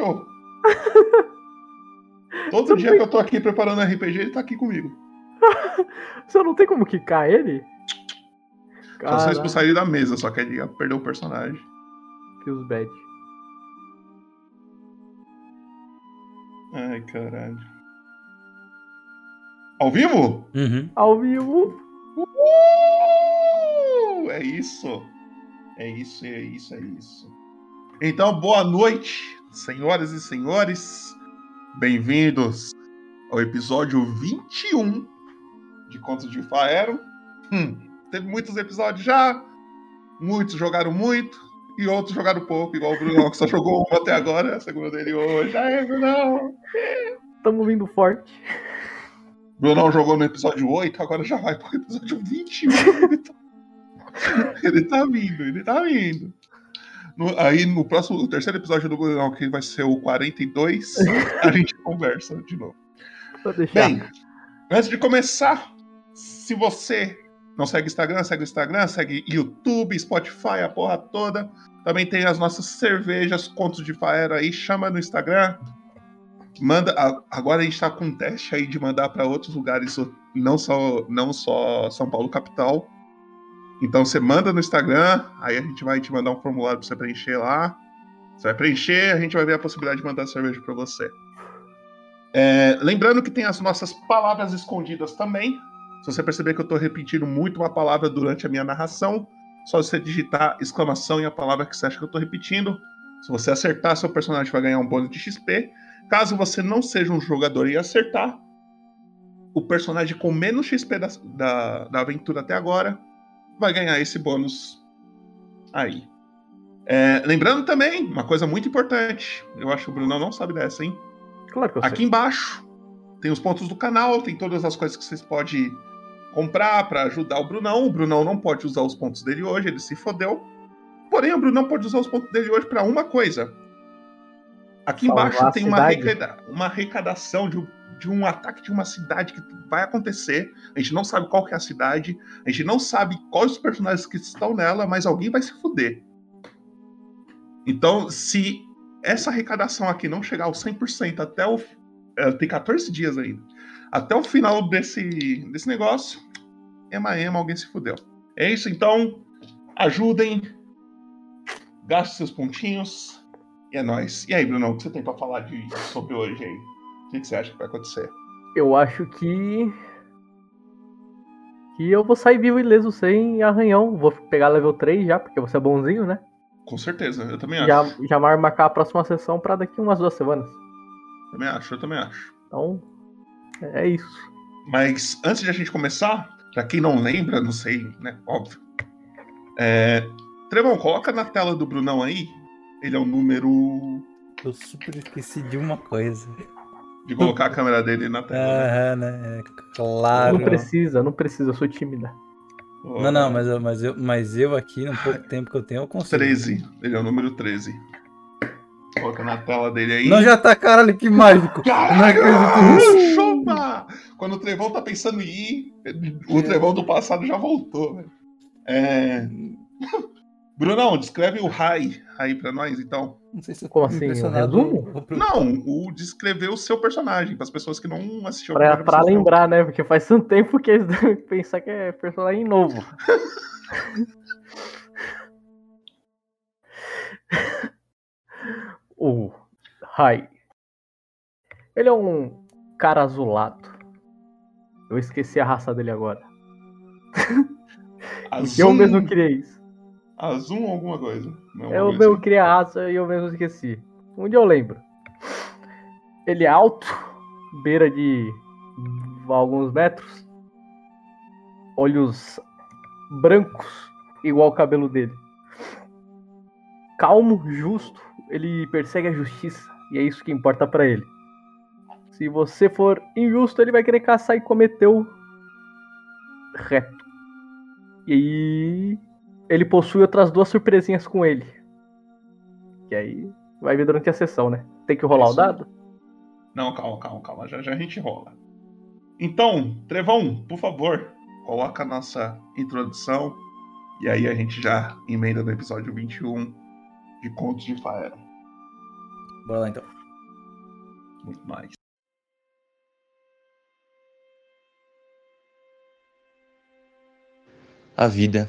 Todo dia que eu tô aqui preparando RPG, ele tá aqui comigo. Você não tem como quicar ele? Só se expulsar ele da mesa, só que ele ia perder o personagem. Que os bad. Ai, caralho. Ao vivo? Uhum. Ao vivo. Uh! É isso. É isso, é isso, é isso. Então, boa noite, senhoras e senhores. Bem-vindos ao episódio 21 de Contos de Faero. Hum, teve muitos episódios já, muitos jogaram muito e outros jogaram pouco, igual o Bruno, que só jogou um até agora, a segunda dele hoje. Aê, Bruno! Tamo vindo forte. Brunão jogou no episódio 8, agora já vai pro episódio 21. ele, tá... ele tá vindo, ele tá vindo. No, aí no próximo, o terceiro episódio do Brunão, que vai ser o 42, a gente conversa de novo. Vou deixar. Bem, antes de começar, se você não segue Instagram, segue o Instagram, segue YouTube, Spotify, a porra toda. Também tem as nossas cervejas, contos de faera aí, chama no Instagram. Manda, agora a gente tá com um teste aí de mandar para outros lugares, não só, não só São Paulo capital. Então você manda no Instagram, aí a gente vai te mandar um formulário para você preencher lá. Você vai preencher, a gente vai ver a possibilidade de mandar cerveja para você. É, lembrando que tem as nossas palavras escondidas também. Se você perceber que eu estou repetindo muito uma palavra durante a minha narração, só você digitar exclamação e a palavra que você acha que eu estou repetindo. Se você acertar, seu personagem vai ganhar um bônus de XP. Caso você não seja um jogador e acertar, o personagem com menos XP da, da, da aventura até agora vai ganhar esse bônus aí. É, lembrando também, uma coisa muito importante, eu acho que o Bruno não sabe dessa, hein? Claro que eu Aqui sei. embaixo tem os pontos do canal, tem todas as coisas que vocês podem comprar para ajudar o Brunão. O Brunão não pode usar os pontos dele hoje, ele se fodeu. Porém, o Brunão pode usar os pontos dele hoje para uma coisa. Aqui Salvar embaixo tem uma, arrecada- uma arrecadação de, um- de um ataque de uma cidade que vai acontecer. A gente não sabe qual que é a cidade, a gente não sabe quais os personagens que estão nela, mas alguém vai se fuder. Então, se essa arrecadação aqui não chegar ao 100% até o. é, tem 14 dias ainda. Até o final desse, desse negócio, ema ema, alguém se fudeu. É isso, então. Ajudem. Gaste seus pontinhos. E é nóis. E aí, Bruno, o que você tem pra falar de, sobre hoje aí? O que que você acha que vai acontecer? Eu acho que. Que eu vou sair vivo e leso sem arranhão. Vou pegar level 3 já, porque você é bonzinho, né? Com certeza, eu também acho. Já, marcar a próxima sessão pra daqui umas duas semanas. Também acho, eu também acho. Então, é isso. Mas antes de a gente começar, pra quem não lembra, não sei, né? Óbvio. É... Trevão, coloca na tela do Brunão aí. Ele é o número. Eu super esqueci de uma coisa. De colocar a câmera dele na tela. né? Aham, né? Claro. Não precisa, não precisa, eu sou tímida. Não, não, mas eu, mas eu, mas eu aqui, no pouco tempo que eu tenho, eu consigo. 13. Ele é o número 13. Coloca na tela dele aí. Não, já tá, caralho, que mágico. Nisso. Chupa! Quando o Trevão tá pensando em ir, o Trevão do passado já voltou. velho. É... Brunão, descreve o Rai aí pra nós, então. Não sei se Como assim, um resumo? Não, o descrever o seu personagem, para as pessoas que não assistiram Pra, pra lembrar, né? Porque faz tanto tempo que eles devem pensar que é personagem novo. o Rai. Ele é um cara azulado. Eu esqueci a raça dele agora. Azul, Eu mesmo criei isso. Azul ou alguma coisa? Não, Eu alguma mesmo criei a raça e eu mesmo esqueci. Um dia eu lembro. Ele é alto, beira de alguns metros. Olhos brancos, igual o cabelo dele. Calmo, justo, ele persegue a justiça e é isso que importa pra ele. Se você for injusto, ele vai querer caçar e cometer o reto. E aí ele possui outras duas surpresinhas com ele. Que aí vai ver durante a sessão, né? Tem que rolar o dado? Não, calma, calma, calma. Já, já a gente rola. Então, Trevão, por favor, coloca a nossa introdução. E aí a gente já emenda no episódio 21 de Contos de Faera. Bora lá então. Muito mais. A vida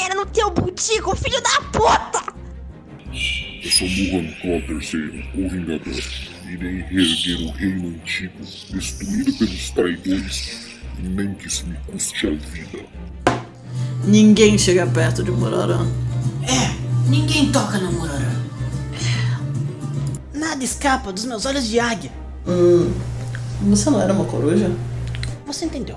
rapieira no teu butico, filho da puta! Eu sou Muhan Claw III, o Vingador. Irei reerguer o reino antigo, destruído pelos traidores, nem que isso me custe a vida. Ninguém chega perto de Mororã. É, ninguém toca na Mororã. Nada escapa dos meus olhos de águia. Hum, você não era uma coruja? Você entendeu.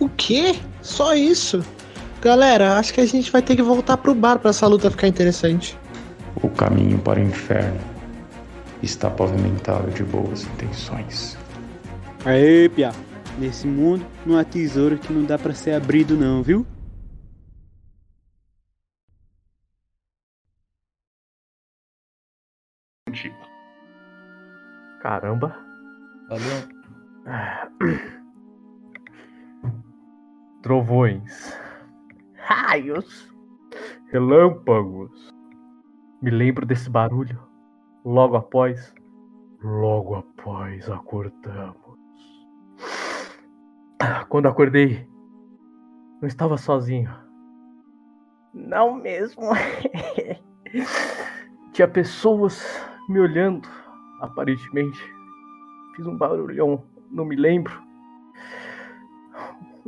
O quê? Só isso? Galera, acho que a gente vai ter que voltar pro bar para essa luta ficar interessante. O caminho para o inferno está pavimentado de boas intenções. Aê, Pia. Nesse mundo não há tesouro que não dá para ser abrido não, viu? Caramba. Valeu. Trovões. Raios. Relâmpagos. Me lembro desse barulho. Logo após. Logo após acordamos. Quando acordei, não estava sozinho. Não mesmo. Tinha pessoas me olhando, aparentemente. Fiz um barulhão, não me lembro.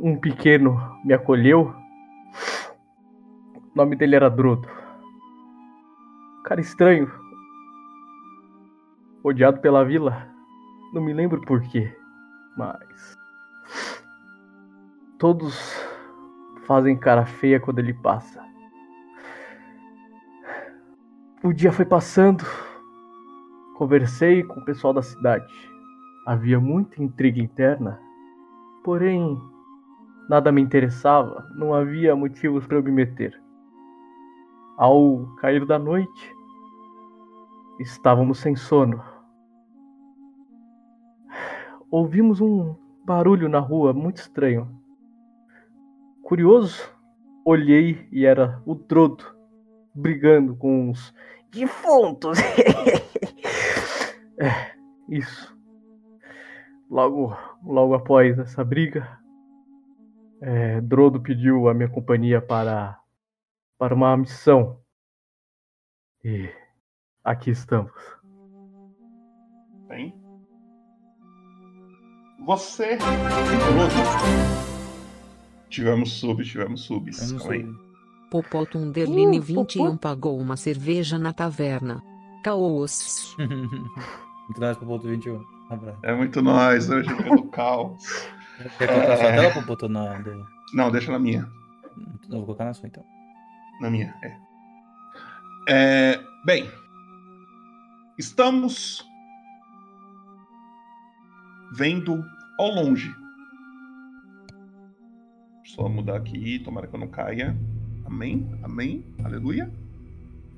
Um pequeno me acolheu. O nome dele era Drodo. Cara estranho. Odiado pela vila. Não me lembro porquê. Mas. Todos fazem cara feia quando ele passa. O dia foi passando. Conversei com o pessoal da cidade. Havia muita intriga interna. Porém, nada me interessava. Não havia motivos para eu me meter. Ao cair da noite, estávamos sem sono. Ouvimos um barulho na rua muito estranho. Curioso, olhei e era o Drodo brigando com uns defuntos. é, isso. Logo, logo após essa briga, é, Drodo pediu a minha companhia para para uma missão. E aqui estamos. Bem. Você, Drodo. Tivemos subs, tivemos subs. Calma aí. Popó Tunderline Uh, 21 Popó. pagou uma cerveja na taverna. Caos. Muito nós pro ponto 21. Um abraço. É muito nós hoje pelo caos. Quer colocar a sua É. tela pro ponto na. do- Não, deixa na minha. Eu vou colocar na sua então. Na minha, é. É, bem, estamos vendo ao longe. Só mudar aqui, tomara que eu não caia. Amém, amém, aleluia,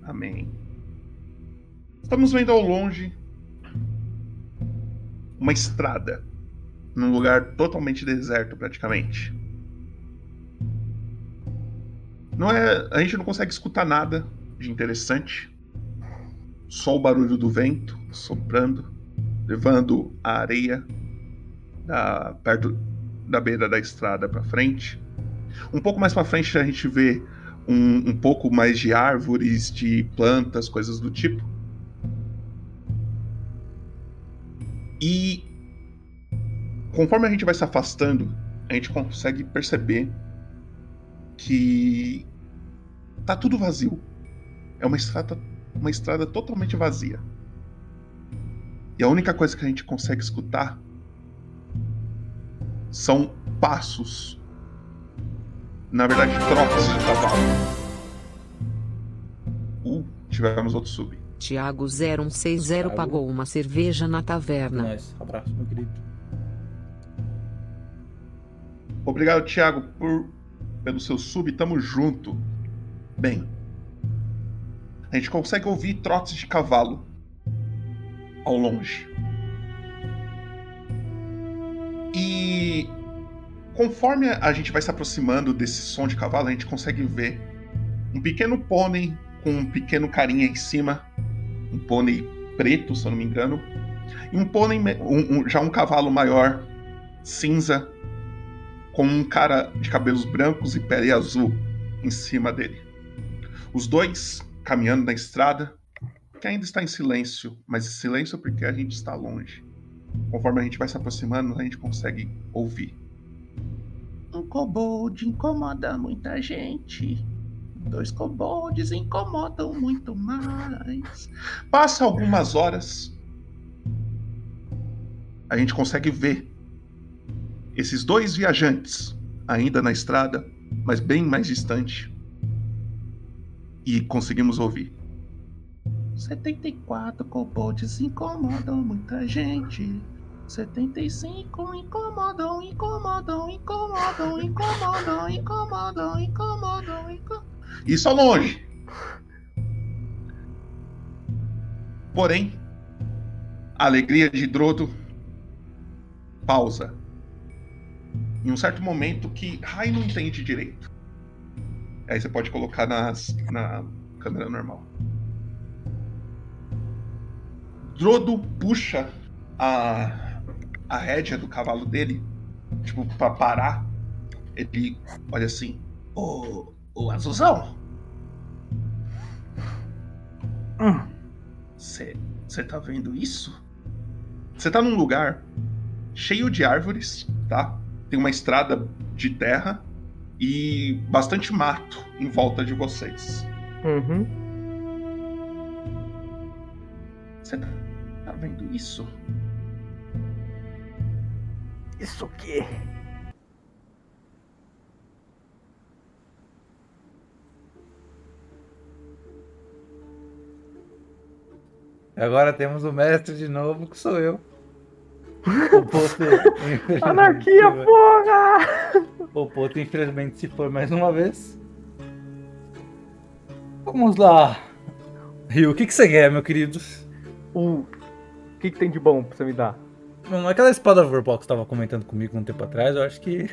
amém. Estamos vendo ao longe uma estrada num lugar totalmente deserto, praticamente. Não é, a gente não consegue escutar nada de interessante. Só o barulho do vento soprando, levando a areia da, perto da beira da estrada para frente. Um pouco mais para frente a gente vê um, um pouco mais de árvores, de plantas, coisas do tipo. E conforme a gente vai se afastando, a gente consegue perceber que tá tudo vazio. É uma estrada, uma estrada totalmente vazia. E a única coisa que a gente consegue escutar são passos. Na verdade, trocas de cavalo. Uh, tivemos outro sub. Tiago 0160 pagou uma cerveja na taverna. Nós. Abraço, meu querido. Obrigado, Thiago, por pelo seu sub. Tamo junto. Bem, a gente consegue ouvir trotes de cavalo ao longe. E conforme a gente vai se aproximando desse som de cavalo, a gente consegue ver um pequeno pônei com um pequeno carinha em cima, um pônei preto, se eu não me engano, e um pônei, um- um- já um cavalo maior, cinza, com um cara de cabelos brancos e pele azul em cima dele. Os dois caminhando na estrada, que ainda está em silêncio, mas silêncio porque a gente está longe. Conforme a gente vai se aproximando, a gente consegue ouvir. Um kobold incomoda muita gente. Dois kobolds incomodam muito mais. Passa algumas horas. A gente consegue ver esses dois viajantes ainda na estrada, mas bem mais distante. E conseguimos ouvir. 74 kobolds incomodam muita gente. 75 incomodam, incomodam, incomodam, incomodam, incomodam, incomodam, incomodam. Isso ao longe. Porém, a alegria de Drodo pausa. Em um certo momento que Rai não entende direito. Aí você pode colocar nas, na câmera normal. Drodo puxa a, a rédea do cavalo dele, tipo, pra parar. Ele olha assim: Ô, ô Azulzão, você tá vendo isso? Você tá num lugar cheio de árvores, tá? Tem uma estrada de terra e bastante mato em volta de vocês. Uhum. Você tá, vendo isso? Isso o quê? Agora temos o mestre de novo, que sou eu. O Poto, Anarquia, porra! O Poto, infelizmente, se for mais uma vez. Vamos lá. Rio, o que, que você quer, meu querido? O que, que tem de bom pra você me dar? Não, aquela espada verbal que você estava comentando comigo um tempo atrás, eu acho que.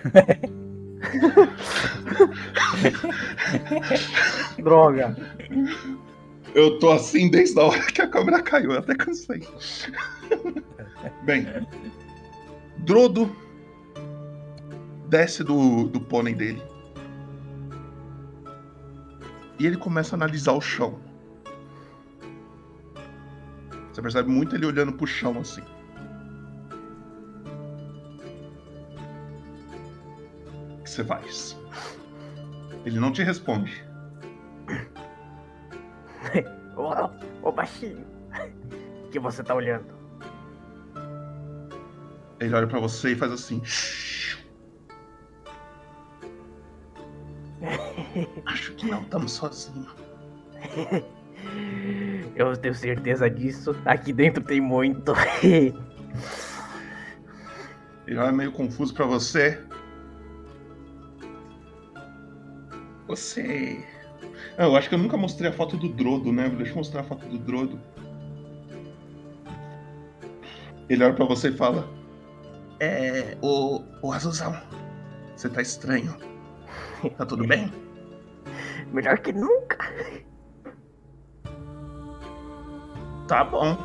Droga. Eu tô assim desde a hora que a câmera caiu, eu até cansei. Bem, Drodo desce do, do pônei dele. E ele começa a analisar o chão. Você percebe muito ele olhando pro chão assim. O que você faz? Ele não te responde. Ô, baixinho. O que você tá olhando? Ele olha pra você e faz assim. Acho que não estamos sozinhos. Eu tenho certeza disso. Aqui dentro tem muito. Ele olha meio confuso pra você. Você. Ah, eu acho que eu nunca mostrei a foto do Drodo, né? Deixa eu mostrar a foto do Drodo. Ele olha pra você e fala: É. O, o Azulzão. Você tá estranho. Tá tudo bem? Melhor que nunca. Tá bom.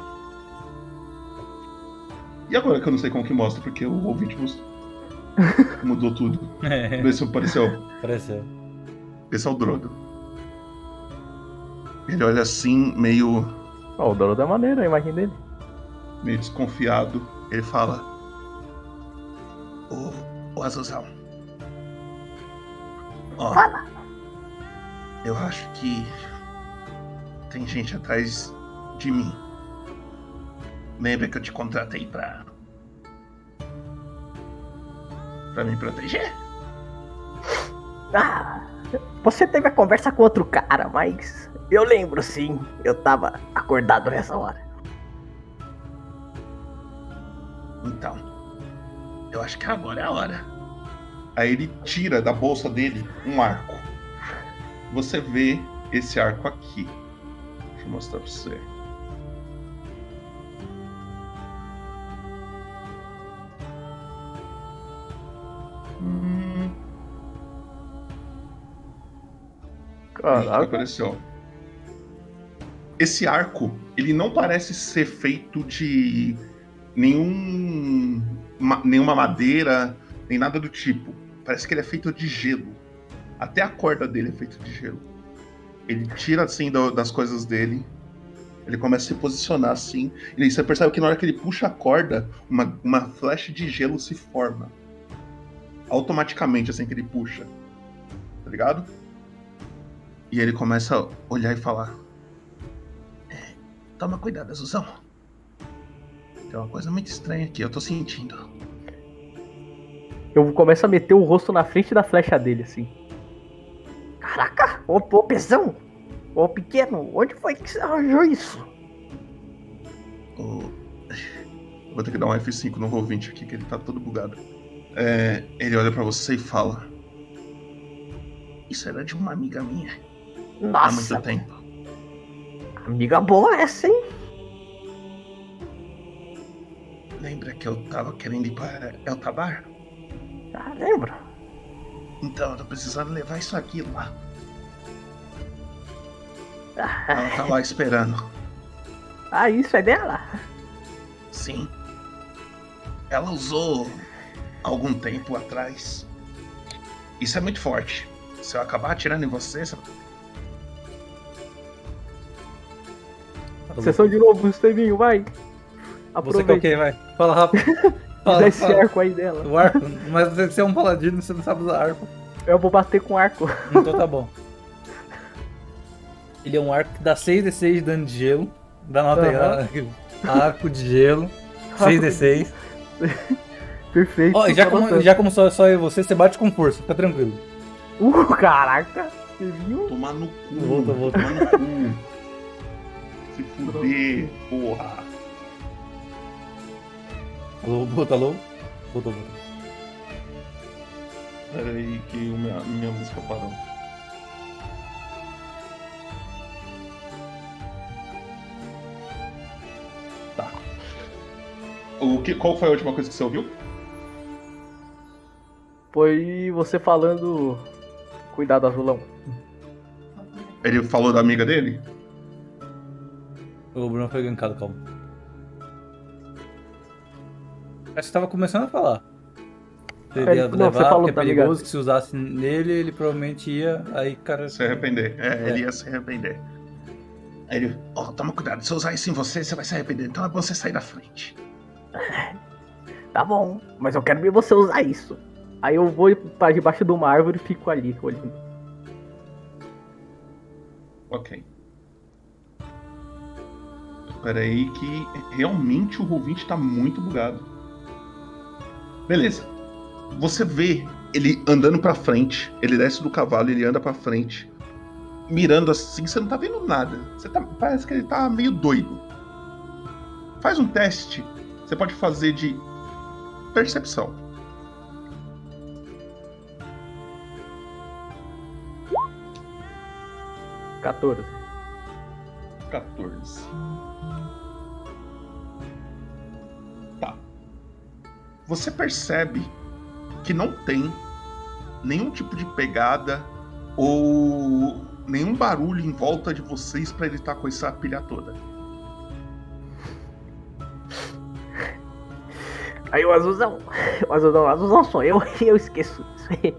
E agora que eu não sei como que mostra, porque o ouvinte mudou tudo. É. Vê se apareceu. Apareceu. Esse é o Drodo. Ele olha assim, meio. Ó, o dono da maneira, a imagem dele. meio desconfiado. Ele fala: O, o Azuzão. Ó, eu acho que tem gente atrás de mim. Lembra que eu te contratei pra. pra me proteger? Ah, você teve a conversa com outro cara, mas eu lembro sim. Eu tava acordado nessa hora. Eu acho que agora é a hora. Aí ele tira da bolsa dele um arco. Você vê esse arco aqui. Deixa eu mostrar pra você. Hum, Caraca. apareceu. Esse arco, ele não parece ser feito de nenhum ma- nenhuma madeira, nem nada do tipo. Parece que ele é feito de gelo. Até a corda dele é feita de gelo. Ele tira assim do- das coisas dele. Ele começa a se posicionar assim. E você percebe que na hora que ele puxa a corda, uma, uma flecha de gelo se forma. Automaticamente, assim que ele puxa. Tá ligado? E ele começa a olhar e falar: "É, Toma cuidado, Azuzão. Tem uma coisa muito estranha aqui, eu tô sentindo. Eu começo a meter o rosto na frente da flecha dele, assim. Caraca, ô, ô pesão! Ô pequeno, onde foi que você arranjou isso? O- Vou ter que dar um F5 no Roll20 aqui, que ele tá todo bugado. É, ele olha pra você e fala: Isso era de uma amiga minha. Há Nossa, muito tempo. amiga boa essa, hein? Lembra que eu tava querendo ir pra El Tabar? Ah, lembro. Então, eu tô precisando levar isso aqui lá. Ah, Ela tá lá esperando. ah, isso é dela? Sim. Ela usou algum tempo atrás. Isso é muito forte. Se eu acabar atirando em você, você... Sessão de novo, Estevinho, vai. Você Aproveita. quer o quê? Vai. Fala rápido. Me dá esse arco aí dela. O arco? Mas você é um paladino, você não sabe usar arco. Eu vou bater com arco. Então tá bom. Ele é um arco que dá 6d6 de dano de gelo. Dá nota aí, Aham. arco de gelo. 6d6. Perfeito. Ó, já como, já como só, só eu e você, você bate com força, fica tranquilo. Uh, caraca. Você viu? Tomar no cu. Volta, volta. Tomar no cu. Se fuder, porra. Alô, volta, alô? Voltou, voltou. Pera aí que minha, minha música parou. Tá. O que, qual foi a última coisa que você ouviu? Foi você falando. Cuidado, azulão. Ele falou da amiga dele? O Bruno foi gankado, calma. Acho que você tava começando a falar. Você É, ia não, você levar, falou que é da perigoso, amiga. que se usasse nele, ele provavelmente ia, aí cara... Se arrepender. É, É. ele ia se arrepender. Aí ele, ó, toma cuidado, se eu usar isso em você, você vai se arrepender. Então é bom você sair da frente. Tá bom, mas eu quero ver você usar isso. Aí eu vou pra debaixo de uma árvore e fico ali olhando. Ok. Espera aí que realmente o Roll20 tá muito bugado. Beleza. Você vê ele andando pra frente, ele desce do cavalo, ele anda pra frente, mirando assim, você não tá vendo nada. Você tá, parece que ele tá meio doido. Faz um teste. Você pode fazer de percepção. Quatorze. 14. Tá. Você percebe que não tem nenhum tipo de pegada ou nenhum barulho em volta de vocês pra ele estar com essa pilha toda. Aí o azulzão. O azulzão, o azulzão sou eu e eu esqueço isso.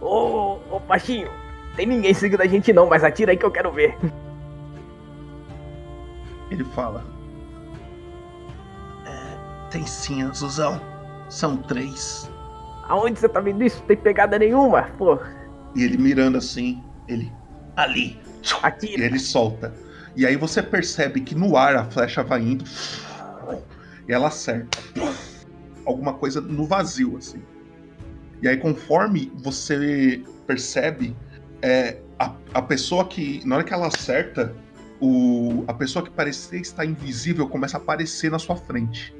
Ô, ô, baixinho. Tem ninguém seguindo a gente não, mas atira aí que eu quero ver. Ele fala: Tem sim, Azuzão. São três. Aonde você tá vendo isso? Não tem pegada nenhuma, pô. E ele mirando assim, ele. Ali. Atira. E ele solta. E aí você percebe que no ar a flecha vai indo. E ela acerta. Alguma coisa no vazio, assim. E aí, conforme você percebe, é, a, a pessoa que. Na hora que ela acerta, o, a pessoa que parecia estar invisível começa a aparecer na sua frente.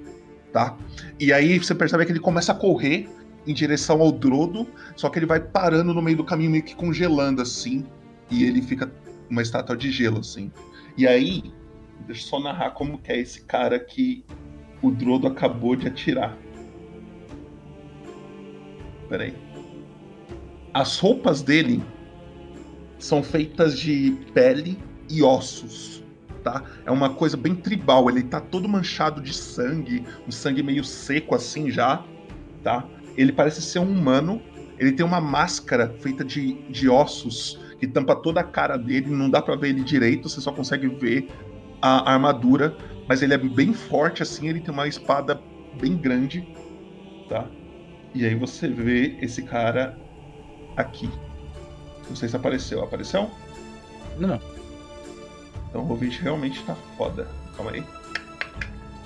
Tá? E aí você percebe que ele começa a correr em direção ao Drodo, só que ele vai parando no meio do caminho, meio que congelando assim. E ele fica uma estátua de gelo, assim. E aí, deixa eu só narrar como que é esse cara que o Drodo acabou de atirar. Peraí. As roupas dele são feitas de pele e ossos, tá? É uma coisa bem tribal, ele tá todo manchado de sangue, um sangue meio seco assim já, tá? Ele parece ser um humano, ele tem uma máscara feita de, de ossos que tampa toda a cara dele, não dá para ver ele direito, você só consegue ver a armadura, mas ele é bem forte assim, ele tem uma espada bem grande, tá? E aí você vê esse cara aqui. Não sei se apareceu. Apareceu? Não. Então o ouvinte realmente tá foda. Calma aí.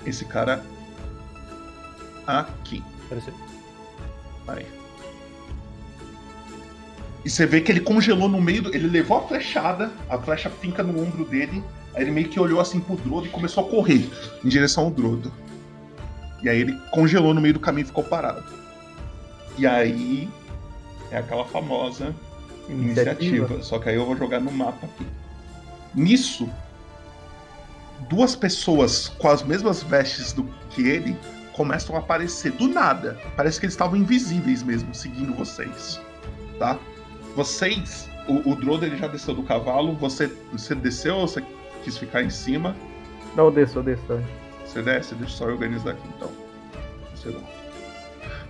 Esse cara aqui. Apareceu. Aí. E você vê que ele congelou no meio do. Ele levou a flechada, a flecha finca no ombro dele. Aí ele meio que olhou assim pro Drodo e começou a correr em direção ao Drodo. E aí ele congelou no meio do caminho e ficou parado. E aí é aquela famosa iniciativa. Iniciativa. Só que aí eu vou jogar no mapa aqui. Nisso, duas pessoas com as mesmas vestes do que ele começam a aparecer do nada. Parece que eles estavam invisíveis mesmo, seguindo vocês. Tá? Vocês, o, o Drodo ele já desceu do cavalo. Você, você desceu ou você quis ficar em cima? Não, desço, desço. Você desce? Deixa eu só organizar aqui então. Você não.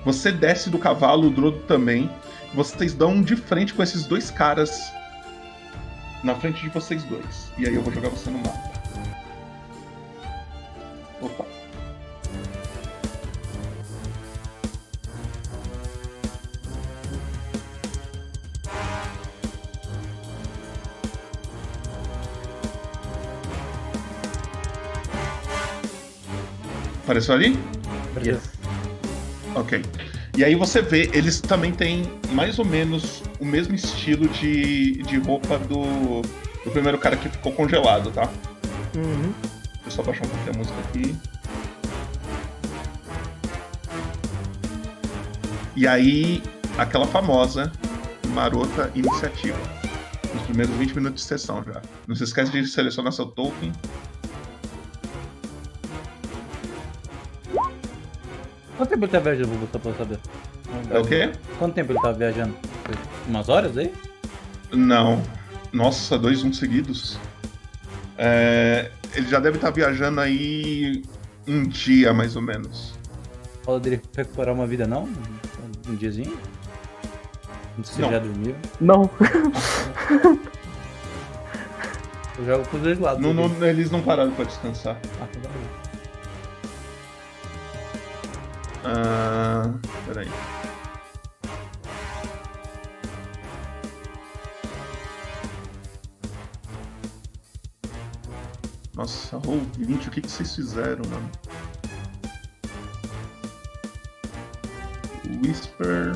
Você desce do cavalo, o Drodo também. Vocês dão de frente com esses dois caras na frente de vocês dois. E aí eu vou jogar você no mapa. Opa. Apareceu ali? Yes. Ok. E aí você vê, eles também têm mais ou menos o mesmo estilo de, de roupa do, do primeiro cara que ficou congelado, tá? Uhum. Deixa eu só baixar um pouquinho a música aqui. E aí, aquela famosa marota iniciativa. Nos primeiros 20 minutos de sessão já. Não se esquece de selecionar seu token. Quanto tempo ele tá viajando, Bubu, só pra eu saber? É o quê? Quanto tempo ele tá viajando? Umas horas aí? Não. Nossa, dois um seguidos. É, ele já deve estar viajando aí um dia, mais ou menos. Fala dele recuperar uma vida, não? Um diazinho? Não. já dormiu? Não. Eu jogo pros dois lados. Não, ali. não- eles não pararam pra descansar. Ah, tá bom. Ah, peraí. Nossa, roll 20, o que, que vocês fizeram, mano? Whisper.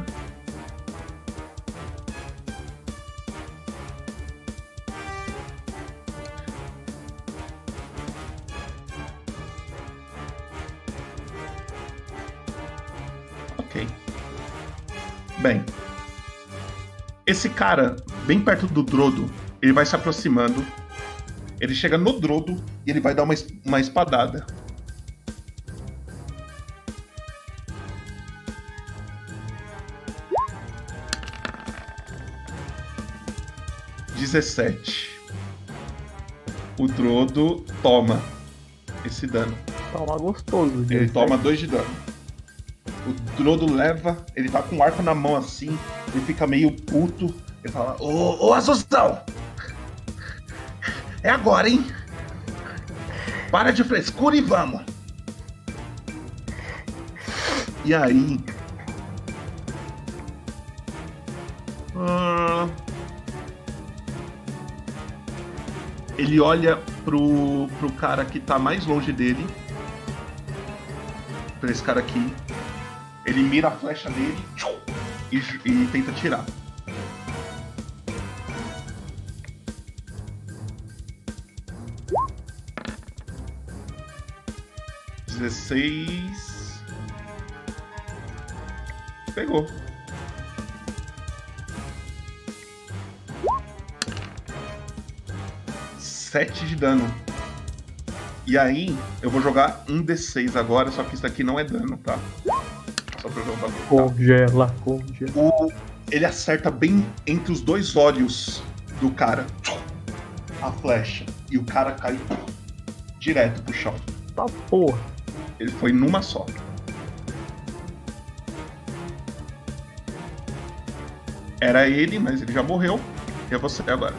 Esse cara, bem perto do Drodo, ele vai se aproximando. Ele chega no Drodo e ele vai dar uma, uma espadada. Dezessete. O Drodo toma esse dano. Toma gostoso. Ele toma dois de dano. O Drodo leva, ele tá com o arco na mão assim, ele fica meio puto. Ele fala: Ô, ô Azuzão! É agora, hein? Para de frescura e vamos! E aí. Ah, ele olha pro, pro cara que tá mais longe dele. Pra esse cara aqui. Ele mira a flecha nele e, e tenta tirar. Dezesseis. Pegou. Sete de dano. E aí, eu vou jogar um D6 agora, só que isso daqui não é dano, tá? Só pra jogar. Congela, congela. O, ele acerta bem entre os dois olhos do cara. A flecha. E o cara cai direto pro chão. Tá porra. Ele foi numa só. Era ele, mas ele já morreu. E é você agora.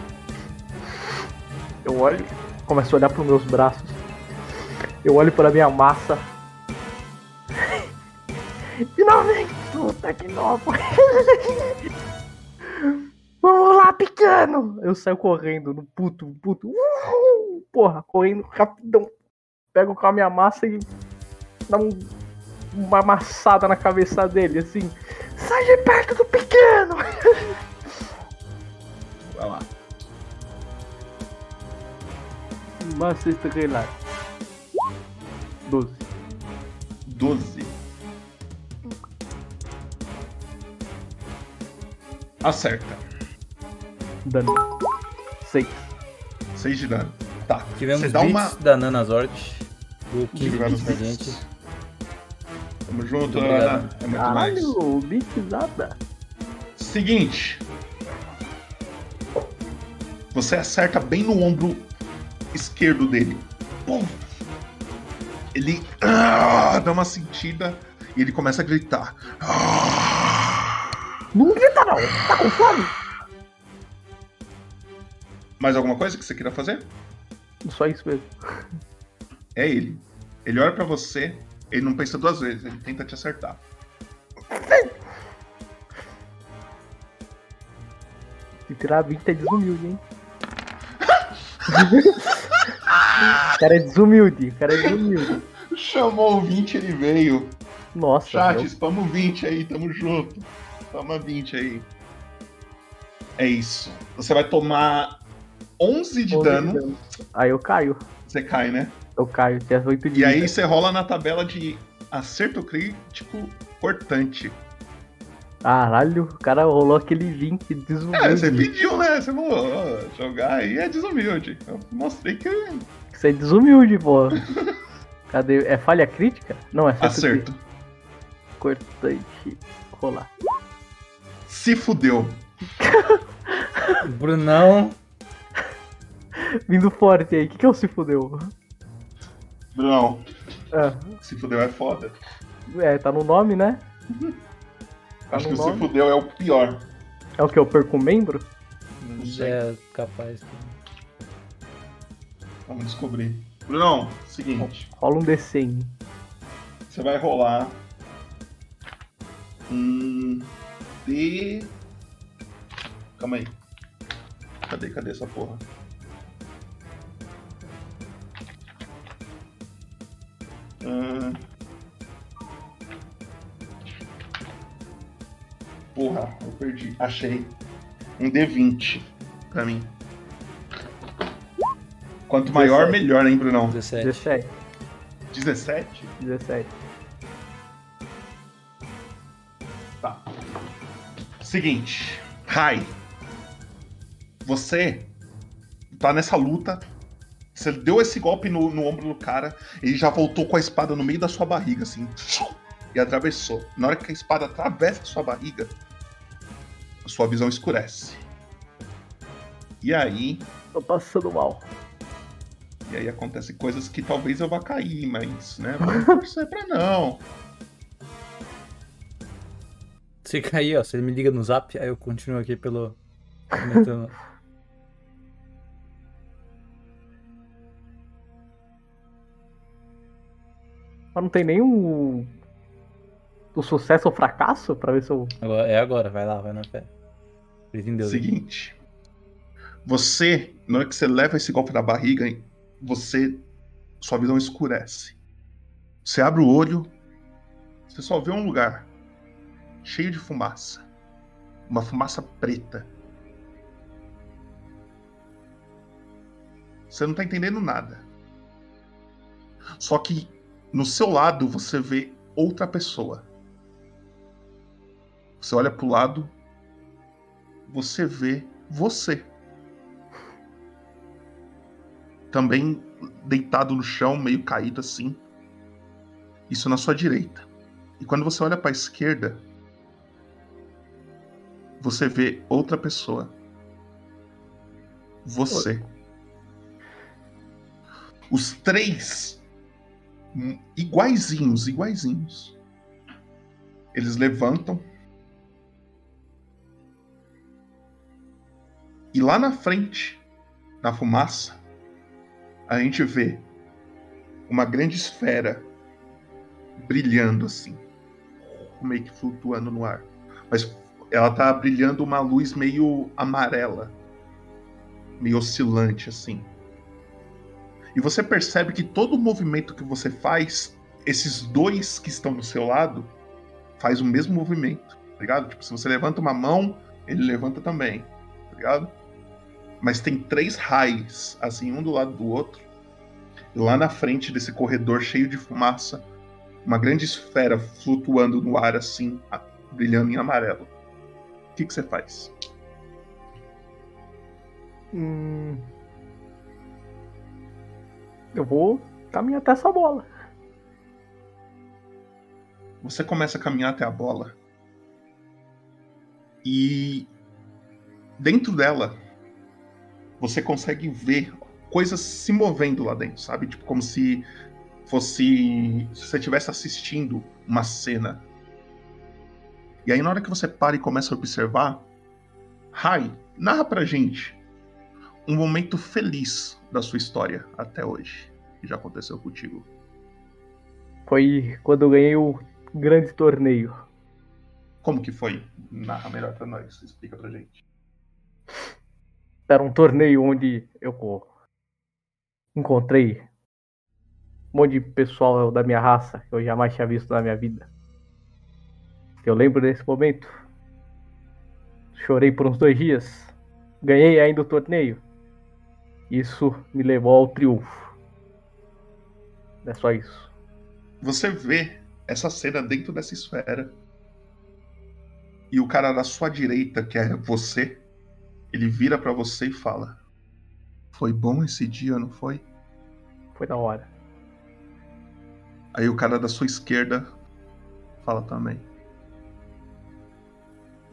Eu olho, começo a olhar pros meus braços. Eu olho pra minha massa. Finalmente, puta que nova. Vamos lá, pequeno! Eu saio correndo, no puto, puto. Uhul! Porra, correndo rapidão. Pego com a minha massa e dá um- uma amassada na cabeça dele, assim. Sai de perto do pequeno! Vai lá. Massa estrelar. 12. 12. Acerta. Dano. 6. 6 de dano. Tá. Tivemos Você dá uma. da Nana Zord. O 15 Tivemos bits bits. gente. Tamo junto. Ana. É muito mais. Caralho, bitizada. Seguinte. Você acerta bem no ombro esquerdo dele. Pum. Ele ah, dá uma sentida e ele começa a gritar. Não grita não, tá com fome? Mais alguma coisa que você queira fazer? Só isso mesmo. É ele. Ele olha pra você, ele não pensa duas vezes, ele tenta te acertar. Se tirar 20 é desumilde, hein? o cara é desumilde, o cara é desumilde. Chamou o 20, ele veio. Nossa, Chat, meu. spama o 20 aí, tamo junto. Toma 20 aí. É isso. Você vai tomar 11 de 11 de dano. dano. Aí eu caio. Você cai, né? Eu caio, tinha 8 de E aí você rola na tabela de acerto crítico cortante. Caralho, o cara rolou aquele 20 desumilde. É, você pediu, né? Você falou, ó, jogar aí é desumilde. Eu mostrei que Isso é desumilde, pô. Cadê? É falha crítica? Não, é acerto. acerto. crítico. Cortante. Rolar. Se fudeu. Brunão. Vindo forte aí. O que, que é o se fudeu? Brunão, Ah, se fudeu é foda. é, tá no nome, né? Tá Acho no que o se nome. fudeu é o pior. É o que? Eu perco um membro? É capaz. Vamos descobrir. Brunão, seguinte. Rola um D100. Você vai rolar um D. Calma aí. Cadê, cadê essa porra? Ah. Porra, eu perdi. Achei. Um D20 pra mim. Quanto maior, 17. melhor, hein, Brunão? 17. 17. 17? 17. Seguinte. Rai. Você tá nessa luta. Você deu esse golpe no, no ombro do cara. Ele já voltou com a espada no meio da sua barriga, assim. E atravessou. Na hora que a espada atravessa a sua barriga, a sua visão escurece. E aí. Tô passando mal. E aí acontecem coisas que talvez eu vá cair, mas, né? Vamos torcer pra não. Se cair, ó, você me liga no zap, aí eu continuo aqui pelo. comentando. Mas não tem nenhum. O sucesso ou fracasso pra ver se eu. Agora- é agora, vai lá, vai na fé. Deus. Seguinte. Você, na hora que você leva esse golpe na barriga, você. Sua visão escurece. Você abre o olho, você só vê um lugar cheio de fumaça. Uma fumaça preta. Você não tá entendendo nada. Só que no seu lado você vê outra pessoa. Você olha pro lado, você vê você. Também deitado no chão, meio caído assim. Isso na sua direita. E quando você olha para a esquerda, você vê outra pessoa. Você. Os três hum, iguaizinhos, iguaizinhos. Eles levantam. E lá na frente, na fumaça, a gente vê uma grande esfera brilhando assim, meio que flutuando no ar. Mas ela tá brilhando uma luz meio amarela, meio oscilante assim. E você percebe que todo o movimento que você faz, esses dois que estão do seu lado, faz o mesmo movimento, tá ligado? Tipo, se você levanta uma mão, ele levanta também, tá ligado? Mas tem três raios, assim, um do lado do outro. E lá na frente desse corredor cheio de fumaça, uma grande esfera flutuando no ar, assim, brilhando em amarelo. O que, que você faz? Hum... Eu vou caminhar até essa bola. Você começa a caminhar até a bola. E dentro dela, você consegue ver coisas se movendo lá dentro, sabe? Tipo, como se fosse. Se você estivesse assistindo uma cena. E aí, na hora que você para e começa a observar, Rai, narra pra gente um momento feliz da sua história até hoje, que já aconteceu contigo. Foi quando eu ganhei o grande torneio. Como que foi? Narra melhor pra nós, explica pra gente. Era um torneio onde eu encontrei um monte de pessoal da minha raça que eu jamais tinha visto na minha vida. Eu lembro desse momento. Chorei por uns dois dias. Ganhei ainda o torneio. Isso me levou ao triunfo. É só isso. Você vê essa cena dentro dessa esfera. E o cara da sua direita, que é você, ele vira pra você e fala: Foi bom esse dia, não foi? Foi da hora. Aí o cara da sua esquerda fala também.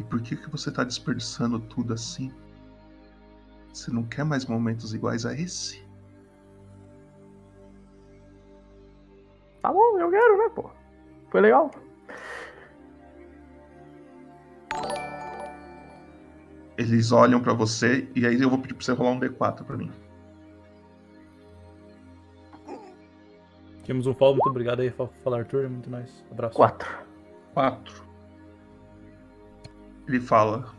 E por que que você tá desperdiçando tudo assim? Você não quer mais momentos iguais a esse? Tá bom, eu quero, né, pô? Foi legal. Eles olham pra você e aí eu vou pedir pra você rolar um D4 pra mim. Temos um follow, muito obrigado aí, Fala Arthur, muito nice. Abraço. Quatro. Quatro. Ele fala.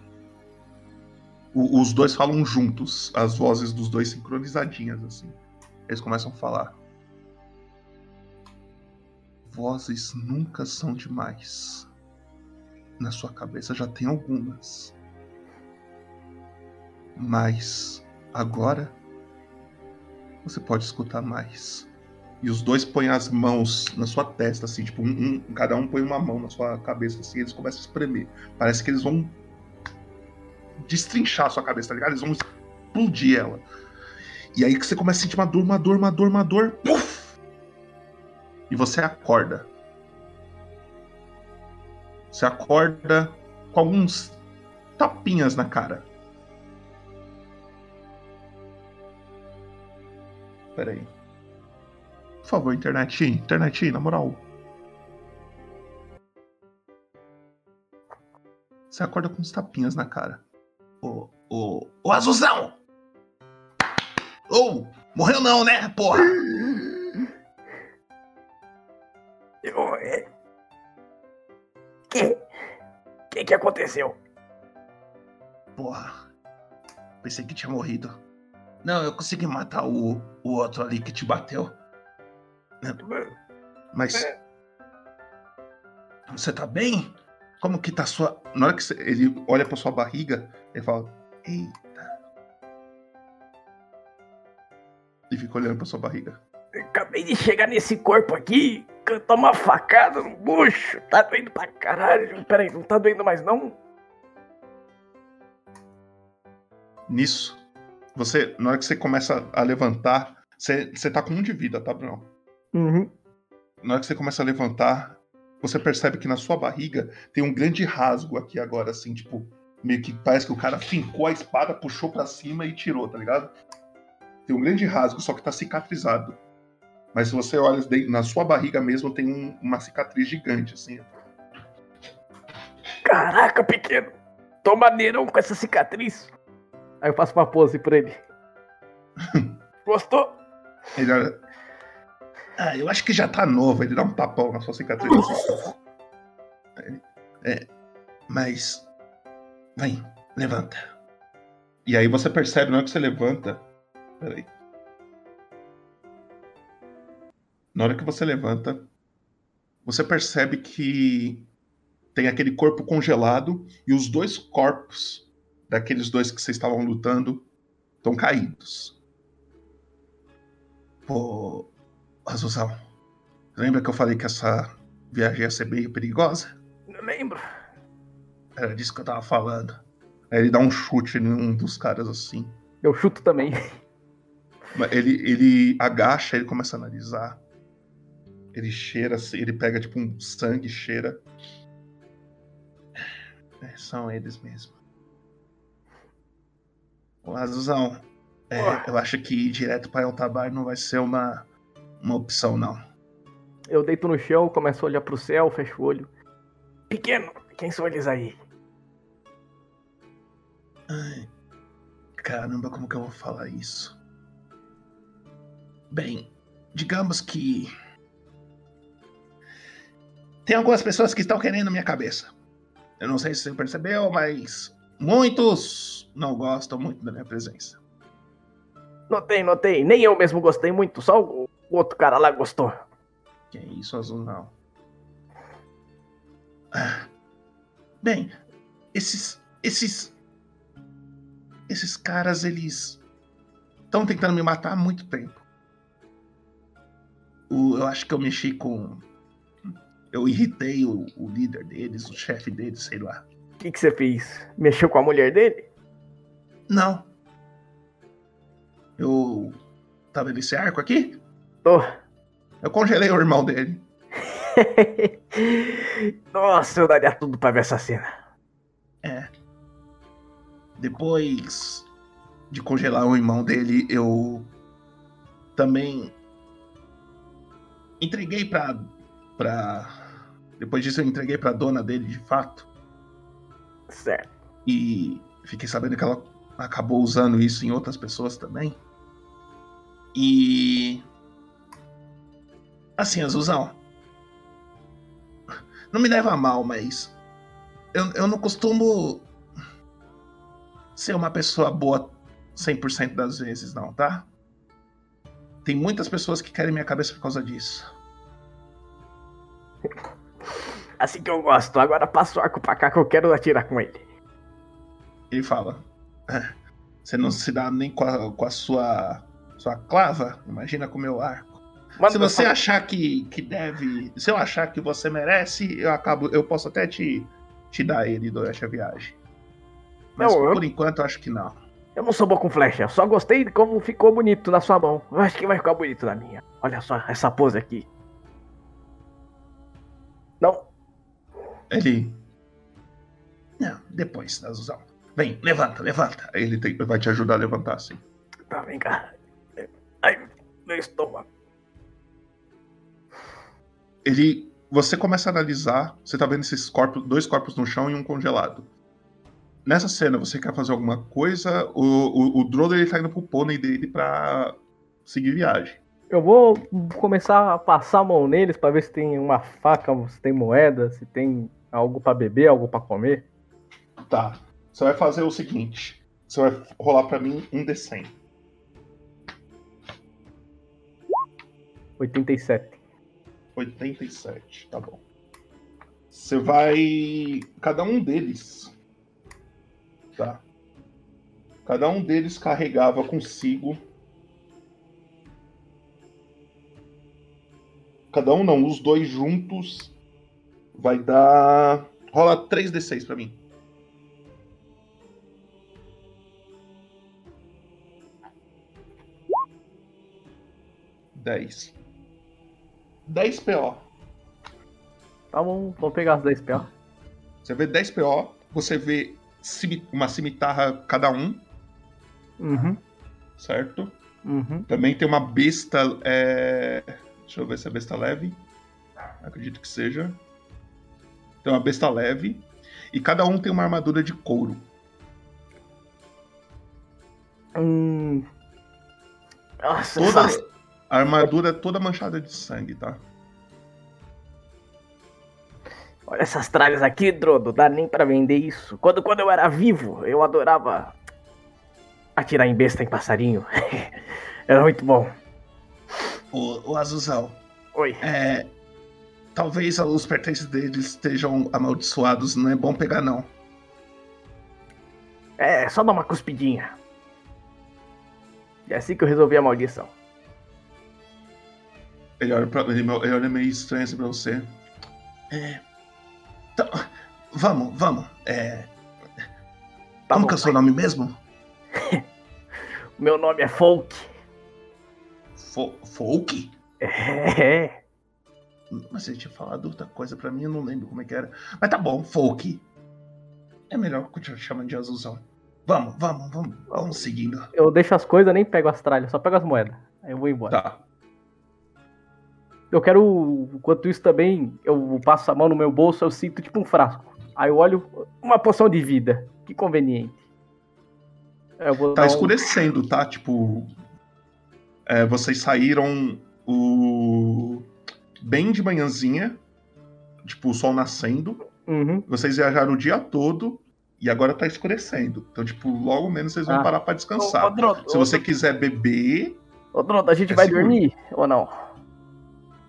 O- os dois falam juntos, as vozes dos dois sincronizadinhas, assim. Eles começam a falar. Vozes nunca são demais. na sua cabeça já tem algumas. Mas agora você pode escutar mais. E os dois põem as mãos na sua testa, assim, tipo, um, um- cada um põe uma mão na sua cabeça, assim, e eles começam a espremer. Parece que eles vão destrinchar a sua cabeça, tá ligado? Eles vão explodir ela. E aí que você começa a sentir uma dor, uma dor, uma dor, uma dor. Puf! E você acorda. Você acorda com alguns tapinhas na cara. Pera aí. Por favor, internet, internet, na moral. Você acorda com uns tapinhas na cara. Ô, ô, ô Azulzão! Ô, morreu não, né, porra? Eu, é... Que? Que que aconteceu? Porra. Pensei que tinha morrido. Não, eu consegui matar o, o outro ali que te bateu. Mas. Você tá bem? Como que tá sua. Na hora que você- ele olha pra sua barriga, ele fala: Eita. E fica olhando pra sua barriga. Acabei de chegar nesse corpo aqui, eu tomo uma facada no bucho. Tá doendo pra caralho. Peraí, não tá doendo mais não? Nisso, você, na hora que você começa a levantar, você, você tá com um de vida, tá, Bruno? Uhum. Na hora que você começa a levantar, você percebe que na sua barriga tem um grande rasgo aqui agora, assim, tipo, meio que parece que o cara fincou a espada, puxou pra cima e tirou, tá ligado? Tem um grande rasgo, só que tá cicatrizado. Mas se você olha na sua barriga mesmo, tem um- uma cicatriz gigante, assim. Caraca, pequeno. Tô maneirão com essa cicatriz. Aí eu faço uma pose pra ele. Gostou? Ele olha. Ah, eu acho que já tá novo. Ele dá um tapão na sua cicatriz. Ele, É, mas. Vem, levanta. E aí você percebe, na hora que você levanta. Peraí. Na hora que você levanta, você percebe que tem aquele corpo congelado e os dois corpos daqueles dois que vocês estavam lutando estão caídos. Pô, Azuzão, lembra que eu falei que essa viagem ia ser meio perigosa? Não lembro. Era disso que eu tava falando. Aí ele dá um chute em um dos caras assim. Eu chuto também. Ele, ele agacha, ele começa a analisar. Ele cheira, ele pega tipo um sangue, cheira. É, são eles mesmo. Ô, Azuzão, é, eu acho que ir direto para Eltabar não vai ser uma, uma opção, não. Eu deito no chão, começo a olhar pro céu, fecho o olho. Pequeno, quem são eles aí? Ai, caramba, como que eu vou falar isso? Bem, digamos que. Tem algumas pessoas que estão querendo minha cabeça. Eu não sei se você percebeu, mas muitos não gostam muito da minha presença. Notei, notei. Nem eu mesmo gostei muito, só o o outro cara lá gostou. Que isso, azul não. Ah, Bem, esses. Esses. Esses caras, eles. Estão tentando me matar há muito tempo. O- eu acho que eu mexi com. Eu irritei o, o líder deles, o chefe deles, sei lá. O que, que você fez? Mexeu com a mulher dele? Não. Eu. Tá vendo esse arco aqui? Tô. Eu congelei o irmão dele. Nossa, eu daria tudo pra ver essa cena. É. Depois de congelar o irmão dele, eu também entreguei pra. pra. Depois disso, eu entreguei pra dona dele de fato. Certo. E fiquei sabendo que ela acabou usando isso em outras pessoas também. E. Assim, Azuzão. Não me leva a mal, mas. Eu, eu não costumo ser uma pessoa boa 100% das vezes, não, tá? Tem muitas pessoas que querem minha cabeça por causa disso. Assim que eu gosto. Agora passa o arco pra cá que eu quero atirar com ele. Ele fala: "É, Você não se dá nem com a, com a sua, sua clava? Imagina com o meu arco. Se você achar que, que deve. Se eu achar que você merece, eu acabo. Eu posso até te, te dar ele durante a viagem. Mas Não, eu- por enquanto eu acho que não. Eu não sou bom com flecha, só gostei de como ficou bonito na sua mão. Eu acho que vai ficar bonito na minha. Olha só essa pose aqui. Não, Ele. Não, depois, Azuzão. Vem, levanta, levanta. Ele tem- vai te ajudar a levantar, assim. tá, vem cá. Ai, meu estômago. Ele. Você começa a analisar. Você tá vendo esses corpos, dois corpos no chão e um congelado. Nessa cena, você quer fazer alguma coisa? O, o, o Drodo ele tá indo pro pônei dele pra seguir viagem. Eu vou começar a passar a mão neles pra ver se tem uma faca, se tem moeda, se tem algo pra beber, algo pra comer. Tá. Você vai fazer o seguinte: você vai rolar pra mim um D100. 87. 87, tá bom. Você vai. Cada um deles. Tá. Cada um deles carregava consigo. Cada um não, os dois juntos. Vai dar. Rola 3d6 pra mim. Dez. 10 PO. Tá bom, vou pegar as 10 PA. Você vê 10 PO, você vê uma cimitarra cada um, Uhum, certo? uhum. Também tem uma besta. é, Deixa eu ver se é besta leve. Acredito que seja. Tem uma besta leve. E cada um tem uma armadura de couro. Hum. Nossa, Toda essa- a armadura é toda manchada de sangue, tá? olha essas tralhas aqui, Drodo. Dá nem pra vender isso. Quando, quando eu era vivo, eu adorava atirar em besta em passarinho. era muito bom. O, o Azuzão. Oi. É. Talvez os pertences deles estejam amaldiçoados. Não é bom pegar, não. É, só dar uma cuspidinha. É assim que eu resolvi a maldição. Ele olha, pra, ele, ele olha meio estranho assim pra você. É. Então, vamos, vamos. É. Como bom, que é o seu nome mesmo? Meu nome é Folk. Fo Folk? É. Mas você tinha falado outra coisa pra mim, eu não lembro como é que era. Mas tá bom, Folk. É melhor continuar chamando de azulzão. Vamos, vamos, vamos, vamos seguindo. Eu deixo as coisas, nem pego as tralhas, só pego as moedas. Aí eu vou embora. Tá. Eu quero, enquanto isso também, eu passo a mão no meu bolso, eu sinto tipo um frasco. Aí eu olho uma poção de vida. Que conveniente. Vou Tá um- escurecendo, tá? Tipo. é, vocês saíram o. bem de manhãzinha. Tipo, o sol nascendo. Uhum. Vocês viajaram o dia todo. E agora tá escurecendo. Então, tipo, logo menos vocês vão Ah. parar pra descansar. Ô, ô, Se ô, você Drodo. quiser beber, Ô, Drodo, a gente É vai seguro. dormir ou não?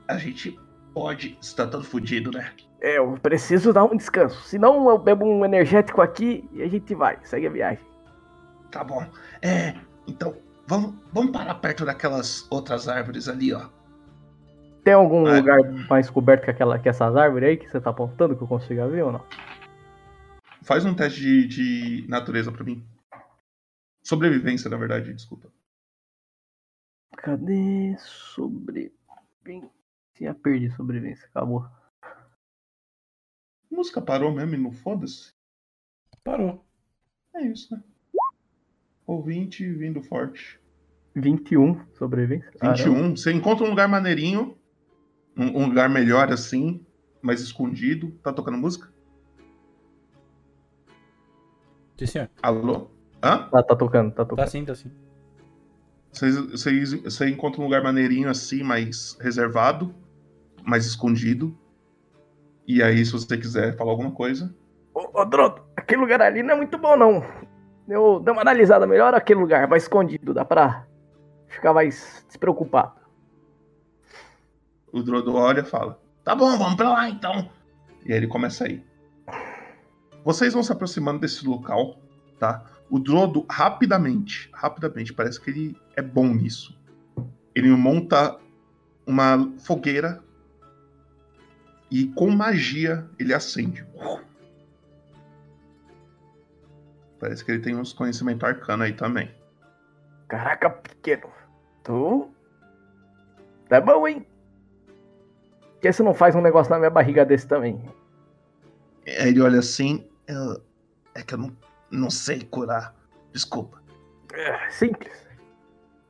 A gente pode. Tá todo fudido, né? É, eu preciso dar um descanso. Senão eu bebo um energético aqui e a gente vai. Segue a viagem. Tá bom. É. Então, vamos, vamos parar perto daquelas outras árvores ali, ó. Tem algum É. lugar mais coberto que, aquela, que essas árvores aí que você tá apontando que eu consiga ver ou não? Faz um teste de, de natureza pra mim. Sobrevivência, na verdade, desculpa. Cadê sobrevivência? Perdi sobrevivência, acabou. A música parou mesmo e não foda-se? Parou. É isso, né? Ouvinte vindo forte. 21 sobrevivência. 21. Você encontra um lugar maneirinho. Um, um lugar melhor assim. Mais escondido. Tá tocando música? Sim, senhor. Alô? Hã? Ah, tá tocando, tá tocando. Tá sim, tá sim. Você encontra um lugar maneirinho assim, mais reservado. Mais escondido. E aí, se você quiser falar alguma coisa. Ô, ô Drodo, aquele lugar ali não é muito bom, não. Eu dei uma analisada melhor aquele lugar, mais escondido. Dá pra ficar mais despreocupado. O Drodo olha e fala: Tá bom, vamos pra lá então. E aí ele começa a ir. Vocês vão se aproximando desse local, tá? O Drodo, rapidamente, rapidamente, parece que ele é bom nisso. Ele monta uma fogueira e com magia ele acende. Parece que ele tem uns conhecimentos arcanos aí também. Caraca, pequeno. Tu. Tá bom, hein? Por que você não faz um negócio na minha barriga desse também? Aí ele olha assim. "Eu- é que eu não, não sei curar. Desculpa. É, simples.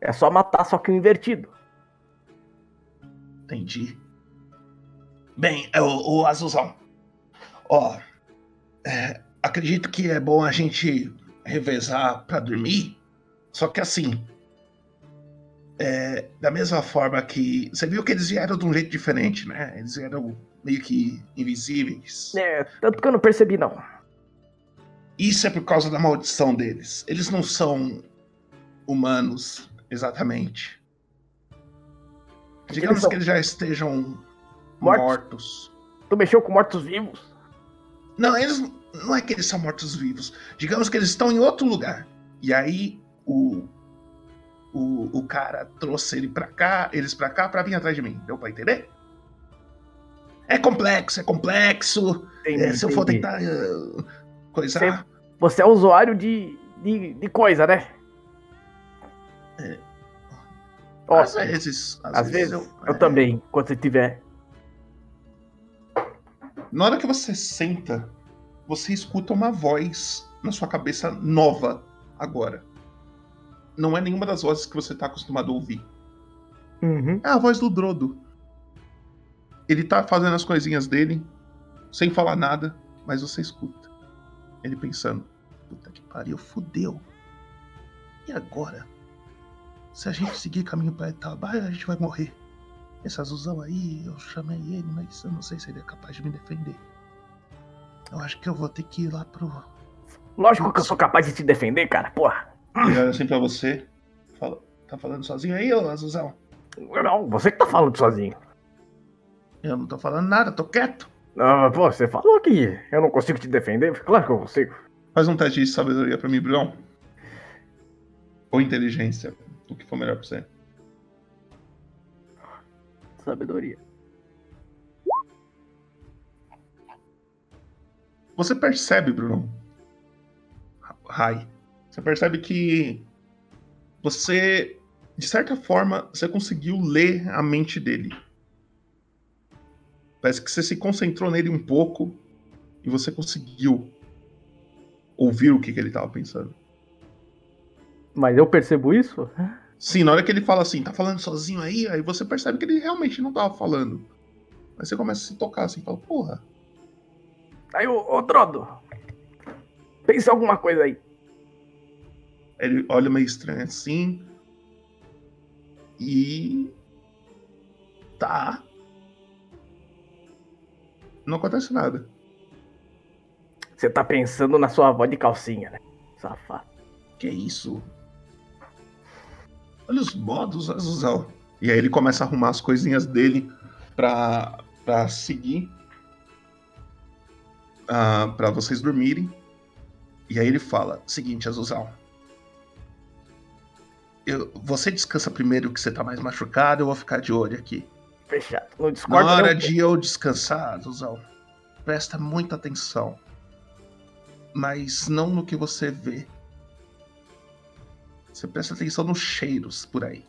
É só matar, só que o invertido. Entendi. Bem, é o, o Azulzão. Ó, é, acredito que é bom a gente revezar pra dormir. Só que assim. É, da mesma forma que. Você viu que eles vieram de um jeito diferente, né? Eles vieram meio que invisíveis. É, tanto que eu não percebi, não. Isso é por causa da maldição deles. Eles não são humanos, exatamente. Digamos que eles já estejam Mortos? mortos. Tu mexeu com mortos-vivos? Não, eles não é que eles são mortos-vivos. Digamos que eles estão em outro lugar. E aí o, o, o cara trouxe ele pra cá, eles pra cá, pra vir atrás de mim. Deu pra entender? É complexo, é complexo. Entendi, É, se eu for entendi. tentar uh, coisar. Você, você é usuário de, de, de coisa, né? É. Às vezes. Às, Às vezes, vezes, eu- eu também, quando você tiver. Na hora que você senta, você escuta uma voz na sua cabeça nova agora. Não é nenhuma das vozes que você tá acostumado a ouvir. Uhum. É a voz do Drodo. Ele tá fazendo as coisinhas dele, sem falar nada, mas você escuta. Ele pensando: Puta que pariu, fudeu. E agora? Se a gente seguir caminho pra Itabaia, a gente vai morrer. Esse azulzão aí, eu chamei ele, mas eu não sei se ele é capaz de me defender. Eu acho que eu vou ter que ir lá pro. Lógico que eu sou capaz de te defender, cara, porra. Ele olha assim pra você. Fala, tá falando sozinho aí, ô azulzão? Não, você que tá falando sozinho. Eu não tô falando nada, tô quieto. Ah, pô, você falou que eu não consigo te defender? Claro que eu consigo. Faz um teste de sabedoria pra mim, Bruno. Ou inteligência. O que for melhor pra você. Sabedoria. Você percebe, Bruno. Rai. Você percebe que você, de certa forma, você conseguiu ler a mente dele. Parece que você se concentrou nele um pouco e você conseguiu ouvir o que, que ele tava pensando. Mas eu percebo isso? Sim, na hora que ele fala assim, tá falando sozinho aí, aí você percebe que ele realmente não tava falando. Aí você começa a se tocar assim, fala, porra, Aí, ô, ô Drodo. Pensa alguma coisa aí. Ele olha meio estranho assim. E. Tá. Não acontece nada. Você tá pensando na sua avó de calcinha, né? Safado. Que isso? Olha os modos, Azuzal. E aí ele começa a arrumar as coisinhas dele pra, pra seguir. ah, pra vocês dormirem. E aí ele fala: Seguinte, Azuzal. Eu, você descansa primeiro que você tá mais machucado, eu vou ficar de olho aqui. Fechado. Não Na hora não. de eu descansar, Azuzal, presta muita atenção. Mas não no que você vê. Você presta atenção nos cheiros por aí.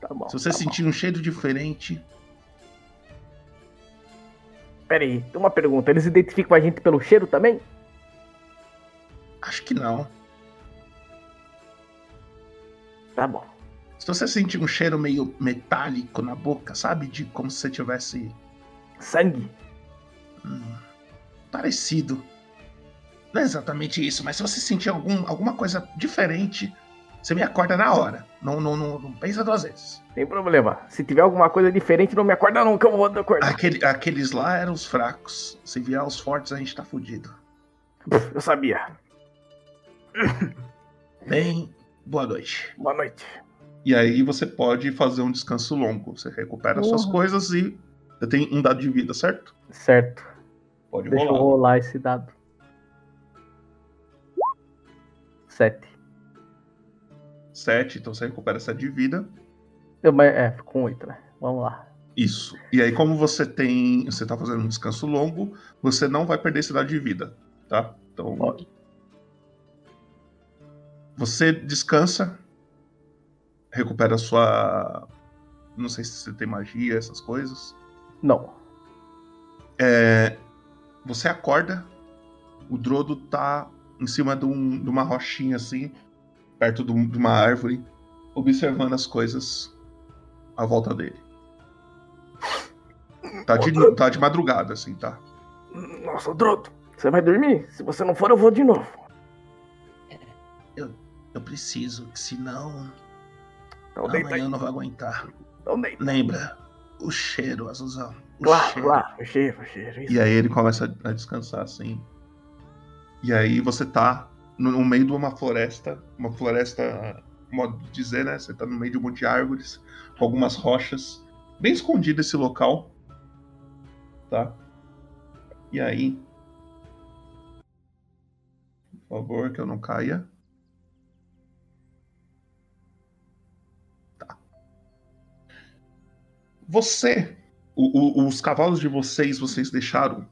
Tá bom. Se você tá sentir um cheiro diferente, bom. Pera aí, tem uma pergunta. Eles identificam a gente pelo cheiro também? acho que não. Tá bom. Se você sentir um cheiro meio metálico na boca, sabe? De como se você tivesse Sangue? hum, parecido. Não é exatamente isso, mas se você sentir algum, alguma coisa diferente, você me acorda na hora. Não, não, não, não pensa duas vezes. Tem problema. Se tiver alguma coisa diferente, não me acorda não, que eu vou acordar. Aquele, aqueles lá eram os fracos. Se vier os fortes, a gente tá fudido. Eu sabia. Bem, boa noite. Boa noite. E aí você pode fazer um descanso longo. Você recupera suas coisas e você tem um dado de vida, certo? Certo. Pode Deixa eu rolar. rolar esse dado. Sete. 7, então você recupera 7 de vida. Eu, mas, é, com oito, né? Vamos lá. Isso. E aí, como você tem. Você tá fazendo um descanso longo, você não vai perder esse dado de vida, tá? Então. Você descansa, recupera sua. Não sei se você tem magia, essas coisas. Não. É, você acorda, o Drodo tá em cima de, um- de uma rochinha assim, perto de, um- de uma árvore, observando as coisas à volta dele. Tá de, tá de madrugada, assim, tá? Nossa, Drodo, você vai dormir? Se você não for, eu vou de novo. Eu, eu preciso, que senão. Então amanhã eu não vou aguentar. Então deita. Lembra? O cheiro, Azuzão. O Claro, cheiro. claro, o cheiro, o cheiro. isso. E aí ele começa a descansar assim. E aí você tá no, meio de uma floresta, uma floresta, modo de dizer, né? Você tá no meio de um monte de árvores, com algumas rochas, bem escondido esse local, tá? E aí, por favor, que eu não caia. Tá. Você o- o- os cavalos de vocês, vocês deixaram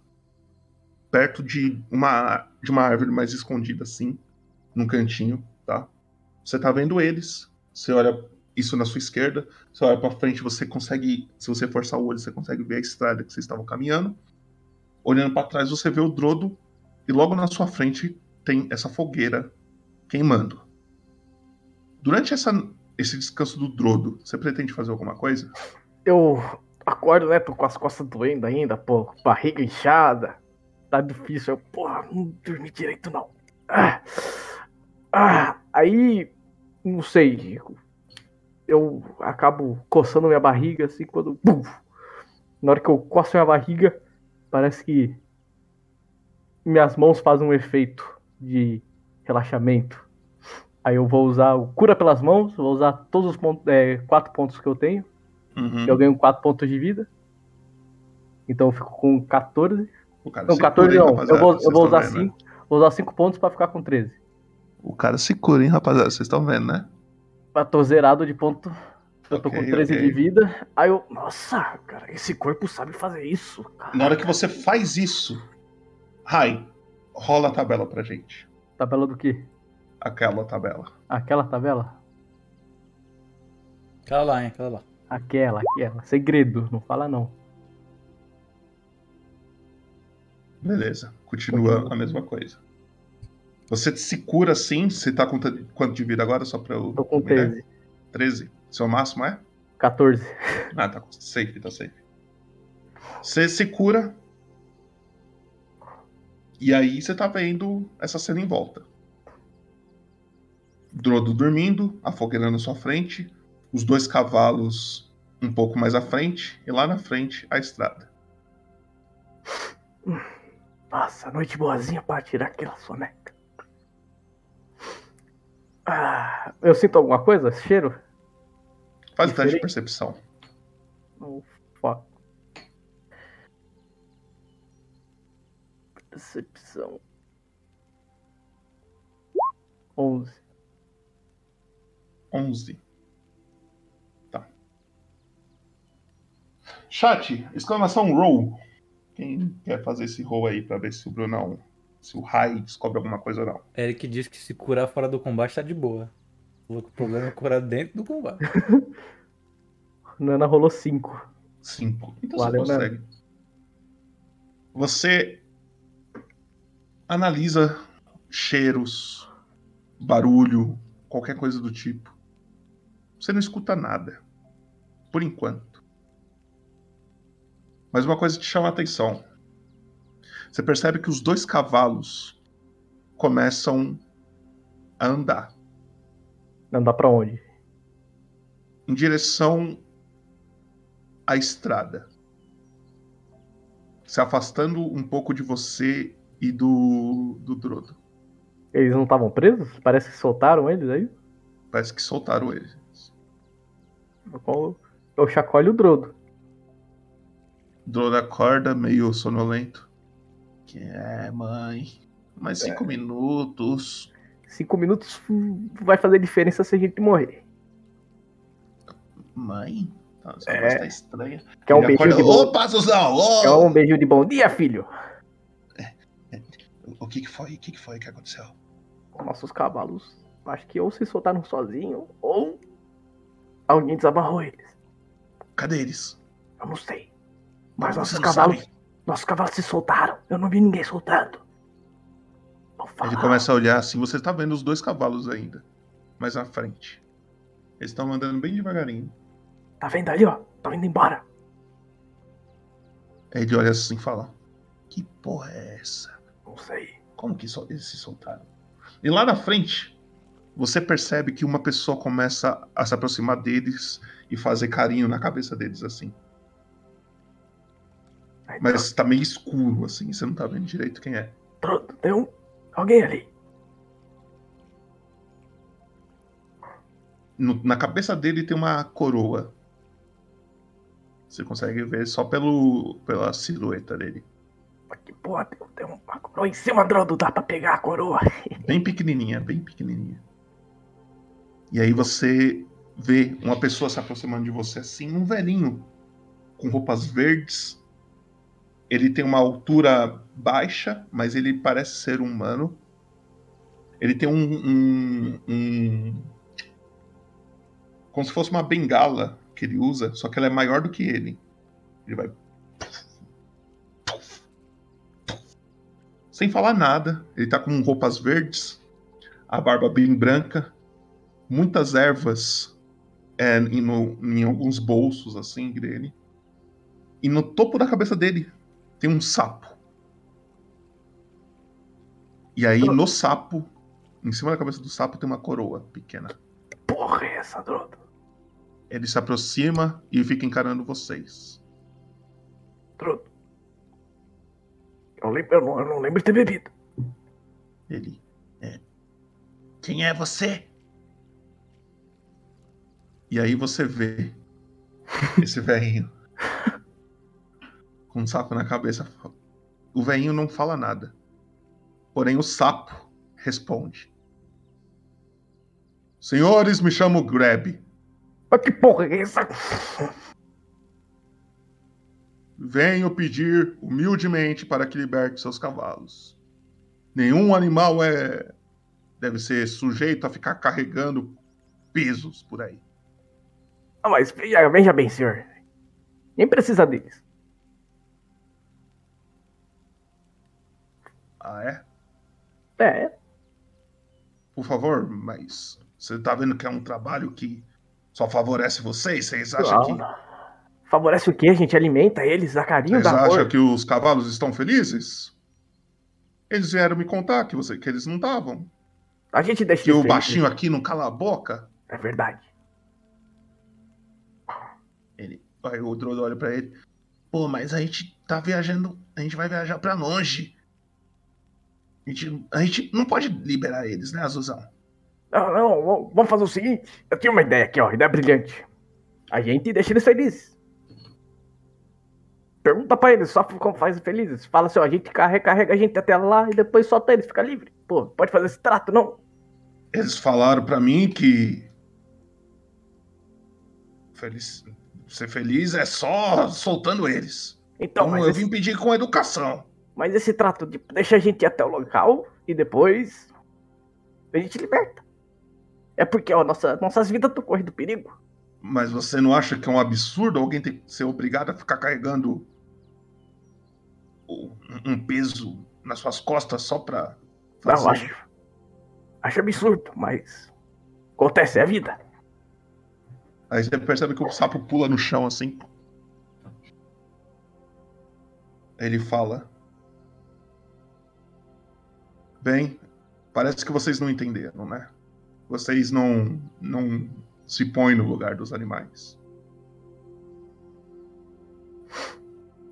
perto de uma, de uma árvore mais escondida, assim, num cantinho, tá? Você tá vendo eles, você olha isso na sua esquerda, você olha pra frente, você consegue, se você forçar o olho, você consegue ver a estrada que vocês estavam caminhando. Olhando pra trás, você vê o Drodo, e logo na sua frente tem essa fogueira queimando. Durante essa, esse descanso do Drodo, você pretende fazer alguma coisa? Eu acordo, né? Tô com as costas doendo ainda, pô, barriga inchada. Tá difícil. Eu, porra, não dormi direito não. Ah, ah, aí, não sei. Eu acabo coçando minha barriga assim quando. Pum, na hora que eu coço minha barriga, parece que minhas mãos fazem um efeito de relaxamento. Aí eu vou usar o cura pelas mãos, vou usar todos os pontos, é, quatro pontos que eu tenho. Uhum. Eu ganho 4 pontos de vida. Então eu fico com 14. O cara Não, se 14 cura, hein, não. rapaziada, Eu vou, eu vou tão usar vendo, né? 5. Vou usar 5 pontos pra ficar com 13. O cara se cura, hein, rapaziada? Vocês estão vendo, né? Eu tô zerado de ponto. Eu tô com 13 ok. de vida. Aí eu. Nossa, cara, esse corpo sabe fazer isso. Na hora que você faz isso, Rai, rola a tabela pra gente. Tabela do quê? Aquela tabela. Aquela tabela? Aquela lá, hein? Aquela lá. Aquela, aquela. Segredo, não fala não. Beleza. Continua a mesma coisa. Você se cura assim? Você tá com quanto de vida agora? Só pra eu. Tô com ter uma 13. ideia? 13. Seu máximo é? 14. Ah, tá safe, tá safe. Você se cura. E aí você tá vendo essa cena em volta. Drodo dormindo, a fogueira na sua frente, os dois cavalos um pouco mais à frente, e lá na frente a estrada. Nossa, noite boazinha pra tirar aquela soneca. Ah, eu sinto alguma coisa? Cheiro? Faz o teste de percepção. Oh, fuck. Percepção. 11. 11. Tá. Chat, exclamação roll. Quem quer fazer esse roll aí pra ver se o Brunão, se o Rai descobre alguma coisa ou não? Eric disse que se curar fora do combate tá de boa. Falou que o problema é curar dentro do combate. Nana rolou 5. 5. Então Valeu, você consegue. Você analisa cheiros, barulho, qualquer coisa do tipo. Você não escuta nada. Por enquanto. Mas uma coisa te chama a atenção. Você percebe que os dois cavalos começam a andar Andar pra onde? em direção à estrada. Se afastando um pouco de você e do, do Drodo. Eles não estavam presos? Parece que soltaram eles aí. Parece que soltaram ele. Eu, eu chacoalho o Drodo. Drodo acorda meio sonolento. Que é, mãe. Mais cinco minutos. Cinco minutos vai fazer diferença se a gente morrer. Mãe? Essa É. voz tá estranha. Quer um Ele beijinho acorda, de bom... Opa, Zuzão! ô! Quer um beijinho de bom dia, filho? O que que foi? O que que foi que aconteceu? Nossos cavalos, acho que ou se soltaram sozinhos, ou alguém desamarrou eles. Cadê eles? Eu não sei. Mas nossos cavalos, sabe? nossos cavalos se soltaram. Eu não vi ninguém soltando. Ele começa a olhar assim, você tá vendo os dois cavalos ainda. Mais à frente. Eles estão andando bem devagarinho. Tá vendo ali, ó? Estão indo embora. Aí ele olha assim e fala: Que porra é essa? Não sei. Como que eles se soltaram? E lá na frente, você percebe que uma pessoa começa a se aproximar deles e fazer carinho na cabeça deles assim. Mas tá meio escuro assim, você não tá vendo direito quem é. Pronto, tem um. Alguém ali. No- na cabeça dele tem uma coroa. Você consegue ver só pelo, pela silhueta dele. Que porra, tem, tem uma coroa em cima, Drodo. Dá pra pegar a coroa. Bem pequenininha, bem pequenininha. E aí você vê uma pessoa se aproximando de você assim, um velhinho com roupas verdes. Ele tem uma altura baixa, mas ele parece ser humano. Ele tem um, um, um- como se fosse uma bengala que ele usa, só que ela é maior do que ele. Ele vai sem falar nada. Ele tá com roupas verdes, a barba bem branca, muitas ervas é, em, no- em alguns bolsos assim dele. E no topo da cabeça dele tem um sapo. E aí no sapo, em cima da cabeça do sapo tem uma coroa pequena. Porra, é essa, Drodo? Ele se aproxima e fica encarando vocês. Drodo. Eu, lembro, eu, não, eu não lembro de ter bebido. Ele. É. Quem é você? E aí você vê esse velhinho com um sapo na cabeça. O velhinho não fala nada. Porém, o sapo responde: Senhores, me chamo Grab. Mas que porra é essa? Venho pedir humildemente para que liberte seus cavalos. Nenhum animal é deve ser sujeito a ficar carregando pesos por aí. Ah, mas veja bem, senhor. Nem precisa deles. Ah, é? É. Por favor, mas você tá vendo que é um trabalho que só favorece vocês? Vocês acham que, Não. Favorece o quê? A gente alimenta eles, dá carinho, vocês dá amor. acham que os cavalos estão felizes? Eles vieram me contar que, você, que eles não estavam. A gente deixa Que o baixinho aqui não cala a boca. É verdade. Ele, aí o Drodo olha pra ele. Pô, mas a gente tá viajando. A gente vai viajar pra longe. A gente, a gente não pode liberar eles, né, Azuzão? Não, não, vamos- fazer o seguinte. Eu tinha uma ideia aqui, ó, ideia brilhante. A gente deixa eles felizes. Pergunta pra eles, só como faz felizes. Fala assim, ó, a gente carrega, carrega a gente até lá e depois solta eles, fica livre. Pô, pode fazer esse trato, não? Eles falaram pra mim que. Feliz... Ser feliz é só soltando eles. Então, mas eu esse- vim pedir com educação. Mas esse trato de deixa a gente ir até o local e depois a gente liberta. É porque, ó, nossa, nossas vidas estão correndo perigo. Mas você não acha que é um absurdo alguém ter que ser obrigado a ficar carregando um peso nas suas costas só pra. Não, fazer- acho. Acho absurdo, mas. Acontece, é a vida. Aí você percebe que o sapo pula no chão assim. Ele fala: Bem, parece que vocês não entenderam, né? Vocês não, não se põem no lugar dos animais.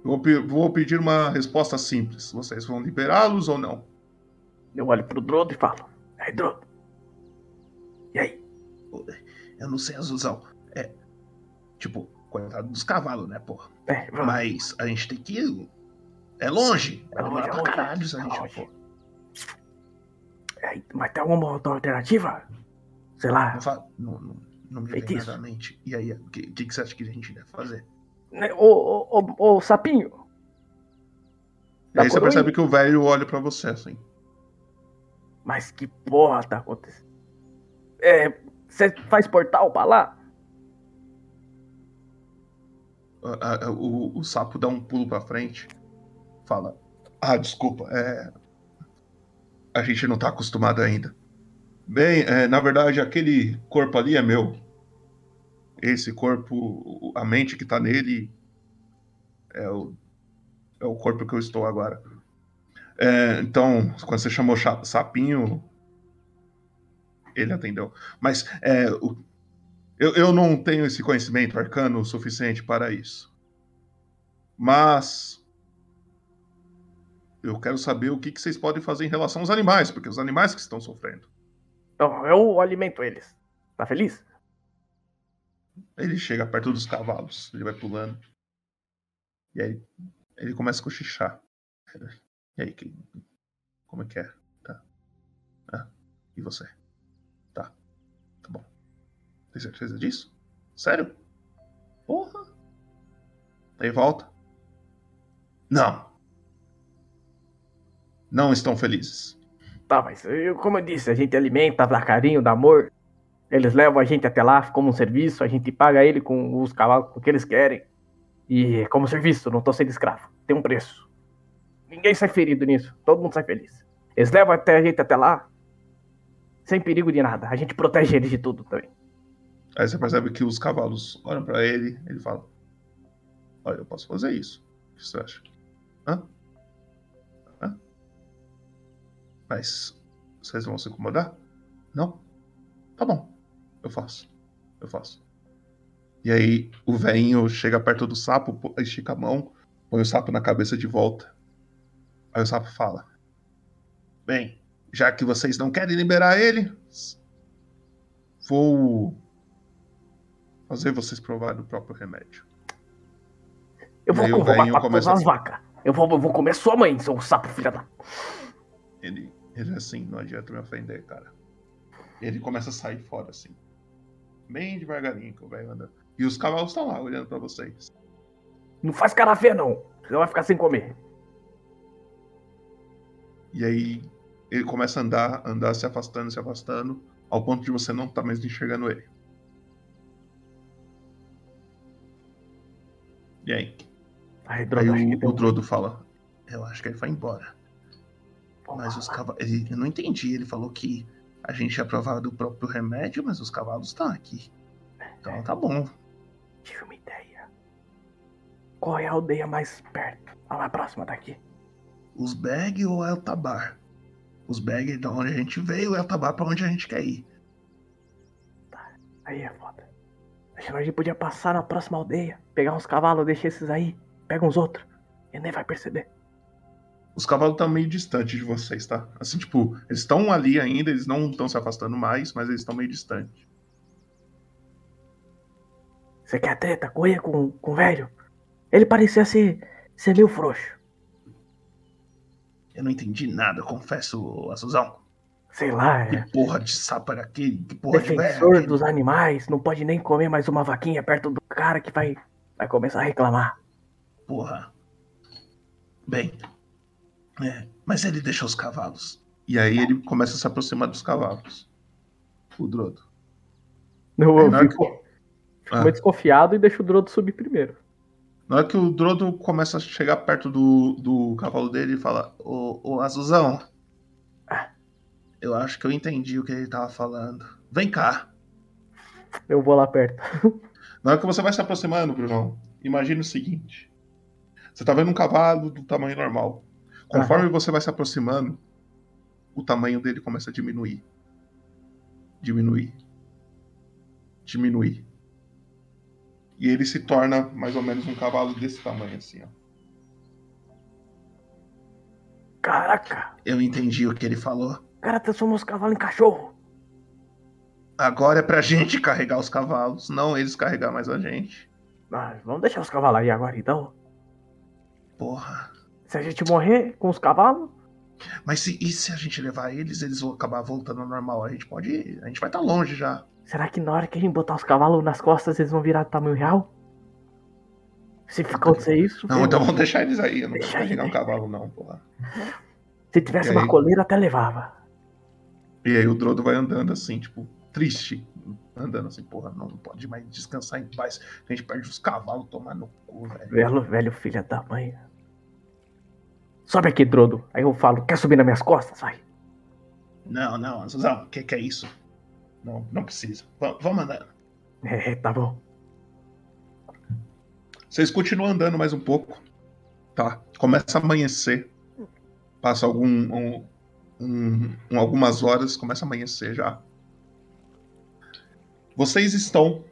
Vou, vou pedir uma resposta simples. Vocês vão liberá-los ou não? Eu olho pro Drodo e falo: Aí, Drodo. E aí? Eu não sei, Azuzão. É. Tipo, coitado dos cavalos, né, porra? É. Mas a gente tem que É longe. É longe, é longe, caralho a é gente longe. Mas tem alguma outra alternativa? Sei lá. Não, fa- não, não, não me vem nada à mente. E aí, o que, o que você acha que a gente deve fazer? Né, Ô, ô, ô, sapinho. E aí Tá você coroinha? percebe que o velho olha pra você assim. Mas que porra tá acontecendo? É. Você faz portal pra lá? A- o, o sapo dá um pulo pra frente. Fala. Ah, desculpa. É... A gente não tá acostumado ainda. Bem, é, na verdade, aquele corpo ali é meu. Esse corpo, a mente que tá nele é o, é o corpo que eu estou agora. É, então, quando você chamou cha- sapinho, ele atendeu. Mas é, o- eu, eu não tenho esse conhecimento arcano suficiente para isso. Mas eu quero saber o que, que vocês podem fazer em relação aos animais, porque os animais que estão sofrendo. Então, eu alimento eles. Tá feliz? Ele chega perto dos cavalos, ele vai pulando. E aí ele começa a cochichar. E aí, que, como é que é? Tá. Ah, e você? Tá. Tá bom. Tem certeza disso? Sério? Porra. Aí volta. Não. Não estão felizes. Tá, mas eu, como eu disse, a gente alimenta, dá carinho, dá amor. Eles levam a gente até lá como um serviço, a gente paga ele com os cavalos com que eles querem. E como serviço, não tô sendo escravo. Tem um preço. Ninguém sai ferido nisso, todo mundo sai feliz. Eles levam até a gente até lá, sem perigo de nada. A gente protege eles de tudo também. Aí você percebe que os cavalos olham pra ele, ele fala: Olha, eu posso fazer isso. O que você acha? Hã? Mas vocês vão se incomodar? Não? Tá bom, eu faço. Eu faço. E aí o velhinho chega perto do sapo, estica a mão, põe o sapo na cabeça de volta. Aí o sapo fala: Bem, já que vocês não querem liberar ele, vou fazer vocês provarem o próprio remédio. Eu vou E começa todas as vacas. Eu vou, eu vou comer sua mãe, seu sapo filha da. Ele, ele assim, não adianta me ofender, cara. Ele começa a sair fora, assim. Bem devagarinho que o velho anda. E os cavalos estão lá olhando pra vocês. Não faz cara feia, não. Você vai ficar sem comer. E aí ele começa a andar, andar, se afastando, se afastando, ao ponto de você não estar mais enxergando ele. E aí? Aí, Aí droga, que o, o Drodo fala: Eu acho que ele vai embora. Mas os cavalos. Ele, eu não entendi. Ele falou que a gente ia provar do próprio remédio, mas os cavalos estão aqui. Então tá bom. Tive uma ideia. Qual é a aldeia mais perto? A mais próxima daqui. Os Beg ou Eltabar? Os Beg é de onde a gente veio, o Eltabar pra onde a gente quer ir. Aí é foda. Acho que a gente podia passar na próxima aldeia, pegar uns cavalos, deixar esses aí, pega uns outros. E nem vai perceber. Os cavalos estão meio distantes de vocês, tá? Assim, tipo, eles estão ali ainda, eles não estão se afastando mais, mas eles estão meio distantes. Você quer treta? Correr com, com o velho? Ele parecia ser, ser meio frouxo. Eu não entendi nada, confesso, Azuzão. Sei lá, é. Que porra de sapo era aquele? Que porra de velho Defensor dos animais, não pode nem comer mais uma vaquinha perto do cara que vai, vai começar a reclamar. Porra. Bem. É, mas ele deixa os cavalos. E aí ele começa a se aproximar dos cavalos. O Drodo. Eu, Aí eu fico, que- fico Ah. meio desconfiado e deixo o Drodo subir primeiro. Na hora que o Drodo começa a chegar perto do, do cavalo dele, ele fala: Ô, ô Azuzão, eu acho que eu entendi o que ele tava falando. Vem cá. Eu vou lá perto. Na hora que você vai se aproximando, Brunão, imagine o seguinte: você tá vendo um cavalo do tamanho normal. Conforme você vai se aproximando, o tamanho dele começa a diminuir. Diminuir. Diminuir. E ele se torna mais ou menos um cavalo desse tamanho, assim, ó. Caraca, Eu entendi o que ele falou. o cara transformou os cavalos em cachorro. Agora é pra gente carregar os cavalos, não eles carregar mais a gente. Ah, vamos deixar os cavalos aí agora então. Porra. Se a gente morrer com os cavalos, Mas se, e se a gente levar eles, eles vão acabar voltando ao normal? A gente pode ir, a gente vai estar longe já. será que na hora que a gente botar os cavalos nas costas eles vão virar do tamanho real? Se acontecer isso. Não, então vamos deixar eles aí. Eu não Deixa aí, pegar um né? cavalo, não, porra. Se tivesse E uma aí? coleira, até levava. E aí o Drodo vai andando assim, tipo, triste. Andando assim, porra, não pode mais descansar em paz. A gente perde os cavalos, tomar no cu, velho. Velho, velho filho da mãe. Sobe aqui, Drodo. Aí eu falo, quer subir nas minhas costas? Vai. Não, não, Suzão, o que, que é isso? Não, não precisa. Va- vamos andando. É, tá bom. Vocês continuam andando mais um pouco. Tá. Começa a amanhecer. Passa algum. um- um- um- algumas horas, começa a amanhecer já. Vocês estão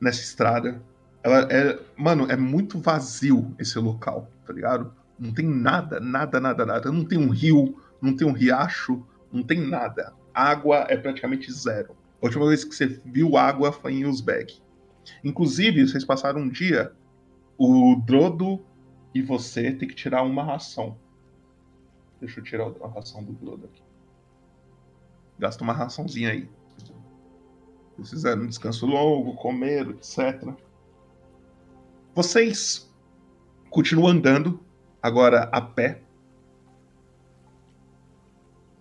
nessa estrada. Ela é. Mano, é muito vazio esse local, tá ligado? Não tem nada, nada, nada, nada. Não tem um rio, não tem um riacho, não tem nada. Água é praticamente zero. A última vez que você viu água foi em Uzbek. Inclusive, vocês passaram um dia, o Drodo e você tem que tirar uma ração. Deixa eu tirar a ração do Drodo aqui. Gasta uma raçãozinha aí. Vocês fizeram um descanso longo, comeram, etc. Vocês continuam andando, agora a pé.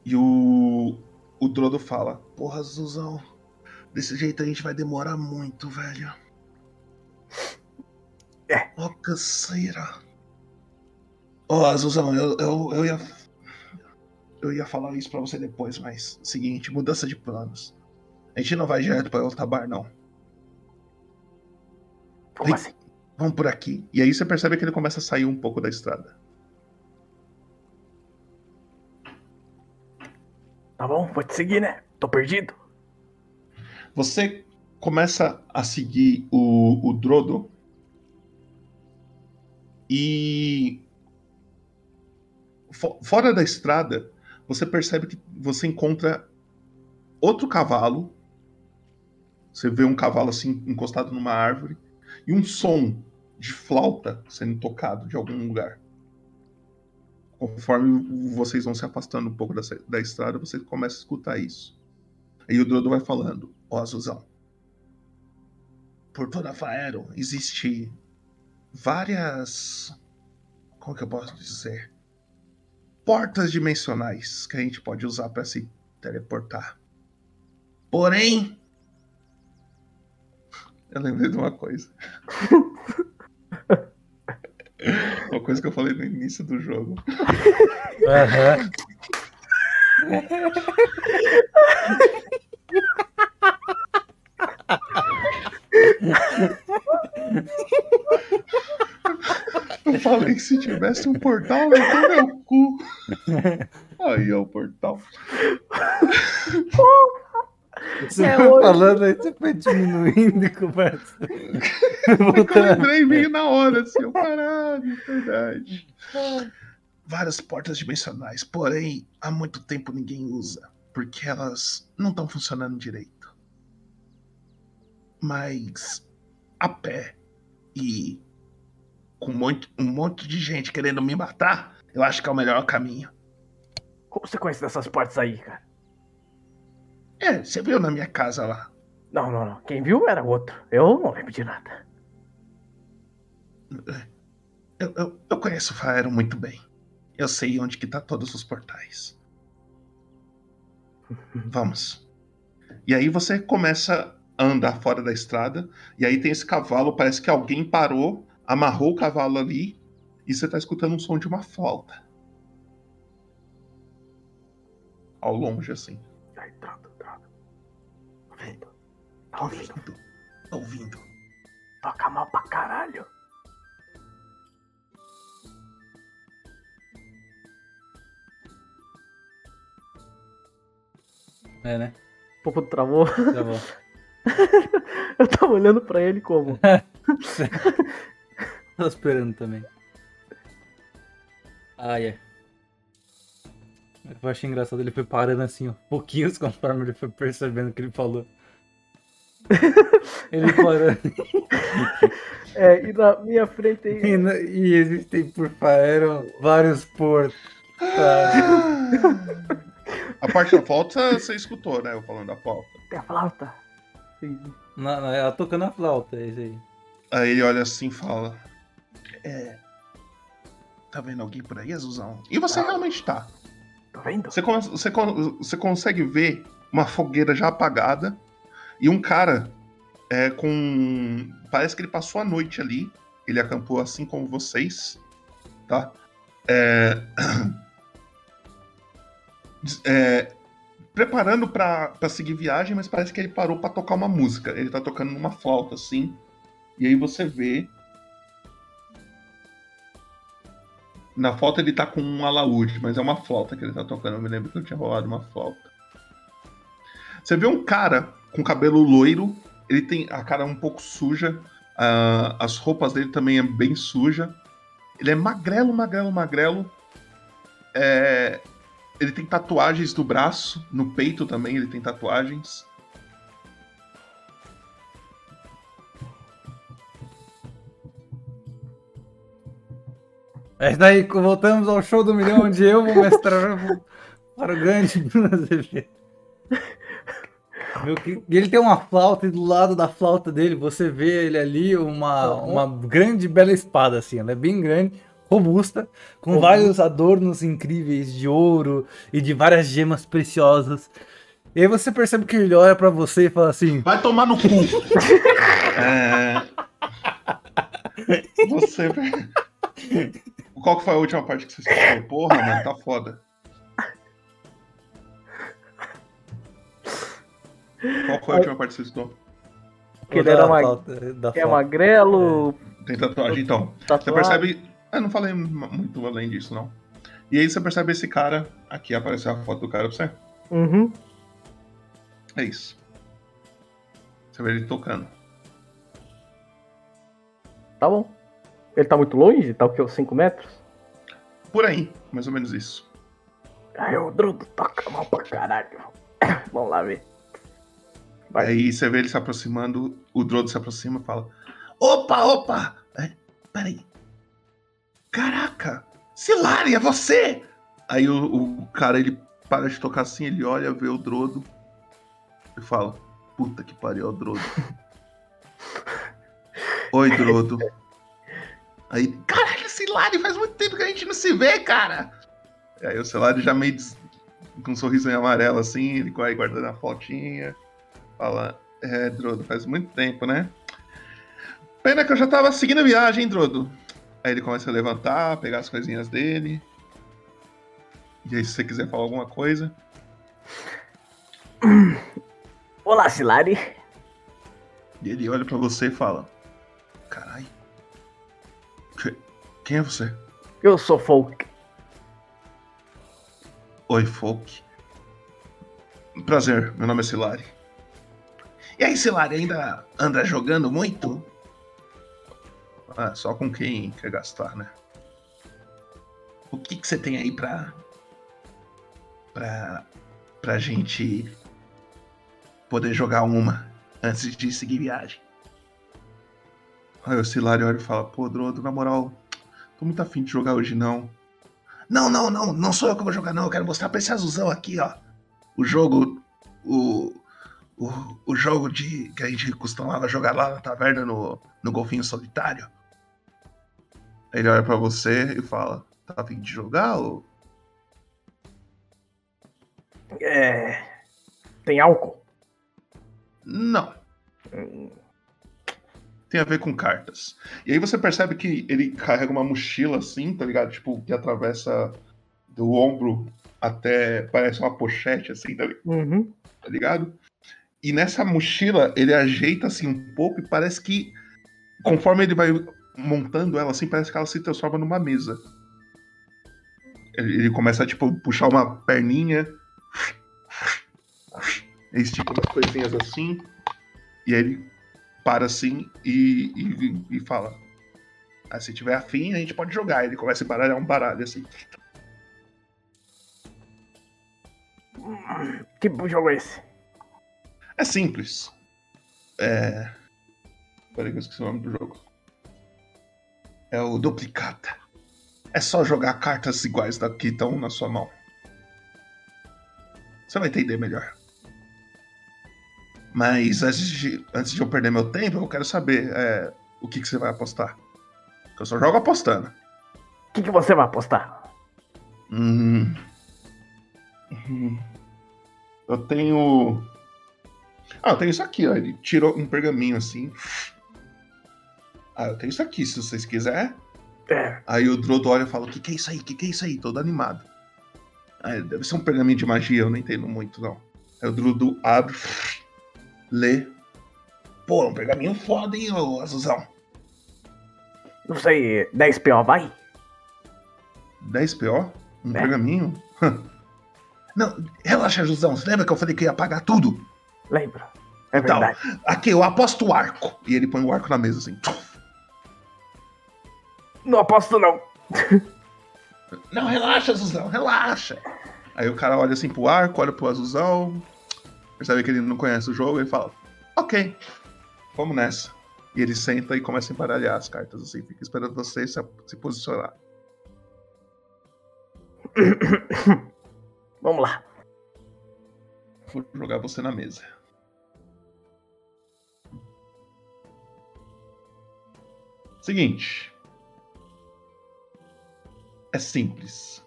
E o, o Drodo fala: Porra, Zuzão, desse jeito a gente vai demorar muito, velho. É. Ó, canseira. Ó, Azuzão, eu, eu, eu ia. Eu ia falar isso pra você depois, mas. Seguinte, mudança de planos. A gente não vai direto pra Eltabar, não. Como assim? Vamos por aqui. E aí você percebe que ele começa a sair um pouco da estrada. Tá bom, vou te seguir, né? Tô perdido. Você começa a seguir o, o Drodo e fo- fora da estrada você percebe que você encontra outro cavalo. Você vê um cavalo assim encostado numa árvore e um som de flauta sendo tocado de algum lugar. Conforme vocês vão se afastando um pouco dessa- da estrada, você começa a escutar isso. Aí o Drodo vai falando: Ó, Azuzão, por toda Faero existe várias. Como que eu posso dizer? Portas dimensionais que a gente pode usar para se teleportar. Porém. Eu lembrei de uma coisa. uma coisa que eu falei no início do jogo. Aham. Eu falei que se tivesse um portal, eu tô meu cu. Aí é o portal. Você É foi hoje. falando aí, você foi diminuindo e conversa. Eu lembrei meio na hora, assim, eu caralho, verdade. Várias portas dimensionais, porém, há muito tempo ninguém usa, porque elas não estão funcionando direito. Mas a pé e com muito, um monte de gente querendo me matar, eu acho que é o melhor caminho. Como você conhece dessas portas aí, cara? É, você viu na minha casa lá. Não, não, não. Quem viu era outro. Eu não lembro de nada. Eu, eu, eu conheço o Faero muito bem. Eu sei onde que tá todos os portais. Vamos. E aí você começa a andar fora da estrada, e aí tem esse cavalo, parece que alguém parou, amarrou o cavalo ali, e você tá escutando um som de uma flauta. Ao longe, assim. Ai, droga. Tá Tô ouvindo. ouvindo. Tô ouvindo. Toca mal pra caralho. É, né? O povo travou. Travou. Eu tava olhando pra ele como. Tô esperando também. Ah, é. Eu achei engraçado, ele foi parando assim, ó, pouquinhos conforme ele foi percebendo o que ele falou. Ele parando. É, e na minha frente aí. E, na- e existem por Faero vários portos. A parte da flauta você escutou, né? Eu falando da flauta. Tem a flauta. Sim. Na, na- ela tocando a flauta, é isso aí. Aí ele olha assim e fala: É. Tá vendo alguém por aí, Azuzão? E você realmente tá. Tá vendo? Você, você, você consegue ver uma fogueira já apagada e um cara é, com. Parece que ele passou a noite ali. Ele acampou assim como vocês, tá? É, é, preparando pra seguir viagem, mas parece que ele parou pra tocar uma música. Ele tá tocando numa flauta assim. E aí você vê. Na flauta ele tá com um alaúde, mas é uma flauta que ele tá tocando. Eu me lembro que eu tinha rolado uma flauta. Você vê um cara com cabelo loiro, ele tem a cara um pouco suja, ah, as roupas dele também é bem suja. Ele é magrelo, magrelo, magrelo. É, ele tem tatuagens no braço, no peito também ele tem tatuagens. É daí, voltamos ao show do milhão, onde eu vou mestrar grande Bruno Azevedo. Meu, e ele tem uma flauta e do lado da flauta dele você vê ele ali uma, uma grande bela espada assim, ela é bem grande, robusta, com Robusta. vários adornos incríveis de ouro e de várias gemas preciosas. E aí você percebe que ele olha pra você e fala assim: Vai tomar no cu. É... Você. Qual que foi a última parte que você escutou? Porra, mano, tá foda. Qual foi a última parte que você escutou? Que ele era Da ma- da é magrelo. Tem tatuagem, então. Você Tatuagem. percebe. Eu não falei muito além disso, não. E aí você percebe esse cara. Aqui apareceu a foto do cara pra você. Uhum. É isso. Você vê ele tocando. Tá bom. Ele tá muito longe? Tá o? Uns 5 metros? Por aí, mais ou menos isso. Aí o Drudo toca mal pra caralho. Vamos lá ver. Aí você vê ele se aproximando, o Drodo se aproxima e fala: Opa, opa! É, peraí. Caraca! Silari, é você! Aí o, o cara ele para de tocar assim, ele olha, vê o Drodo e fala: Puta que pariu, o Drodo. Oi, Drodo. Aí, caralho, Silari, faz muito tempo que a gente não se vê, cara! Aí o Silari já meio des- com um sorriso em amarelo assim, ele vai guardando a fotinha. Fala, é, Drodo, faz muito tempo, né? Pena que eu já tava seguindo a viagem, hein, Drodo? Aí ele começa a levantar, pegar as coisinhas dele. E aí, se você quiser falar alguma coisa. Olá, Silari. E ele olha pra você e fala: Carai. que- Quem é você? Eu sou Folk. Oi, Folk. Prazer, meu nome é Silari. E aí, Silari, ainda anda jogando muito? Ah, só com quem quer gastar, né? O que, que você tem aí pra. pra. pra gente poder jogar uma antes de seguir viagem? Aí o Silari olha e fala: pô, Drodo, na moral, tô muito afim de jogar hoje não. Não, não, não, não sou eu que vou jogar, não. Eu quero mostrar pra esse azulzão aqui, ó. O jogo. O. O, o jogo de que a gente costumava jogar lá na taverna no, no golfinho solitário. Aí Ele olha pra você e fala: Tá afim de jogar ou. É. Tem álcool? Não. Tem a ver com cartas. E aí você percebe que ele carrega uma mochila assim, tá ligado? Tipo, que atravessa do ombro até. Parece uma pochete assim, tá ligado? Uhum. tá ligado? E nessa mochila ele ajeita assim um pouco e parece que conforme ele vai montando ela assim, parece que ela se transforma numa mesa. Ele, ele começa a tipo puxar uma perninha, estica umas coisinhas assim, e aí ele para assim e, e, e fala: ah, se tiver afim, a gente pode jogar. Ele começa a baralhar um baralho assim. Que jogo é esse? É simples. É. Peraí que eu esqueci o nome do jogo. É o Duplicata. É só jogar cartas iguais da que estão na sua mão. Você vai entender melhor. Mas antes de, antes de eu perder meu tempo, eu quero saber é, o que, que você vai apostar. Porque eu só jogo apostando. O que, que você vai apostar? Hum. Hum. Eu tenho. Ah, eu tenho isso aqui, ó. Ele tirou um pergaminho assim. Ah, eu tenho isso aqui, se vocês quiserem. É. Aí o Drodo olha e fala: O que, que é isso aí? O que, que é isso aí? Todo animado. Ah, deve ser um pergaminho de magia, eu não entendo muito, não. Aí o Drodo abre, lê. Pô, é um pergaminho foda, hein, ô Azuzão? Não sei, 10 PO vai? 10 PO? Um É. pergaminho? Não, relaxa, Azuzão. Você lembra que eu falei que ia pagar tudo? Lembro. É então, verdade. aqui, eu aposto o arco. E ele põe o arco na mesa assim. Não aposto, não. Não, relaxa, Azuzão, relaxa. Aí o cara olha assim pro arco, olha pro Azuzão, percebe que ele não conhece o jogo e fala: Ok, vamos nessa. E ele senta e começa a embaralhar as cartas, assim, fica esperando você se, se posicionar. Vamos lá. Vou jogar você na mesa. Seguinte. É simples.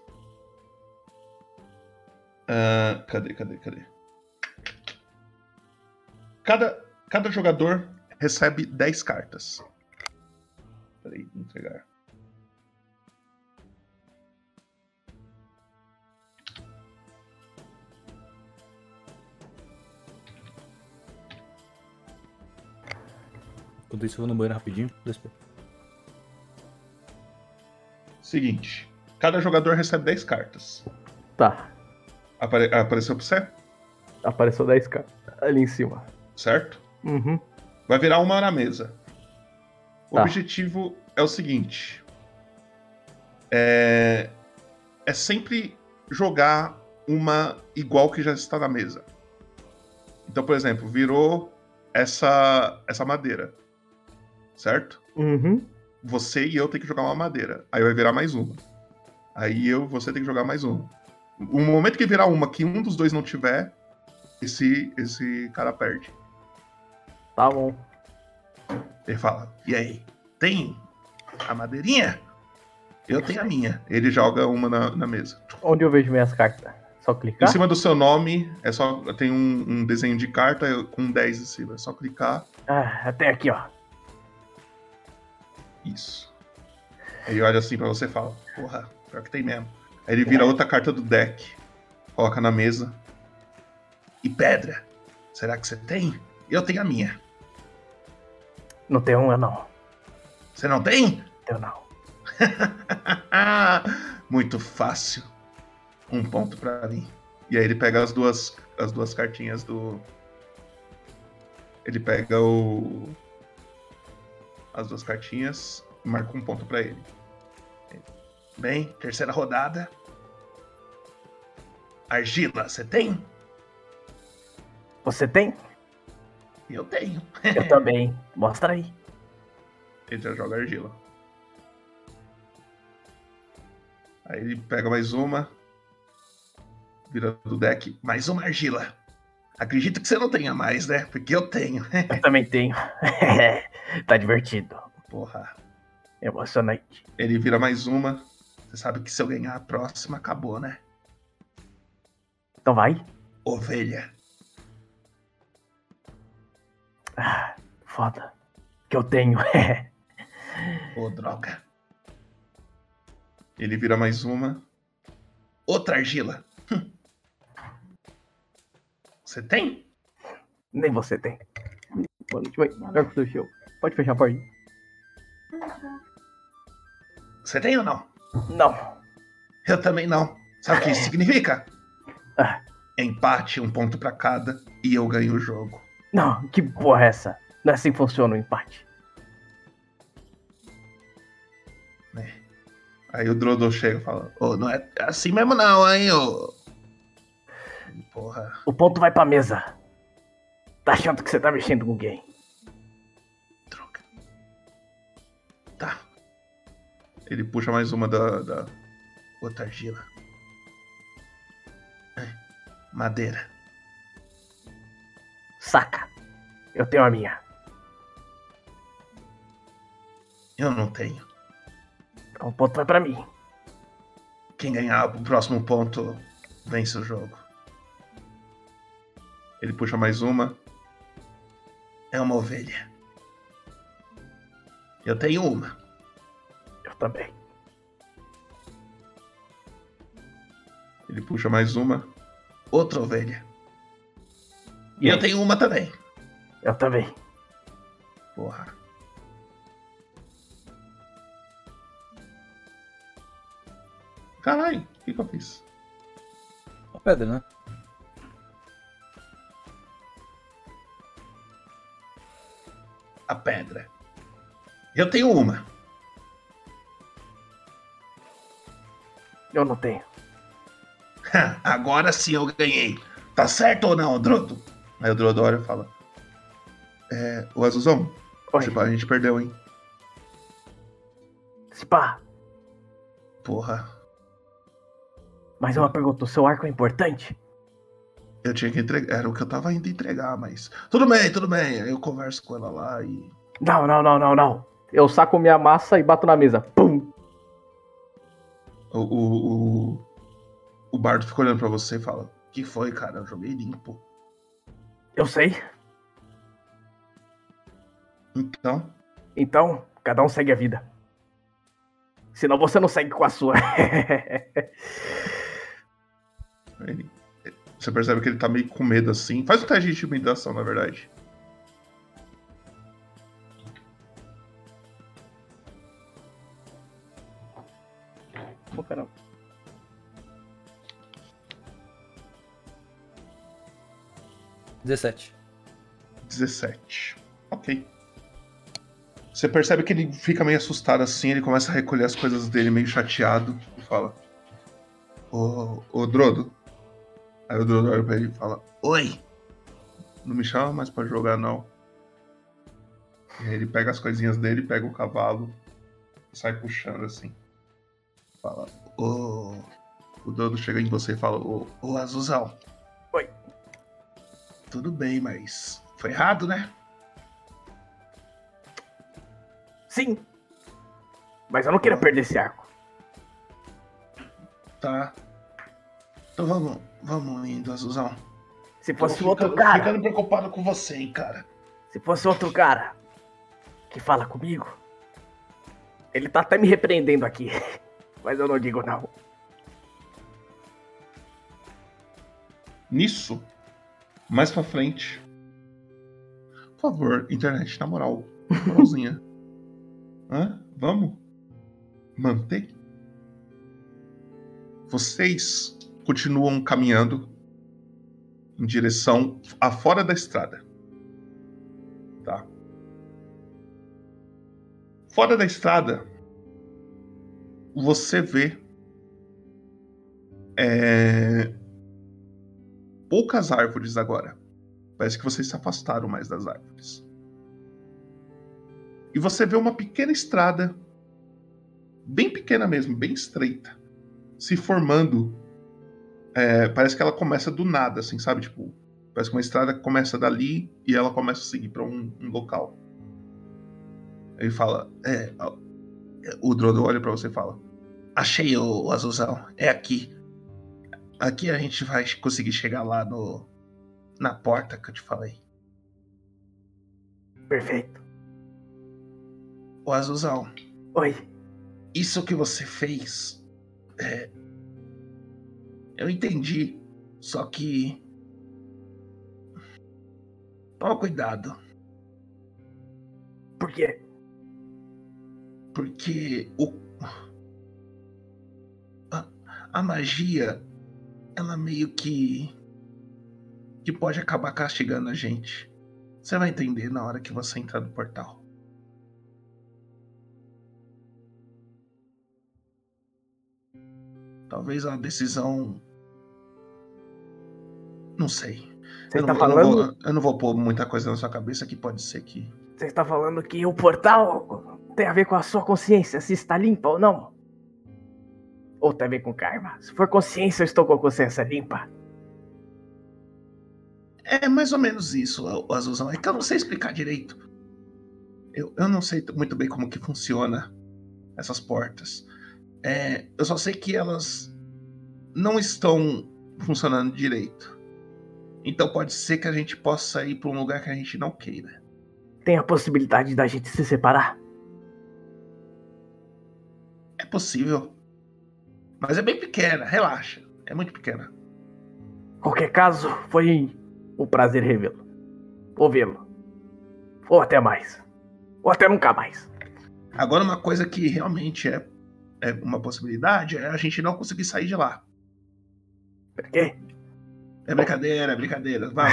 Ah, cadê, cadê, cadê? Cada, cada jogador recebe 10 cartas. Peraí, entregar. Enquanto isso, eu vou no banheiro rapidinho. Despe- Seguinte. Cada jogador recebe 10 cartas. Tá. Apare- apareceu pra você? Apareceu 10k ali em cima. Certo? Uhum. Vai virar uma na mesa. O Tá. objetivo é o seguinte: é, é sempre jogar uma igual que já está na mesa. Então, por exemplo, virou essa essa madeira, certo? Uhum. Você e eu tem que jogar uma madeira. Aí vai virar mais uma. Aí eu, você tem que jogar mais uma. No momento que virar uma que um dos dois não tiver, esse esse cara perde. Tá bom. Ele fala: E aí, tem a madeirinha? Eu tenho a minha. Ele joga uma na, na mesa. Onde eu vejo minhas cartas? Só Em clicar? cima do seu nome, é só tem um, um desenho de carta com 10 em cima. É só clicar. Ah, até aqui, ó. Isso. Ele olha assim pra você e fala: Porra, pior que tem mesmo. Aí ele vira outra carta do deck, coloca na mesa. E pedra? Será que você tem? Eu tenho a minha. Não tem uma, não. Você não tem? Eu não. Muito fácil. Um ponto pra mim. E aí ele pega as duas, as duas cartinhas do. Ele pega o. As duas cartinhas e marca um ponto pra ele. Bem, terceira rodada. Argila, você tem? Você tem? Eu tenho. Eu também. Mostra aí. Ele já joga argila. Aí ele pega mais uma. Vira do deck. Mais uma argila. Acredito que você não tenha mais, né? Porque eu tenho. Eu também tenho. tá divertido. Porra. Emocionante. Ele vira mais uma. Você sabe que se eu ganhar a próxima, acabou, né? Então vai. Ovelha. Ah, foda. Que eu tenho. Ô, droga. Ele vira mais uma. Outra argila. Você tem? Nem você tem. Boa noite, vai. Melhor que o seu. Pode fechar a porta. Você tem ou não? Não. Eu também não. Sabe o que isso significa? Empate, um ponto pra cada, e eu ganho o jogo. Não, que porra é essa? Não é assim que funciona o empate. Aí o Drodo chega e fala: Ô, não é assim mesmo não, hein, ô. Porra. O ponto vai pra mesa. Tá achando que você tá mexendo com alguém? Droga. Tá. Ele puxa mais uma da. da outra argila. É. Madeira. Saca. Eu tenho a minha. Eu não tenho. Então o ponto vai pra mim. Quem ganhar o próximo ponto vence o jogo. Ele puxa mais uma. É uma ovelha. Eu tenho uma. Eu também. Ele puxa mais uma. Outra ovelha. E eu tenho uma também. Eu também. Porra. Caralho, o que, que eu fiz? Uma pedra, né? A pedra. Eu tenho uma. Eu não tenho. Agora sim eu ganhei. Tá certo ou não, Drodo? Aí o Drodo olha e fala: É, o Azuzão, tipo, a gente perdeu, hein? Spa, Porra, mais uma pergunta. O seu arco é importante? Eu tinha que entregar. Era o que eu tava indo entregar, mas. Tudo bem, tudo bem. Aí eu converso com ela lá e. Não, não, não, não, não. Eu saco minha massa e bato na mesa. Pum! O, o, o, o Bardo fica olhando pra você e fala: Que foi, cara? Eu joguei limpo. Eu sei. Então, Então, cada um segue a vida. Senão você não segue com a sua. você percebe que ele tá meio com medo assim. Faz um teste de intimidação, na verdade. Pô, caramba. Dezessete. 17. Ok. Você percebe que ele fica meio assustado assim, ele começa a recolher as coisas dele meio chateado e fala: Ô, ô Drodo. Aí o Drodo olha pra ele e fala: Oi! Não me chama mais pra jogar, não. E aí ele pega as coisinhas dele, pega o cavalo sai puxando assim. Fala: Ô. O Drodo chega em você e fala: Ô, ô Azuzão. Oi. Tudo bem, mas foi errado, né? Sim. Mas eu não queria perder esse arco. Tá. Então vamos, vamos indo, Azuzão. Se fosse Tô outro ficando- cara. ficando preocupado com você, hein, cara. Se fosse outro cara que fala comigo, ele tá até me repreendendo aqui. Mas eu não digo não. Nisso, mais pra frente. Por favor, internet, na moral. na Moralzinha. Hã? Vamos? Manter? Vocês continuam caminhando em direção a fora da estrada. Tá? Fora da estrada, você vê é, poucas árvores agora. Parece que vocês se afastaram mais das árvores. E você vê uma pequena estrada, bem pequena mesmo, bem estreita, se formando. É, parece que ela começa do nada, assim, sabe? Tipo, parece que uma estrada começa dali e ela começa a seguir para um, um local. Ele fala, é, ó, o Drodo olha para você e fala: Achei o, o azulzão, é aqui. Aqui a gente vai conseguir chegar lá no na porta que eu te falei. Perfeito. O azulzão. Oi. Isso que você fez, é, eu entendi. Só que toma cuidado, Por quê? porque o a, a magia ela meio que que pode acabar castigando a gente. Você vai entender na hora que você entrar no portal. Talvez uma decisão. Não sei. Você eu, tá não, eu não falando- vou, eu não vou pôr muita coisa na sua cabeça que pode ser que. Você está falando que o portal tem a ver com a sua consciência, se está limpa ou não. Ou tem a ver com karma. Se for consciência, eu estou com a consciência limpa. É mais ou menos isso, Azulzão. É que eu não sei explicar direito. Eu, eu não sei muito bem como que funciona essas portas. É, eu só sei que elas não estão funcionando direito. Então pode ser que a gente possa ir para um lugar que a gente não queira. Tem a possibilidade da gente se separar? É possível. Mas é bem pequena, relaxa. É muito pequena. Qualquer caso, foi um prazer revê-lo. Ouvi-lo. Ou até mais. Ou até nunca mais. Agora, uma coisa que realmente é, é uma possibilidade é a gente não conseguir sair de lá. Por quê? É brincadeira, é brincadeira. Vai.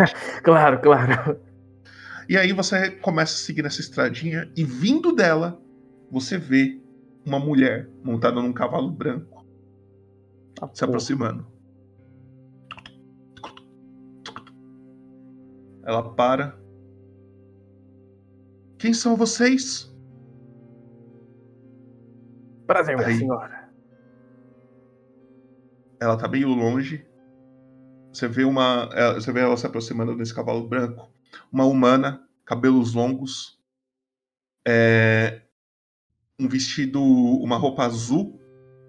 claro, claro. E aí você começa a seguir nessa estradinha e vindo dela, você vê uma mulher montada num cavalo branco Ah, se aproximando. Ela para. Quem são vocês? Prazer, minha senhora. Ela tá meio longe. Você vê uma, ela- você vê ela se aproximando desse cavalo branco. Uma humana, cabelos longos, é, um vestido, uma roupa azul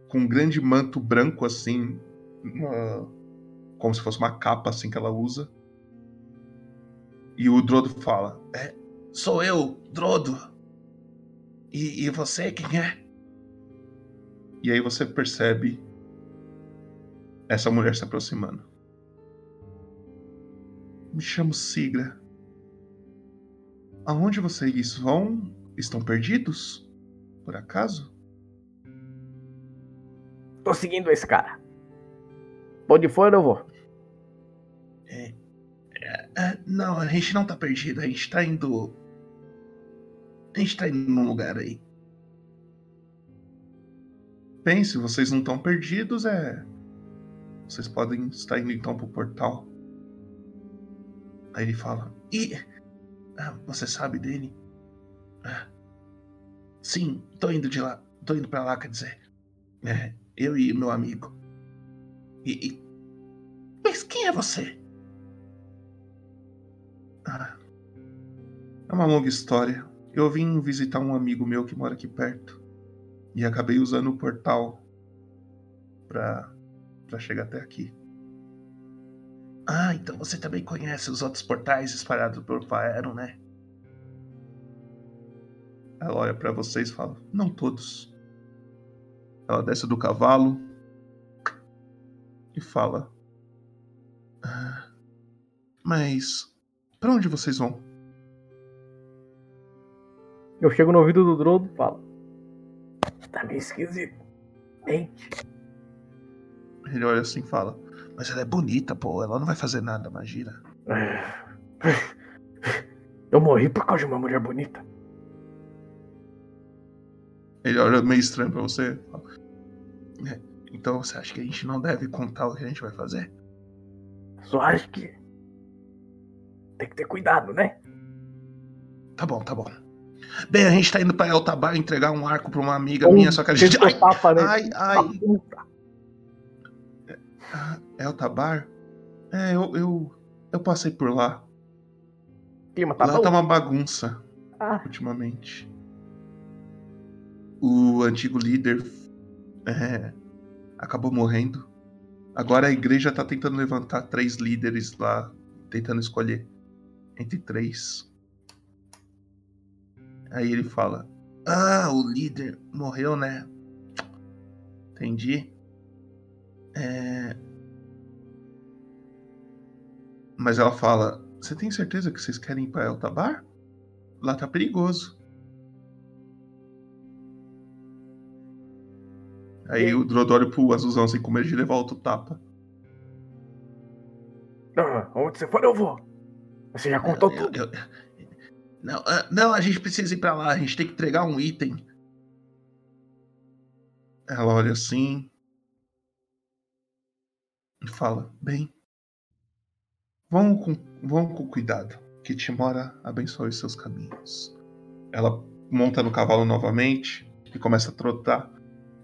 com um grande manto branco assim, uma- como se fosse uma capa assim que ela usa. E o Drodo fala: "É, sou eu, Drodo. E, e você quem é?" E aí você percebe essa mulher se aproximando. Me chamo Sigra. Aonde vocês vão? Estão perdidos? Por acaso? Tô seguindo esse cara. Onde for, eu vou. É, não, a gente não tá perdido. A gente tá indo. A gente tá indo num lugar aí. Bem, se vocês não estão perdidos, é. Vocês podem estar indo então pro portal. Aí ele fala: E. ah, você sabe dele? "Ah, sim, tô indo de lá. Tô indo pra lá, quer dizer. É, eu e meu amigo. E. e- Mas quem é você? Ah, é uma longa história. Eu vim visitar um amigo meu que mora aqui perto. E acabei usando o portal pra, pra chegar até aqui. Ah, então você também conhece os outros portais espalhados por Faeron, né? Ela olha pra vocês e fala: Não todos. Ela desce do cavalo e fala: "Ah, Mas pra onde vocês vão? Eu chego no ouvido do Drodo e falo. Tá meio esquisito. Hein? Ele olha assim e fala: Mas ela é bonita, pô. Ela não vai fazer nada, imagina. Eu morri por causa de uma mulher bonita. Ele olha meio estranho pra você. "É, Então você acha que a gente não deve contar o que a gente vai fazer? Só acho que. Tem que ter cuidado, né? Tá bom, tá bom. Bem, a gente tá indo pra Eltabar entregar um arco pra uma amiga minha, só que a gente. Ai, tapa, né? ai, ai. Ah, Eltabar? É, eu, eu. Eu passei por lá. Clima tá Lá bom? tá uma bagunça. Ah. Ultimamente. O antigo líder é, acabou morrendo. Agora a igreja tá tentando levantar três líderes lá, tentando escolher entre três. Aí ele fala: Ah, o líder morreu, né? Entendi. É... Mas ela fala: Você tem certeza que vocês querem ir pra Eltabar? Lá tá perigoso. Aí o olha pro azulzão assim com medo de levar outro tapa. Ah, onde você for, eu vou. Você já contou Eu- tudo. eu- Não, ah, não, a gente precisa ir pra lá, a gente tem que entregar um item. Ela olha assim. E fala: Bem, vão com, vão com cuidado. Que Timora abençoe os seus caminhos. Ela monta no cavalo novamente e começa a trotar.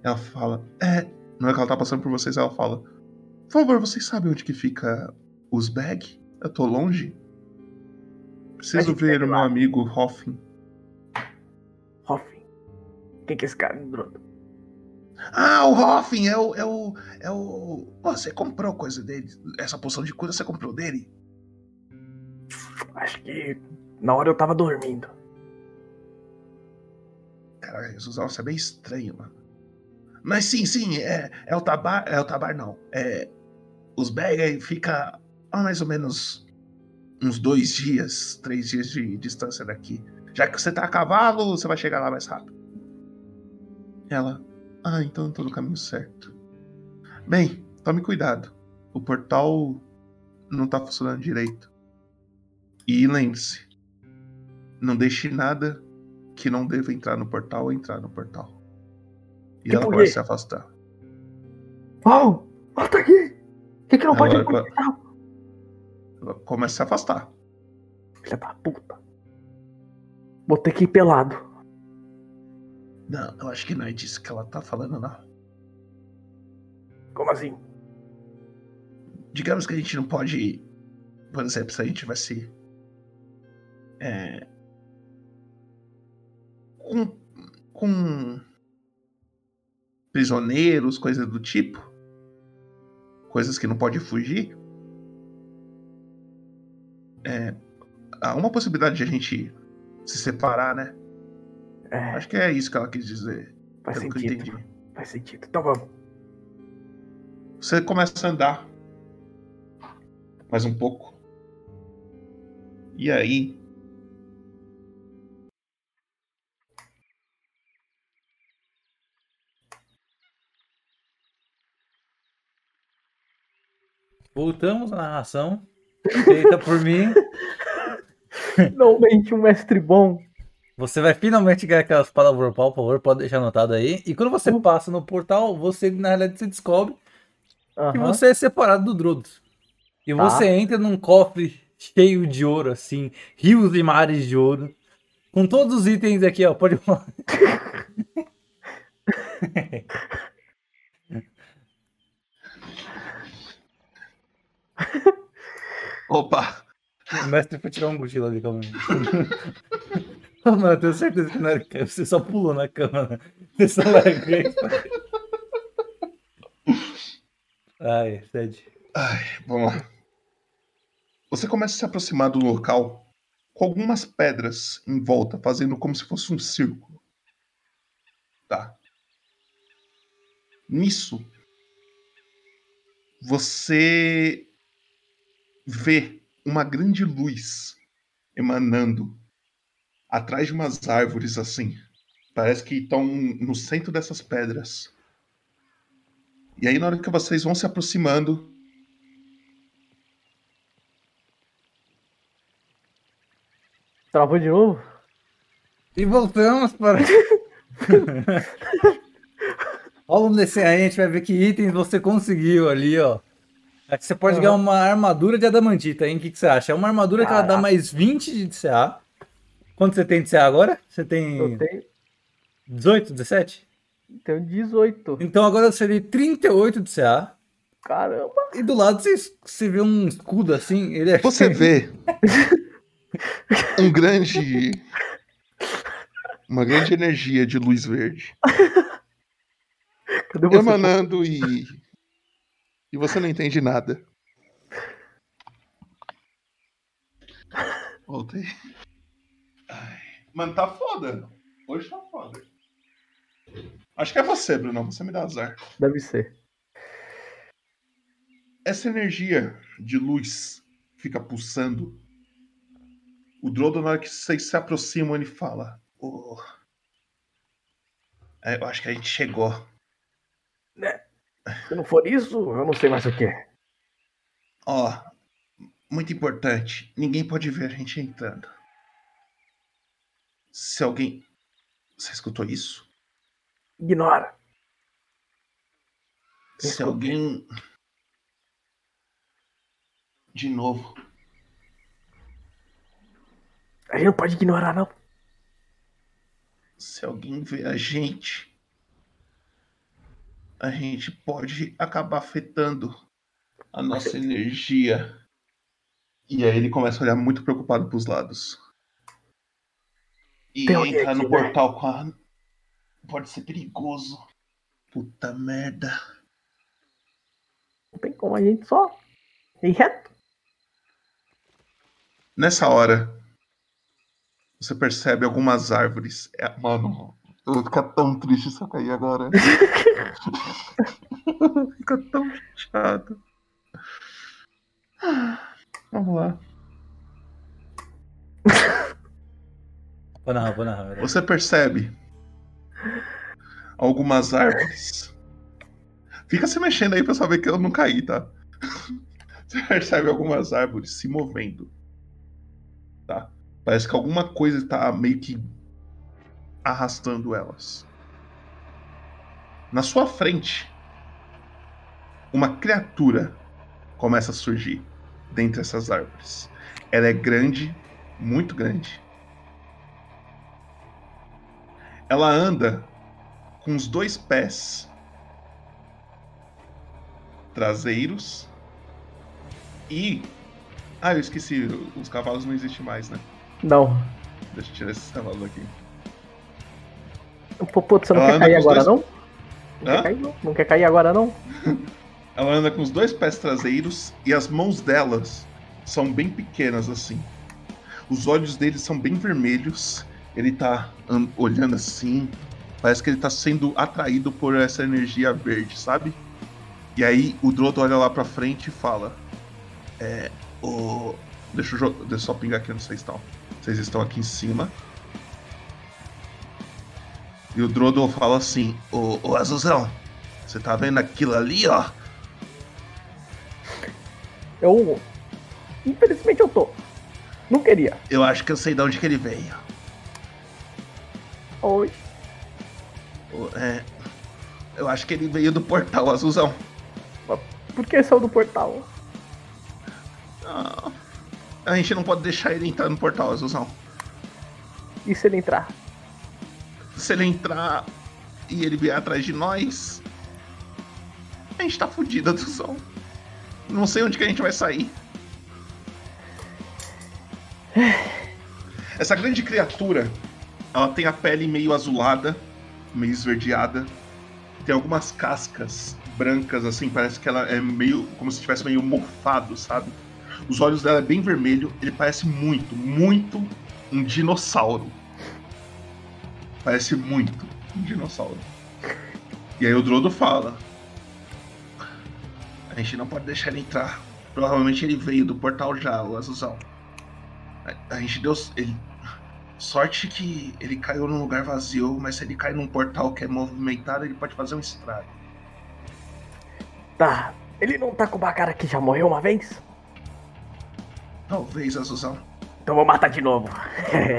Ela fala: É, não é que ela tá passando por vocês, ela fala: Por favor, vocês sabem onde que fica os bag? Eu tô longe. Preciso ver o meu amigo Hoffin. Hoffin? Quem que é esse cara, Drodo? Ah, o Hoffin é o. É o. É o. Você comprou coisa dele. Essa poção de cura você comprou dele? Acho que na hora eu tava dormindo. Cara, Jesus, isso é bem estranho, mano. Mas sim, sim, é, é o tabar. É o tabar, não. É. Os bag fica a mais ou menos uns dois dias, três dias de distância daqui. Já que você tá a cavalo, você vai chegar lá mais rápido. Ela. Ah, então eu tô no caminho certo. Bem, tome cuidado. O portal não tá funcionando direito. E lembre-se, não deixe nada que não deva entrar no portal entrar no portal. E Que ela por começa a se afastar. Uau! Volta aqui! O que, que não pode Ela- acontecer? Ela começa a se afastar. Filha da puta. Vou ter que ir pelado. Não, eu acho que não é disso que ela tá falando, não. Como assim? Digamos que a gente não pode. Por exemplo, se a gente vai se. É. Com. Com. Prisioneiros, coisas do tipo. Coisas que não pode fugir. É. Há uma possibilidade de a gente se separar, né? Acho que é isso que ela quis dizer. Faz pelo que eu sentido. entendi. Faz sentido. Então vamos. Você começa a andar mais um pouco. E aí. Voltamos à narração. Feita por mim. Finalmente um mestre bom. Você vai finalmente ganhar aquelas palavras por favor, pode deixar anotado aí. E quando você passa no portal, você na realidade você descobre que Aham. você é separado do Drodos. E Tá. você entra num cofre cheio de ouro, assim, rios e mares de ouro. Com todos os itens aqui, ó. Pode falar. Opa! O mestre foi tirar um cochilo ali, calma aí. Oh, mano, eu tenho certeza que não era. Você só pulou na cama, né? Você só. Ai, Sede. Ai, vamos lá. Você começa a se aproximar do local com algumas pedras em volta, fazendo como se fosse um círculo. Tá. Nisso, você vê uma grande luz emanando atrás de umas árvores assim. Parece que estão no centro dessas pedras. E aí, na hora que vocês vão se aproximando, Travou de novo? E voltamos para. Rola um descer aí, a gente vai ver que itens você conseguiu ali, ó. Aqui você pode Aham. ganhar uma armadura de adamantita, hein? O que, que você acha? É uma armadura que ela dá Caraca. mais 20 de CA. Quanto você tem de CA agora? Você tem. Eu tenho, 18, 17? tenho 18. Então agora você tem 38 de CA. Caramba! E do lado você, você vê um escudo assim. Ele é Você vê um grande. Uma grande energia de luz verde Cadê você? emanando e. E você não entende nada. Voltei. Mano, tá foda. Hoje tá foda. Acho que é você, Bruno. Você me dá azar. Deve ser. Essa energia de luz fica pulsando. O Drodo, na hora que vocês se aproximam, ele fala: "Oh, Eu acho que a gente chegou. Se não for isso, eu não sei mais o que é. Ó, muito importante. Ninguém pode ver a gente entrando. Se alguém. Você escutou isso? Ignora. Se alguém. De novo. A gente não pode ignorar, não. se alguém vê a gente, a gente pode acabar afetando a nossa energia. E aí ele começa a olhar muito preocupado pros lados. E Tem entrar no aqui, né? portal com a. Pode ser perigoso. Puta merda. Não tem como a gente só ir reto. Nessa hora, você percebe algumas árvores. É, mano, eu vou ficar tão triste se eu cair agora. Fica tão chato. Vamos lá. Vou narrar, vou narrar. Você percebe algumas árvores. Fica se mexendo aí pra saber que eu não caí, tá? Você percebe algumas árvores se movendo. Tá? Parece que alguma coisa tá meio que arrastando elas. Na sua frente, uma criatura começa a surgir dentre essas árvores. Ela é grande, muito grande. Ela anda com os dois pés traseiros e. Ah, eu esqueci, os cavalos não existem mais, né? Não. Deixa eu tirar esses cavalos aqui. Pô, Putz, você não Ela quer cair agora, dois- não? Não quer cair, não? Não quer cair agora, não? Ela anda com os dois pés traseiros e as mãos delas são bem pequenas assim. Os olhos dele são bem vermelhos. Ele tá an- olhando assim. Parece que ele tá sendo atraído por essa energia verde, sabe? E aí o Drodo olha lá pra frente e fala: É. O... Deixa eu, deixa eu só pingar aqui onde vocês estão. Vocês estão aqui em cima. E o Drodo fala assim: Ô, ô Azuzão, você tá vendo aquilo ali, ó? Eu. Infelizmente eu tô. Não queria. Eu acho que eu sei de onde que ele veio. Oi. É, eu acho que ele veio do portal azulzão. Por que saiu do portal? Ah, a gente não pode deixar ele entrar no portal azulzão. E se ele entrar? Se ele entrar e ele vier atrás de nós, a gente tá fudido, azulzão. Não sei onde que a gente vai sair. Essa grande criatura, ela tem a pele meio azulada, meio esverdeada. Tem algumas cascas brancas, assim, parece que ela é meio. como se estivesse meio mofado, sabe? Os olhos dela é bem vermelho, ele parece muito, muito um dinossauro. Parece muito um dinossauro. E aí o Drodo fala: A gente não pode deixar ele entrar. Provavelmente ele veio do portal já, o Azuzão. A, a gente deu. Ele, sorte que ele caiu num lugar vazio, mas se ele cai num portal que é movimentado, ele pode fazer um estrago. Tá. Ele não tá com uma cara que já morreu uma vez? Talvez, Azuzão. Então vou matar de novo.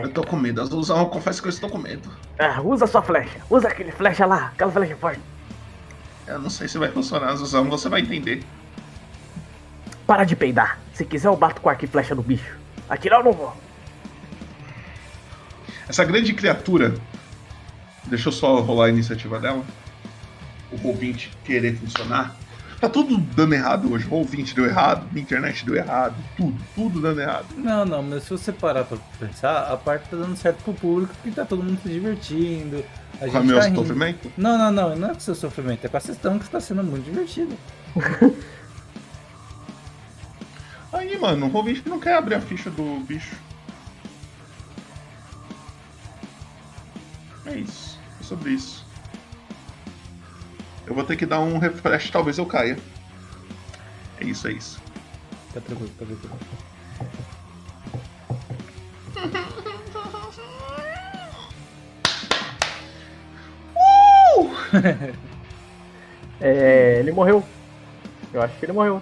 Eu tô com medo, Azuzão, eu confesso que eu estou com medo. Ah, usa sua flecha. Usa aquele flecha lá. Aquela flecha forte. Eu não sei se vai funcionar, Azuzão, você vai entender. Para de peidar. Se quiser eu bato com arco e flecha no bicho. Atirar eu não vou. Essa grande criatura. Deixa eu só rolar a iniciativa dela. O Roll20 querer funcionar. Tá tudo dando errado hoje. O Roll20 deu errado, a internet deu errado, tudo, tudo dando errado. Não, não, mas se você parar pra pensar, a parte tá dando certo pro público porque tá todo mundo se divertindo. A Com gente o meu tá sofrimento? Não, não, não, não é com o seu sofrimento, é com a questão que está sendo muito divertido. Aí, mano, o Roll20 não quer abrir a ficha do bicho. É isso. É sobre isso. Eu vou ter que dar um refresh, talvez eu caia. É isso, é isso. Tá tranquilo, tá tranquilo. É, ele morreu. Eu acho que ele morreu.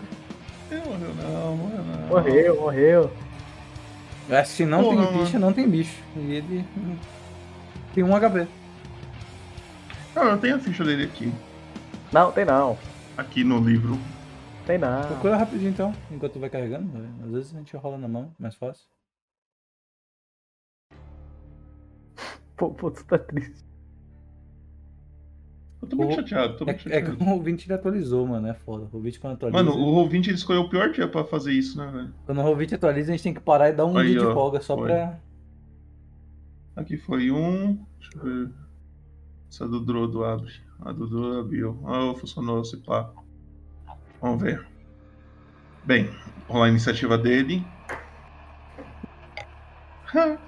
Não morreu não, morreu não. Morreu, morreu. Se não Porra, tem bicho, não tem bicho. E ele tem um HP. Não, eu tenho a ficha dele aqui. Não, tem não. Aqui no livro. Tem não. Procura rapidinho então, enquanto vai carregando. Às vezes a gente rola na mão, mais fácil. Pô, pô, tu tá triste. Eu tô muito chateado, tô É, muito é chateado. que o ouvinte ele atualizou, mano. É foda. O ouvinte quando atualiza. Mano, o ouvinte ele escolheu o pior dia pra fazer isso, né, velho? Quando o ouvinte atualiza, a gente tem que parar e dar um Aí, dia de ó, folga só foi. pra. Aqui foi um. Deixa eu ver. Essa do Drodo abre. A do Drodo abriu. Ah, funcionou esse pá. Vamos ver. Bem, rolar a iniciativa dele.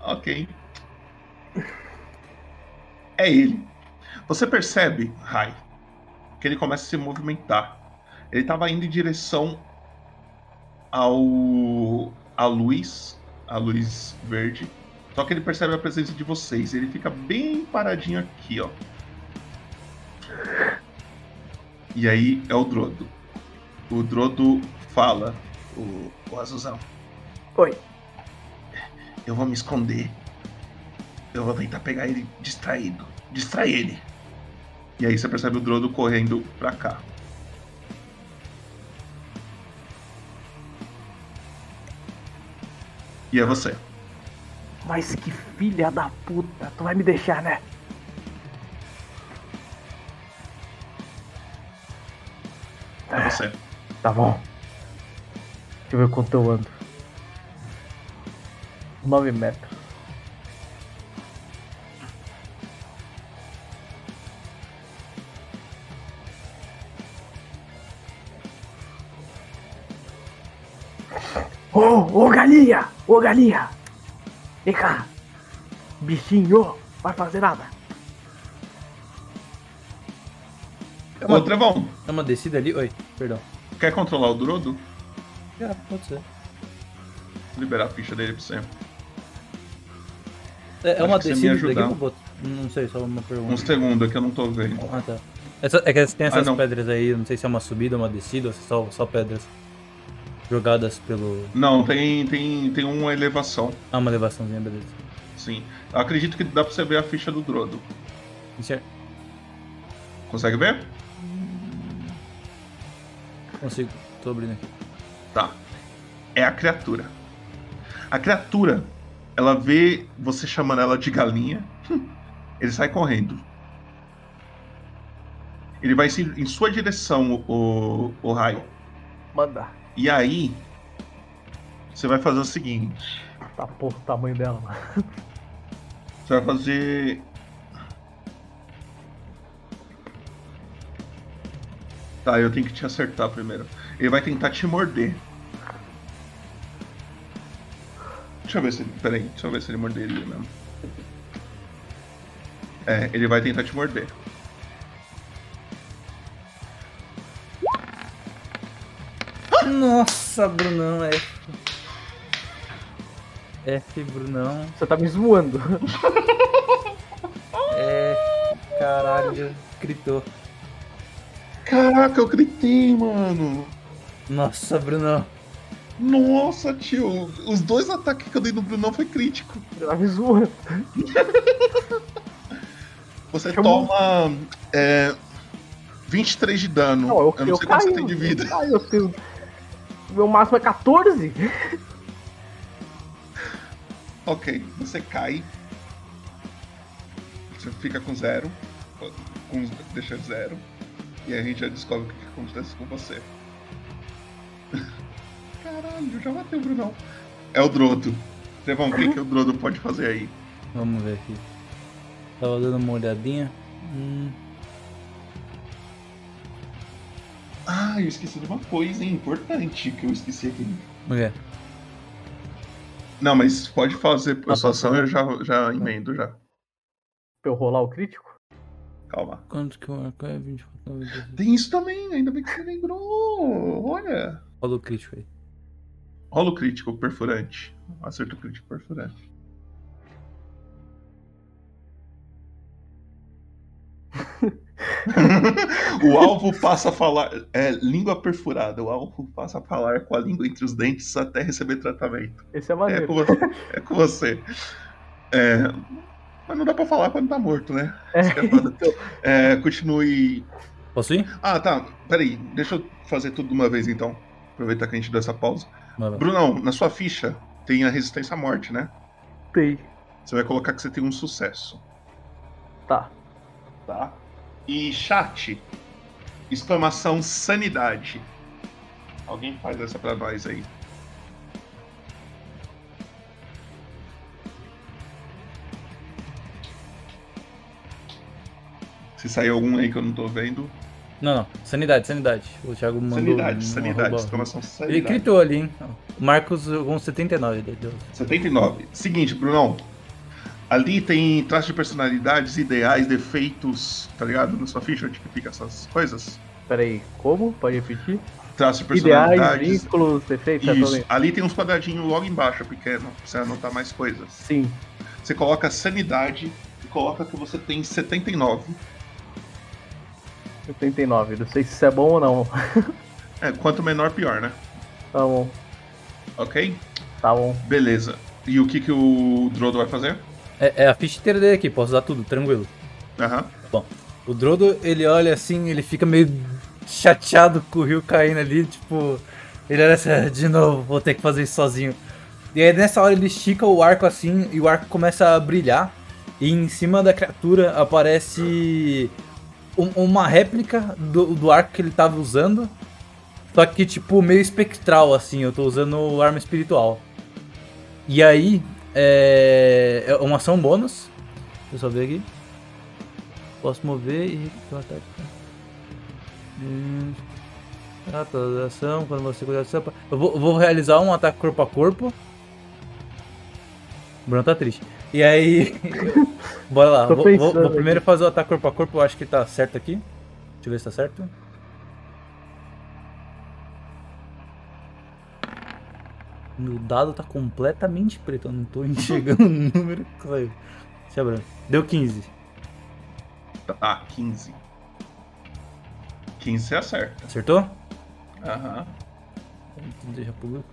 ok. É ele. Você percebe, Rai, que ele começa a se movimentar. Ele estava indo em direção ao a luz, a luz verde. Só que ele percebe a presença de vocês. Ele fica bem paradinho aqui, ó. E aí é o Drodo. O Drodo fala, o, o Azuzão. Oi. Eu vou me esconder. Eu vou tentar pegar ele distraído. Distrair ele. E aí você percebe o Drodo correndo pra cá. E é você. Mas que filha da puta, tu vai me deixar, né? É você. Tá bom. Deixa eu ver quanto eu ando. 9 metros. Ô, ô galinha! Ô galinha! Vem cá! Bichinho, vai fazer nada. Ô, Trevão, É uma descida ali? Oi, perdão. quer controlar o Drodo? Já, pode ser. Vou liberar a ficha dele pra você. É, é uma que você me descida daqui ajudar. pro boto? Não sei, só uma pergunta. Um segundo aqui eu não tô vendo. Ah, tá. Essa- é que tem Ah, essas não. pedras aí, não sei se é uma subida ou uma descida, ou se só, só pedras jogadas pelo. Não, tem, tem, tem uma elevação. Ah, uma elevaçãozinha, beleza. Sim. Eu acredito que dá pra você ver a ficha do Drodo. Isso é- Consegue ver? Consigo, tô abrindo aqui. Tá. É a criatura. A criatura, ela vê você chamando ela de galinha. Ele sai correndo. Ele vai em sua direção, o, o raio. Manda. E aí, você vai fazer o seguinte: Tá porra o tamanho dela, mano. você vai fazer. Tá, eu tenho que te acertar primeiro. Ele vai tentar te morder. Deixa eu ver se ele. Peraí, deixa eu ver se ele morderia mesmo. É, ele vai tentar te morder. Nossa, Brunão, F. F, Brunão. Você tá me zoando. É. Caralho, gritou. Caraca, eu gritei, mano. Nossa, Brunão. Nossa, tio. Os dois ataques que eu dei no Brunão foi crítico. Tá me zoando. Você toma é, 23 de dano. Não, eu, eu não eu sei quanto você caio, tem de vida. eu caio, eu tenho- Meu máximo é 14. Ok, você cai. Você fica com zero. Com, deixa zero. E aí a gente já descobre o que, que acontece com você. Caralho, já matei o Brunão. É o Drodo. Trevão, o que, que o Drodo pode fazer aí? Vamos ver aqui. Tava dando uma olhadinha. Hum, Ah, eu esqueci de uma coisa hein, importante que eu esqueci aqui. o quê? Não, mas pode fazer a sua ação tá. eu já, já emendo já. Pra eu rolar o crítico? Calma. Quanto que o arco é? 24, 96. Tem isso também, ainda bem que você lembrou. Olha. Rola o crítico aí. Rola o crítico perfurante. Acerto crítico perfurante. o alvo passa a falar. É língua perfurada. O alvo passa a falar com a língua entre os dentes até receber tratamento. Esse é É maneiro. com você. É com você. É, mas não dá pra falar quando tá morto, né? Que é foda. É, continue. Posso ir? Ah, tá. Peraí. Deixa eu fazer tudo de uma vez então. Aproveitar que a gente deu essa pausa. Lá. Brunão, na sua ficha, tem a resistência à morte, né? Tem. Você vai colocar que você tem um sucesso. Tá. Tá. E chat, exclamação sanidade. Alguém faz essa pra nós aí. Se sair algum aí que eu não tô vendo. Não, não. Sanidade, sanidade. O Thiago mandou. Sanidade, um sanidade, exclamação Ele sanidade. gritou ali, hein? O Marcos com 79. Ele deu. 79. Seguinte, Brunão. Ali tem traços de personalidades, ideais, defeitos, tá ligado? Na sua ficha onde fica essas coisas. Peraí, como? Pode repetir? Traços de Ideais, personalidades. vínculos, defeitos, Isso. Ali tem uns quadradinhos logo embaixo, pequeno, pra você anotar mais coisas. Sim. Você coloca sanidade e coloca que você tem 79. 79. Não sei se isso é bom ou não. É, quanto menor, pior, né? Tá bom. Ok? Tá bom. Beleza. E o que, que o Drodo vai fazer? É, é a ficha inteira dele aqui, posso usar tudo, tranquilo. Aham. Bom, o Drodo, ele olha assim, ele fica meio chateado com o rio caindo ali, tipo, ele olha assim, "Ah, de novo, vou ter que fazer isso sozinho. E aí nessa hora ele estica o arco assim, e o arco começa a brilhar, e em cima da criatura aparece um- uma réplica do, do arco que ele tava usando, só que tipo meio espectral assim, eu tô usando arma espiritual. E aí, é, é uma ação bônus, deixa eu só ver aqui. Posso mover e repetir um ataque. Hum. Ah, toda ação, quando você cuidar de seu... Eu vou, vou realizar um ataque corpo a corpo. O Bruno tá triste. E aí. Bora lá. Vou, vou- vou primeiro fazer o ataque corpo a corpo. Eu acho que tá certo aqui. Deixa eu ver se tá certo. Meu dado tá completamente preto. Eu não tô enxergando o número que saiu. Deixa eu abrir. Deu 15. Tá, 15. 15 você acerta. Acertou? Aham. Deixa público.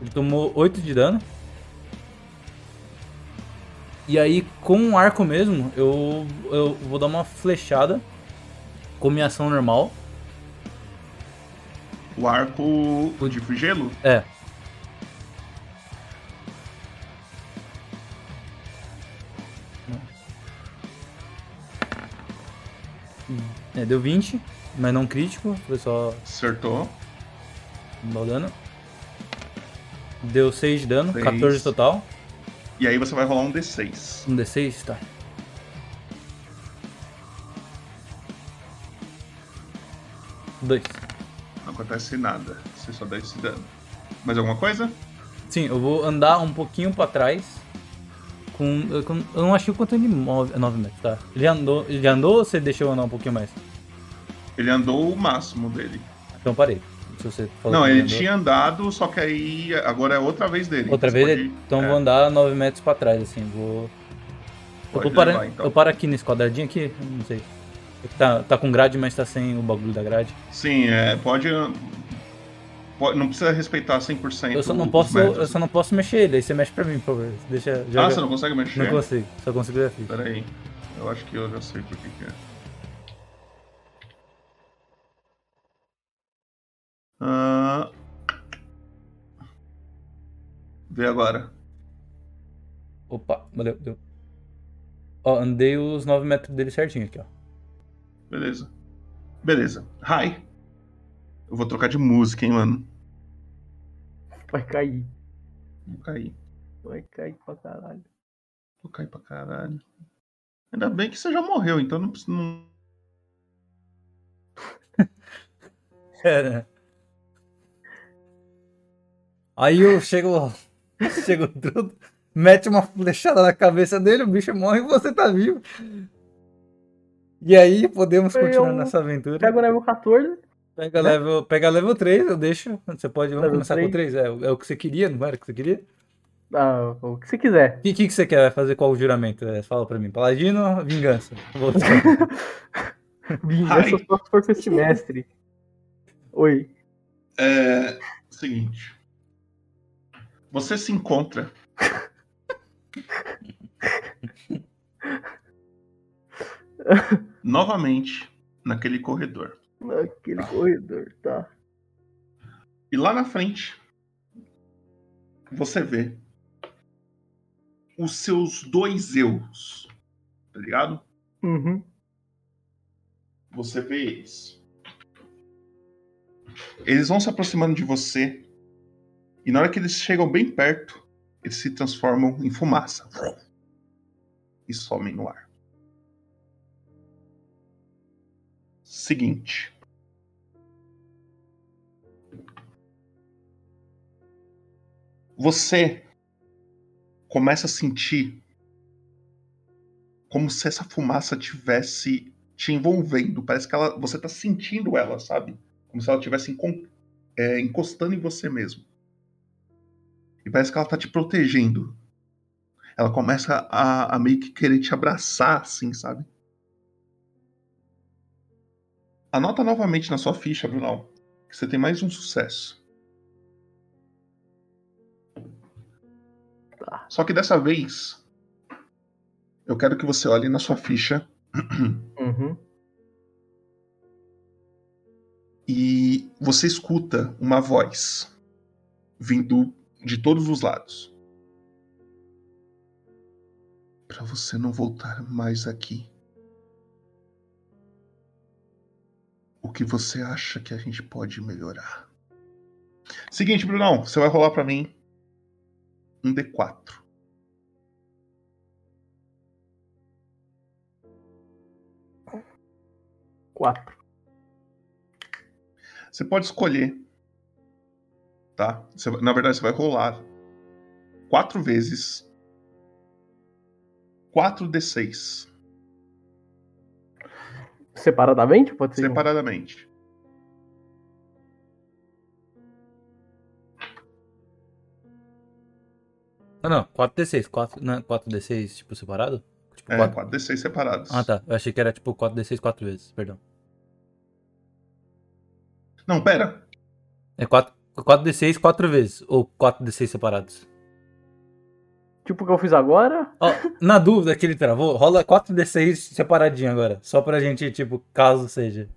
Ele tomou 8 de dano. E aí, com um arco mesmo, eu, eu vou dar uma flechada com minha ação normal. O arco de gelo? É. É, deu 20, mas não crítico, foi só. Acertou. Dá dano. Deu 6 de dano, Seis. 14 total. E aí você vai rolar um D6. Um D6, tá. Dois. Não acontece nada. Você só dá esse dano. Mais alguma coisa? Sim, eu vou andar um pouquinho pra trás. Com. Eu, com- eu não achei o quanto ele move. 9 metros, tá. Ele andou. Ele andou ou você deixou eu andar um pouquinho mais? Ele andou o máximo dele. Então parei. Não, ele andou. tinha andado, só que aí agora é outra vez dele. Outra vez? pode- Então eu é. vou andar 9 metros pra trás, assim. Vou. Eu, vou parar, então. eu paro aqui nesse quadradinho aqui? Não sei. Tá, tá com grade, mas tá sem o bagulho da grade. Sim, é, pode, pode- Não precisa respeitar 100%. Eu só não os posso, metros. eu só não posso mexer ele, aí você mexe pra mim, por favor. Deixa, Ah, você não consegue mexer? Não consigo, só consigo ver a ficha. Pera aí. Eu acho que eu já sei por que que é. Ah... Vê agora. Opa, valeu, deu. Ó, andei os 9 metros dele certinho aqui, ó. Beleza. Beleza. Hi. Eu vou trocar de música, hein, mano. Vai cair. Vou cair. Vai cair pra caralho. Vou cair pra caralho. Ainda bem que você já morreu, então não precisa. Não... É, né? Aí eu chego. Chego o Drudo, mete uma flechada na cabeça dele, o bicho morre e você tá vivo. E aí podemos Eu continuar nessa aventura. Pega o level 14. Pega level, pega level 3, eu deixo. Você pode. Vamos Level começar com 3. É, o- é o que você queria, não era o que você queria? Ah, o que você quiser. O que, que, que você quer Vai fazer qual juramento? É, fala pra mim. Paladino, vingança. Vou- Vingança só se for com esse mestre. Oi. É. Seguinte. Você se encontra. novamente naquele corredor. Naquele corredor, tá. E lá na frente você vê os seus dois eus, tá ligado? Uhum. Você vê eles. Eles vão se aproximando de você. E na hora que eles chegam bem perto, eles se transformam em fumaça. E somem no ar. Seguinte. Você começa a sentir como se essa fumaça tivesse te envolvendo. Parece que ela, você tá sentindo ela, sabe? Como se ela estivesse é, encostando em você mesmo. E parece que ela tá te protegendo. Ela começa a, a meio que querer te abraçar, assim, sabe? Anota novamente na sua ficha, Brunão, que você tem mais um sucesso. Só que dessa vez, eu quero que você olhe na sua ficha Uhum. e você escuta uma voz vindo de todos os lados. Para você não voltar mais aqui. O que você acha que a gente pode melhorar? Seguinte, Brunão, você vai rolar pra mim um D4. Quatro. Você pode escolher, tá? Você na verdade, você vai rolar quatro vezes 4d6 Separadamente? Pode ser. separadamente. Ah, não, 4D6. 4, não, 4D6, tipo, separado? Tipo, É, quatro- 4d6 separados. Ah, tá. Eu achei que era tipo 4D6 quatro vezes, perdão. Não, pera. É 4, 4D6 quatro vezes, ou 4D6 separados. Tipo o que eu fiz agora? Ó, na dúvida que ele travou, rola 4D6 separadinho agora. Só pra gente, tipo, caso seja.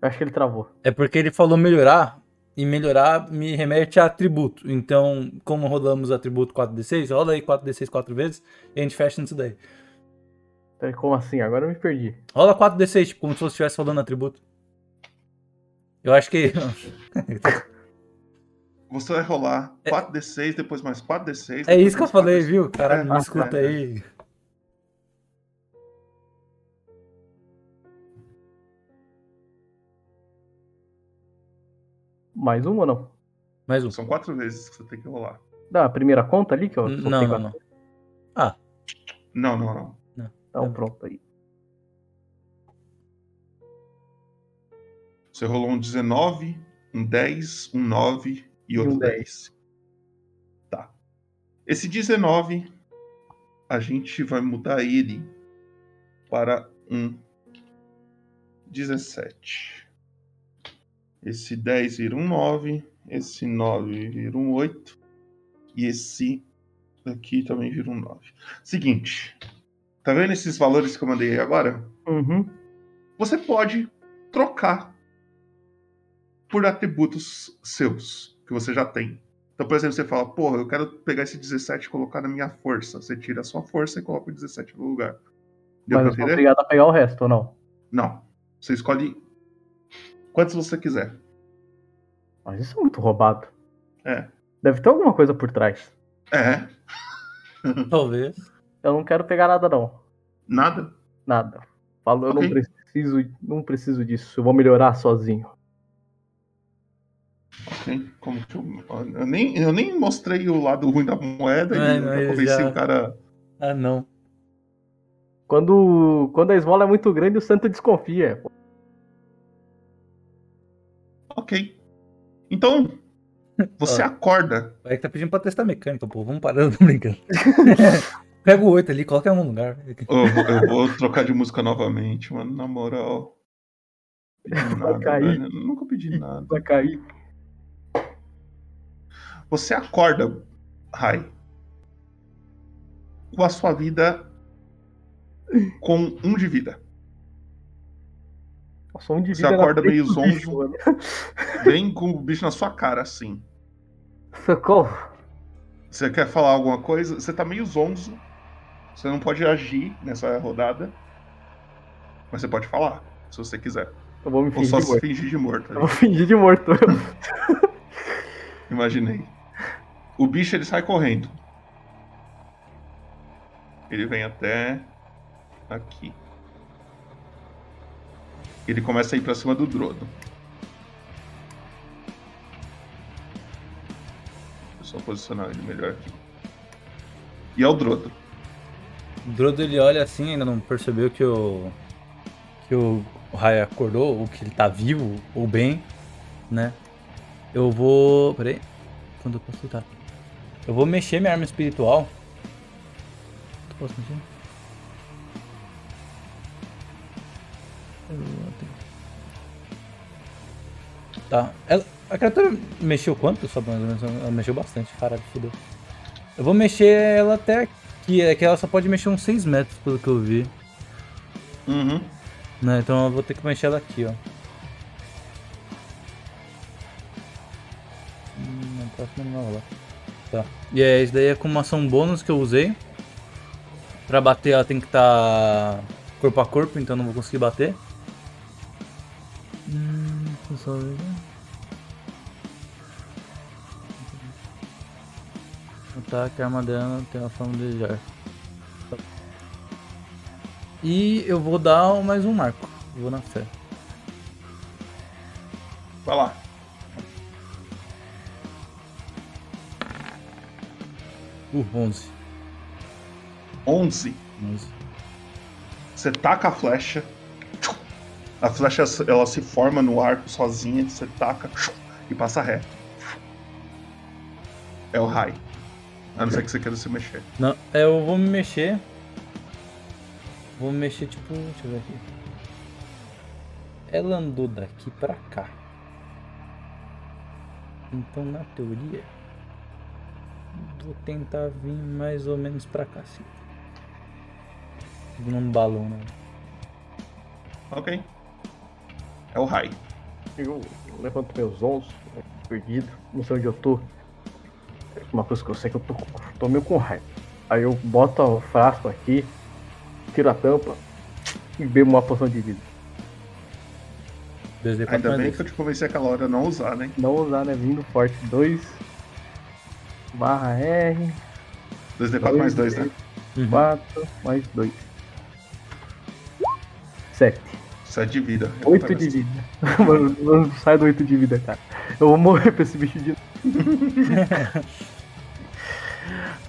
Acho que ele travou. É porque ele falou melhorar, e melhorar me remete a atributo. Então, como rodamos atributo 4D6, rola aí 4D6 quatro vezes e a gente fecha nisso daí. Peraí, como assim? Agora eu me perdi. Rola 4D6, tipo, como se você estivesse rodando atributo. Eu acho que. Você vai rolar 4d6, depois mais 4d6. É isso que eu falei, 4d6. viu? Caralho, É, me é, escuta é. aí. Mais um ou não? Mais um. São quatro vezes que você tem que rolar. Da primeira conta ali que eu N- não, não, não. Ah, Não, não, não. Então pronto aí. Você rolou um 19, um 10, um 9 e outro um 10. Tá. Esse 19, a gente vai mudar ele para um 17. Esse 10 vira um 9, esse 9 vira um 8 e esse daqui também vira um 9. Seguinte, tá vendo esses valores que eu mandei agora? Uhum. Você pode trocar por atributos seus, que você já tem. Então, por exemplo, você fala, porra, eu quero pegar esse 17 e colocar na minha força. Você tira a sua força e coloca o 17 no lugar. Deu Mas eu sou obrigado a pegar o resto ou não? Não. Você escolhe quantos você quiser. Mas isso é muito roubado. É. Deve ter alguma coisa por trás. É. Talvez. Eu não quero pegar nada, não. Nada? Nada. Falo, eu Ok. não preciso, não preciso disso. Eu vou melhorar sozinho. Ok. Como que eu... Eu, nem, eu nem mostrei o lado ruim da moeda É, e eu convenci já- o cara. Ah, não. Quando, quando a esmola é muito grande, o santo desconfia. Ok. Então, você Ó. acorda. É que tá pedindo pra testar mecânica, pô. Vamos parando, tô brincando. Pega o 8 ali, coloca em algum lugar. Eu, vou- eu vou trocar de música novamente, mano. Na moral. Nada, cair. velho. Eu nunca pedi nada. Vai cair. Você acorda, Rai, com a sua vida com um de vida. Nossa, um de Você vida acorda meio zonzo. mano. Bem com o bicho na sua cara, assim. Socorro. Você quer falar alguma coisa? Você tá meio zonzo. Você não pode agir nessa rodada. Mas você pode falar, se você quiser. Eu vou me Ou fingir só de se morto. fingir de morto. Eu vou fingir de morto. Imaginei. O bicho ele sai correndo. Ele vem até aqui. Ele começa a ir pra cima do Drodo. Eu só posicionar ele melhor aqui. E é o Drodo. O Drodo ele olha assim, ainda não percebeu que o. que o Rai acordou, ou que ele tá vivo, ou bem, né? Eu vou. Peraí. Quando eu posso lutar? Eu vou mexer minha arma espiritual. Posso mexer? Tá. Ela, a criatura mexeu quanto? Só mais ou menos? Ela mexeu bastante, caralho, fodeu. Eu vou mexer ela até aqui, é que ela só pode mexer uns 6 metros, pelo que eu vi. Uhum. Né, então eu vou ter que mexer ela aqui, ó. Hum, na próxima não vai rolar. Tá. E é, isso daí é com uma ação bônus que eu usei. Pra bater ela tem que estar corpo a corpo, então não vou conseguir bater. Hum, só ver. Ataque, arma dela tem a forma de jar. E eu vou dar mais um marco. Vou na fé. Vai lá. Uh, 11. 11. 11. Você taca a flecha. A flecha ela se forma no arco sozinha. Você taca e passa reto. É o Rai. A não ser que você queira se mexer. Não, é, eu vou me mexer. Vou me mexer tipo. Deixa eu ver aqui. Ela andou daqui pra cá. Então na teoria. Vou tentar vir mais ou menos pra cá, sim. Num balão, né? Ok. É o Rai. Eu levanto meus ombros, perdido, não sei onde eu tô. Uma coisa que eu sei é que eu tô, tô meio com raiva. Aí eu boto o frasco aqui, tiro a tampa e bebo uma poção de vida. Ainda bem que eu te convenci aquela hora a não usar, né? Não usar, né? Vindo forte. 2 barra R. 2D4 mais 2, né? 4 mais 2. 7. 7 de vida. 8 de vida. Mano, não sai do 8 de vida, cara. Eu vou morrer pra esse bicho de.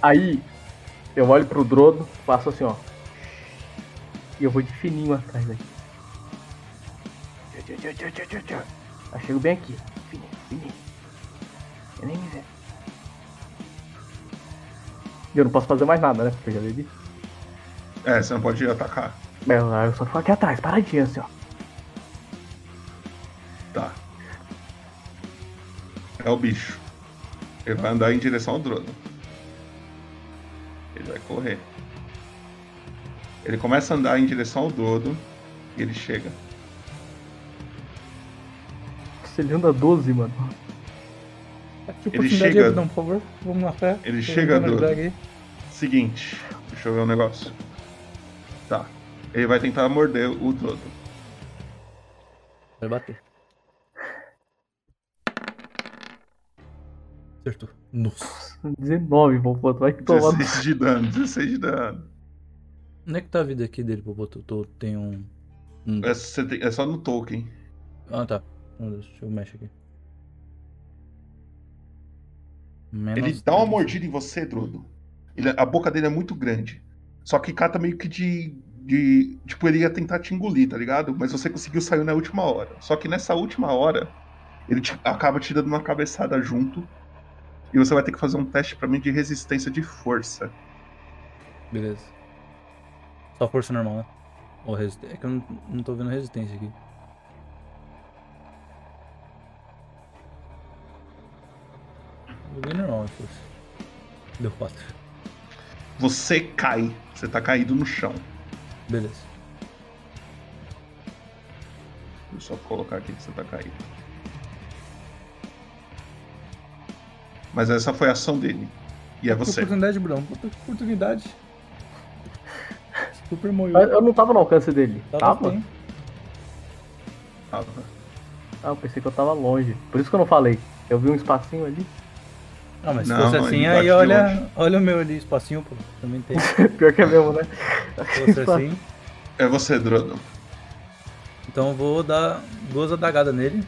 Aí, eu olho pro Drodo, faço assim, ó. E eu vou de fininho atrás aqui. Tchau, tchau, tchau, tchau, tchau, tchau. Aí chego bem aqui. Fininho, fininho. Eu nem me ver. E eu não posso fazer mais nada, né? Porque eu já bebi. É, você não pode atacar. É, eu só fico aqui atrás, paradinho assim, ó. Tá. É o bicho. Ele vai andar em direção ao drone. Ele vai correr. Ele começa a andar em direção ao Dodo e ele chega. Ele anda 12, mano. Aqui, Ele chega- não, por favor. Vamos na fé. Ele chega do. Seguinte, deixa eu ver um negócio. Tá. Ele vai tentar morder o Dodo. Vai bater. Acertou. Nossa. 19, vou vai que tomar. 16 de dano, 16 de dano. Onde é que tá a vida aqui dele, Popoto? Tô- Tem um. um- É, tem- é só no token. Ah, tá. Deixa eu mexer aqui. Menos Ele dá uma mordida em você, Drodo. Ele- a boca dele é muito grande. Só que cata meio que de, de. Tipo, ele ia tentar te engolir, tá ligado? Mas você conseguiu sair na última hora. Só que nessa última hora, ele te- acaba te dando uma cabeçada junto. E você vai ter que fazer um teste pra mim de resistência de força. Beleza. Só força normal, né? Ou resistência. É que eu não, não tô vendo resistência aqui. Joguei normal, a força. Deu 4. Você cai. Você tá caído no chão. Beleza. Deixa eu só colocar aqui que você tá caído. Mas essa foi a ação dele. E é Que você. oportunidade, que oportunidade. Super moio. Eu não tava no alcance dele. Tava Tava? Tava. Ah, eu pensei que eu tava longe. Por isso que eu não falei. Eu vi um espacinho ali. Ah, mas se Não, fosse assim, aí olha, olha o meu ali, espacinho, pô. Também tem. Pior que é mesmo, né? Se fosse assim. É você, Drodo. Então eu vou dar duas adagadas nele.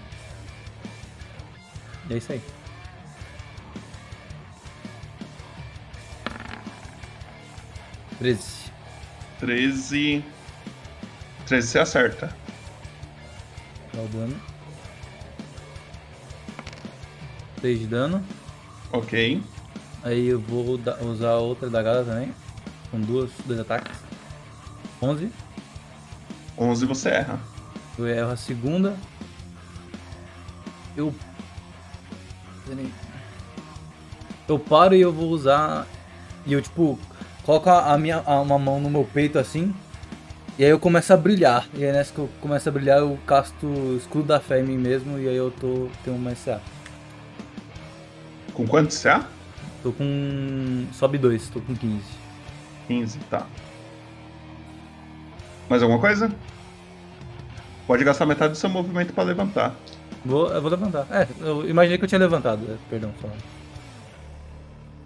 E é isso aí. Treze. 13. 13 você acerta. Dá o dano. 3 de dano. Ok. Aí eu vou usar outra dagada também. Com duas, dois ataques. 11. 11 você erra. Eu erro a segunda. Eu. Eu paro e eu vou usar. E eu, tipo, coloco a minha, a- uma mão no meu peito assim. E aí eu começo a brilhar. E aí nessa que eu começo a brilhar, eu casto escudo da fé em mim mesmo. E aí eu tô. tenho uma SA. Com quanto CA? Tô com. Sobe 2, tô com 15. 15, tá. Mais alguma coisa? Pode gastar metade do seu movimento pra levantar. Vou, eu vou levantar. É, eu imaginei que eu tinha levantado. é, Perdão, só.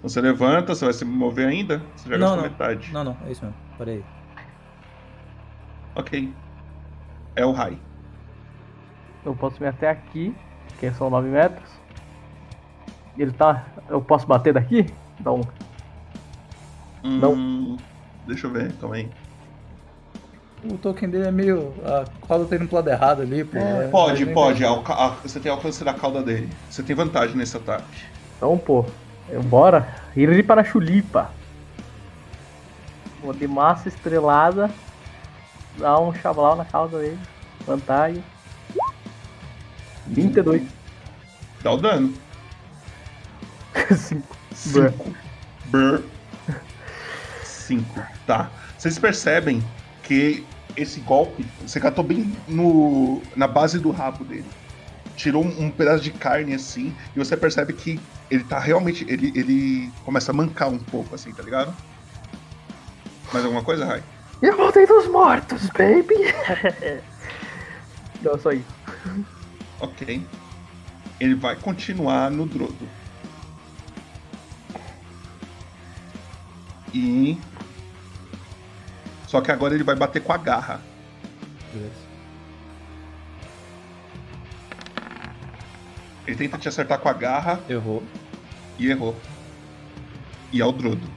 Você levanta, você vai se mover ainda? Você já Não, gastou não. metade. Não, não, é isso mesmo. Parei aí. Ok. É o Rai. Eu posso ir até aqui, que são 9 metros. Ele tá. Eu posso bater daqui? Dá um. Não. Hum, Deixa eu ver, calma aí. O token dele é meio. A cauda tá indo pro lado errado ali, pô. é- pode, é pode. alca- a- Você tem alcance da cauda dele. Você tem vantagem nesse ataque. Então, pô. Eu, bora. Ir para a chulipa. Vou de massa estrelada. Dar um chablau na cauda dele. Vantagem. 22. Dá o dano. 5. 5. Brr. 5. Tá. Vocês percebem que esse golpe você catou bem no, na base do rabo dele. Tirou um, um pedaço de carne assim, e você percebe que ele tá realmente. Ele, ele começa a mancar um pouco, assim, tá ligado? Mais alguma coisa, Rai? Eu voltei dos mortos, baby! Não, só isso. Ok. Ele vai continuar no Drodo. E. Só que agora ele vai bater com a garra. Ele tenta te acertar com a garra. Errou. E errou. E é o Drodo.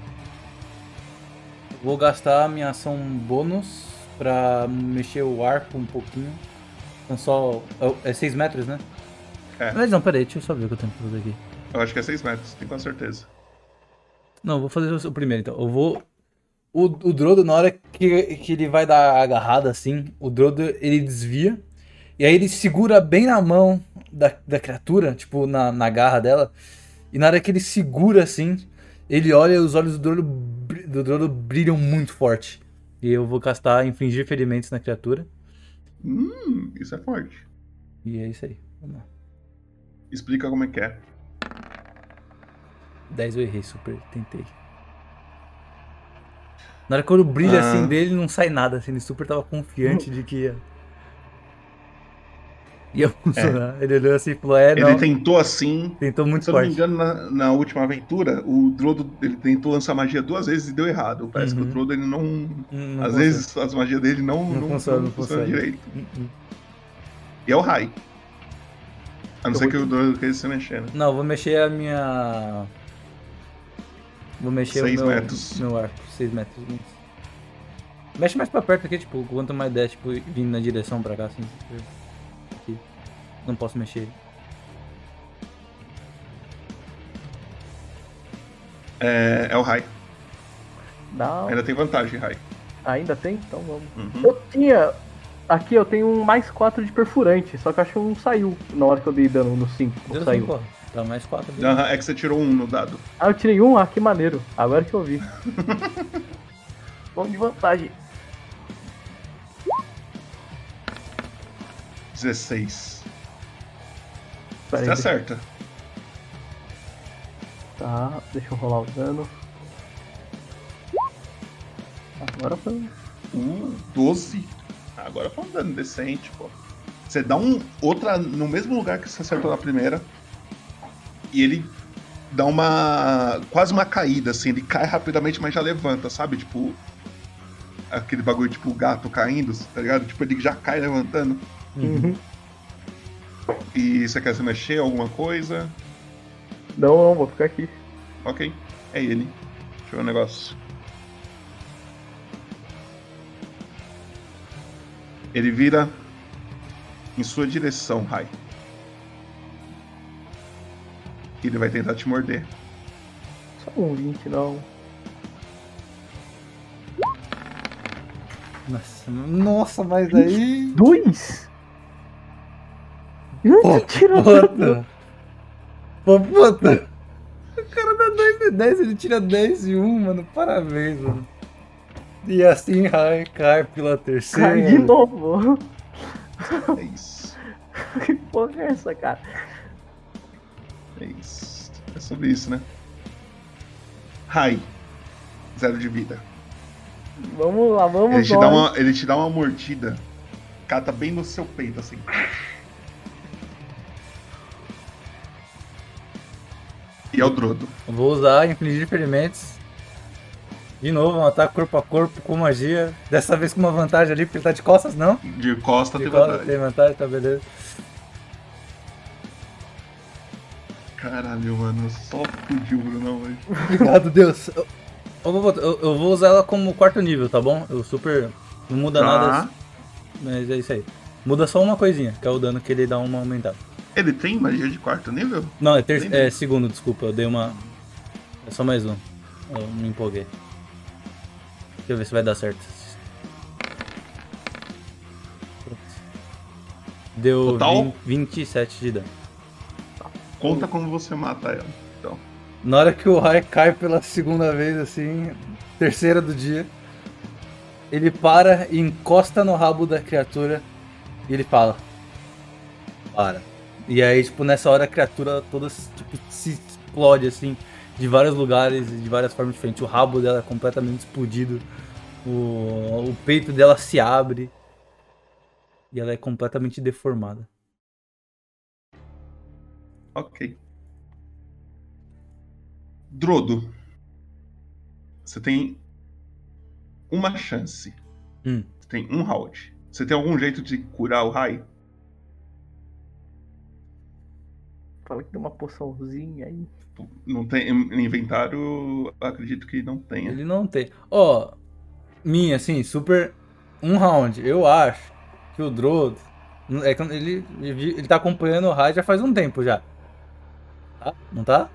Vou gastar a minha ação bônus pra mexer o arco um pouquinho. Então só. É 6 metros, né? É. Mas não, peraí, deixa eu só ver o que eu tenho que fazer aqui. Eu acho que é 6 metros, tenho quase certeza. Não, vou fazer o primeiro então. Eu vou. O, o Drodo, na hora que, que ele vai dar a agarrada assim, o Drodo ele desvia. E aí ele segura bem na mão da, da criatura, tipo, na, na garra dela. E na hora que ele segura assim, ele olha e os olhos do Drodo, do Drodo brilham muito forte. E eu vou castar infligir ferimentos na criatura. Hum, isso é forte. E é isso aí. Vamos lá. Explica como é que é. 10 eu errei, super, tentei. Na hora que eu brilho Ah. assim dele, não sai nada, assim, ele super tava confiante de que ia. Ia funcionar. Ele olhou assim e falou: É, não. Ele tentou assim. Tentou muito Se eu não me forte. engano, na, na última aventura, o Drodo ele tentou lançar magia duas vezes e deu errado. Parece que o Drodo ele não. Uhum. não às vezes as magias dele não, Não não, funciona, não não funcionam funciona. direito. Uhum. E é o Rai. A não Eu ser vou- que o Drodo queira se mexer, né? Não, vou mexer a minha. Vou mexer Seis o meu, metros. meu arco. 6 metros. Mexe mais pra perto aqui, tipo, quanto mais der, tipo, vindo na direção pra cá, assim. Aqui. Não posso mexer. É, é o Rai. Não. Ainda tem vantagem, Rai. Ainda tem? Então vamos. Uhum. Eu tinha. Aqui eu tenho um mais 4 de perfurante, só que eu acho que não saiu na hora que eu dei dano no 5. Não Deu saiu. cinco, ó. Tá mais 4 ali. Aham, é que você tirou um no dado. Ah, eu tirei um? Ah, que maneiro. Agora que eu vi. Vamos de vantagem. 16. Peraí, Você acerta. Tá, deixa eu rolar o dano. Agora foi. Uh, 12. Agora foi um dano decente, pô. Você dá um. Outra. No mesmo lugar que você acertou na primeira. E ele dá uma. Quase uma caída, assim. Ele cai rapidamente, mas já levanta, sabe? Tipo. Aquele bagulho tipo gato caindo, tá ligado? Tipo, ele já cai levantando. Uhum. E você quer se mexer alguma coisa? Não, não, vou ficar aqui. Ok. É ele. Deixa eu ver um negócio. Ele vira em sua direção, Rai. Ele vai tentar te morder. Só um 20, não. Nossa, nossa, mas aí. Dois? Não Pô, tira puta. Pô, puta. O cara dá 2 de 10, ele tira 10 e 1, mano. Parabéns, mano. E assim Rai cai pela terceira. Cai de novo. É isso. que porra é essa, cara? É isso. É sobre isso, né? Rai. Zero de vida. Vamos lá, vamos Ele te, nós. dá uma, ele te dá uma mordida. Cata bem no seu peito, assim. E é o Drodo. Vou usar infligir ferimentos. De novo, um ataque corpo a corpo com magia. Dessa vez com uma vantagem ali, porque ele tá de costas, não? De costa De tem costas vantagem. tem vantagem, tá beleza. Caralho, mano. Só fudiu o Brunão hoje. Obrigado, Deus. Eu, eu vou, eu- eu vou usar ela como quarto nível, tá bom? Eu super. Não muda Tá. nada. Mas é isso aí. Muda só uma coisinha, que é o dano que ele dá uma aumentada. Ele tem magia de quarto nível? Não, é, ter, é segundo, desculpa. Eu dei uma. É só mais um. Eu me empolguei. Deixa eu ver se vai dar certo. Deu Total? 20 27 de dano. Conta como você mata ela. Então. Na hora que o Rai cai pela segunda vez, assim, terceira do dia, ele para e encosta no rabo da criatura e ele fala: Para. E aí, tipo, nessa hora a criatura toda tipo, se explode, assim, de vários lugares e de várias formas diferentes. O rabo dela é completamente explodido, o, o peito dela se abre e ela é completamente deformada. Ok. Drodo. Você tem uma chance. Hum. Você tem um round. Você tem algum jeito de curar o Rai? Fala que tem uma poçãozinha aí. Não tem. No inventário, acredito que não tenha. Ele não tem. Ó, minha, assim, super. Um round. Eu acho que o Drodo. É que ele, ele, tá acompanhando o raid já faz um tempo já. Tá? Não tá?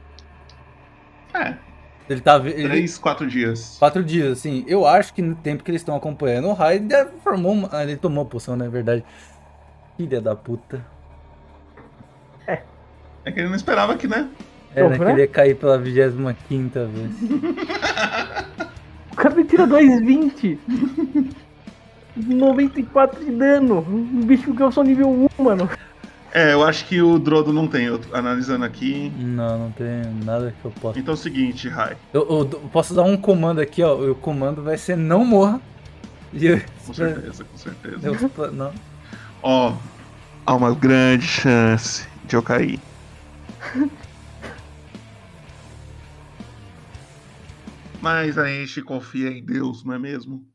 É. Ele tá. Ele, Três, quatro dias. Quatro dias, assim. Eu acho que no tempo que eles estão acompanhando o raid, ele formou uma. ah, Ele tomou a poção, na verdade. Filha da puta. É que ele não esperava que, né? É, né? Queria cair pela 25 quinta vez. O cara me tira 220. 94 de dano. Um bicho que eu sou nível 1, mano. É, eu acho que o Drodo não tem. Eu tô analisando aqui. Não, não tem nada que eu possa. Então é o seguinte, Rai. Eu, eu d- posso dar um comando aqui, ó. O comando vai ser não morra. E eu- Com certeza, com certeza. Eu- não. Ó, há uma grande chance de eu cair. Mas a gente confia em Deus, não é mesmo?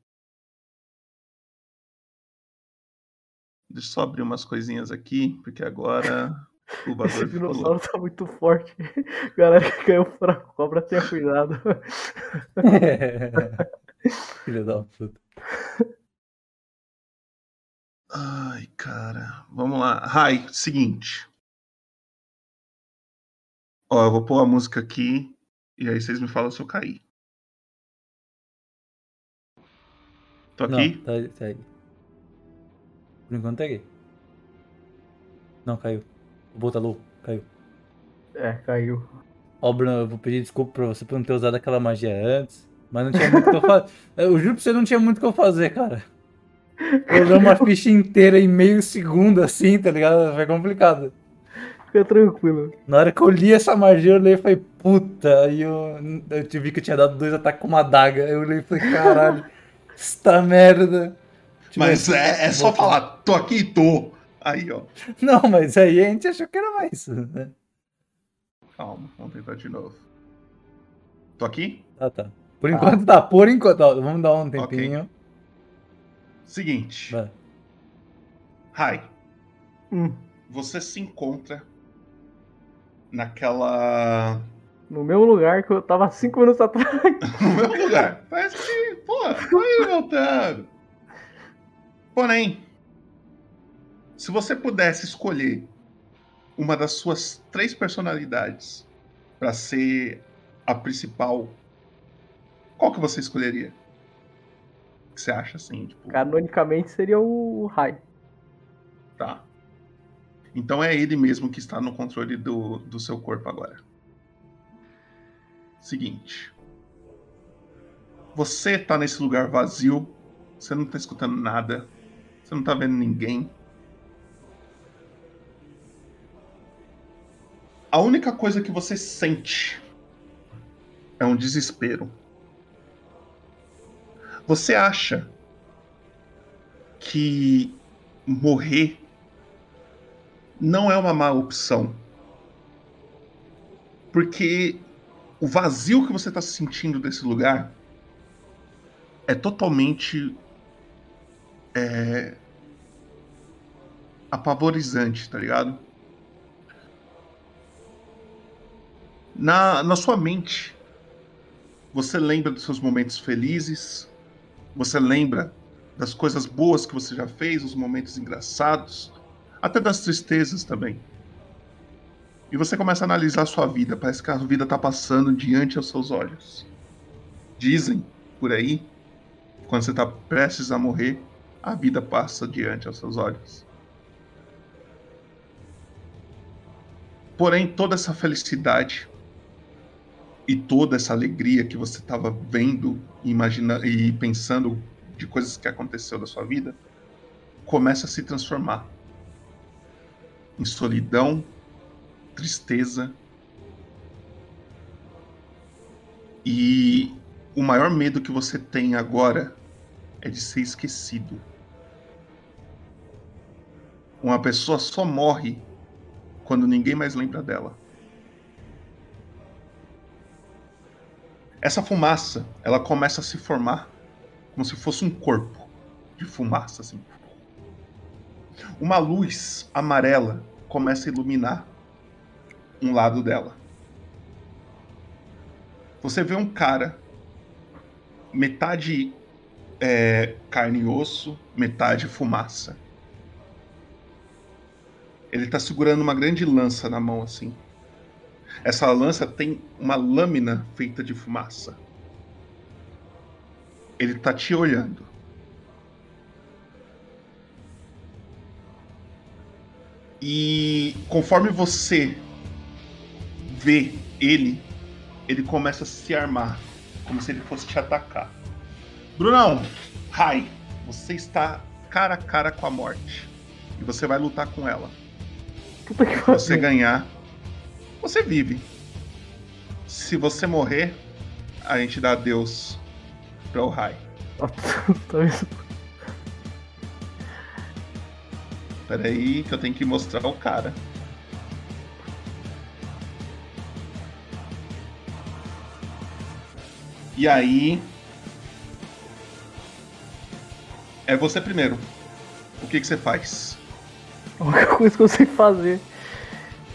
Deixa eu só abrir umas coisinhas aqui, porque agora o Esse bagulho ficou dinossauro louco. tá muito forte. Galera que caiu pra cobra, tenha cuidado. Filha da puta. Ai, cara. Vamos lá. Rai, seguinte. Ó, eu vou pôr a música aqui e aí vocês me falam se eu cair. Tô Não, aqui? tá, tá aí. Por enquanto aqui. Não, caiu. O botão tá caiu. É, caiu. Ó, Bruno, eu vou pedir desculpa pra você por não ter usado aquela magia antes. Mas não tinha muito o que eu fazer. Eu juro pra você, não tinha muito o que eu fazer, cara. Eu dei uma ficha inteira em meio segundo assim, tá ligado? Foi complicado. Fica tranquilo. Na hora que eu li essa magia, eu olhei e falei, puta. Aí eu, eu te vi que eu tinha dado dois ataques com uma adaga. Eu olhei e falei, caralho, esta merda. Mas é, é só vou- falar, tô aqui e tô. Aí, ó. Não, mas aí a gente achou que era mais. Né? Calma, vamos tentar de novo. Tô aqui? Ah, tá. Por enquanto tá, por enquanto. ó, vamos dar um tempinho. Seguinte. Vai. Hi. Hum. Você se encontra naquela. No mesmo lugar que eu tava cinco minutos atrás. no mesmo lugar. Parece que, pô, tô aí voltando. Porém, se você pudesse escolher uma das suas três personalidades pra ser a principal, qual que você escolheria? O que você acha assim? Tipo, Canonicamente seria o Rai. Tá. Então é ele mesmo que está no controle do, do seu corpo agora. Seguinte. Você tá nesse lugar vazio, você não tá escutando nada, você não tá vendo ninguém. A única coisa que você sente é um desespero. Você acha que morrer não é uma má opção. Porque o vazio que você está sentindo desse lugar é totalmente é, apavorizante, tá ligado? Na, na sua mente, você lembra dos seus momentos felizes, você lembra das coisas boas que você já fez, os momentos engraçados, até das tristezas também. E você começa a analisar a sua vida, parece que a vida tá passando diante aos seus olhos. Dizem por aí, quando você tá prestes a morrer, a vida passa diante aos seus olhos. Porém, toda essa felicidade e toda essa alegria que você estava vendo imaginando e pensando de coisas que aconteceu da sua vida começa a se transformar em solidão, tristeza e o maior medo que você tem agora é de ser esquecido. Uma pessoa só morre quando ninguém mais lembra dela. Essa fumaça, ela começa a se formar como se fosse um corpo de fumaça, assim. Uma luz amarela começa a iluminar um lado dela. Você vê um cara, metade é, carne e osso, metade fumaça. Ele tá segurando uma grande lança na mão, assim. Essa lança tem uma lâmina feita de fumaça. Ele tá te olhando. E conforme você vê ele, ele começa a se armar, como se ele fosse te atacar. Brunão, Rai, você está cara a cara com a morte. E você vai lutar com ela. Puta que Se você ganhar, você vive. Se você morrer, a gente dá adeus para o Rai. Pera aí que eu tenho que mostrar o cara. E aí. É você primeiro. O que, que você faz? A única coisa que eu sei fazer.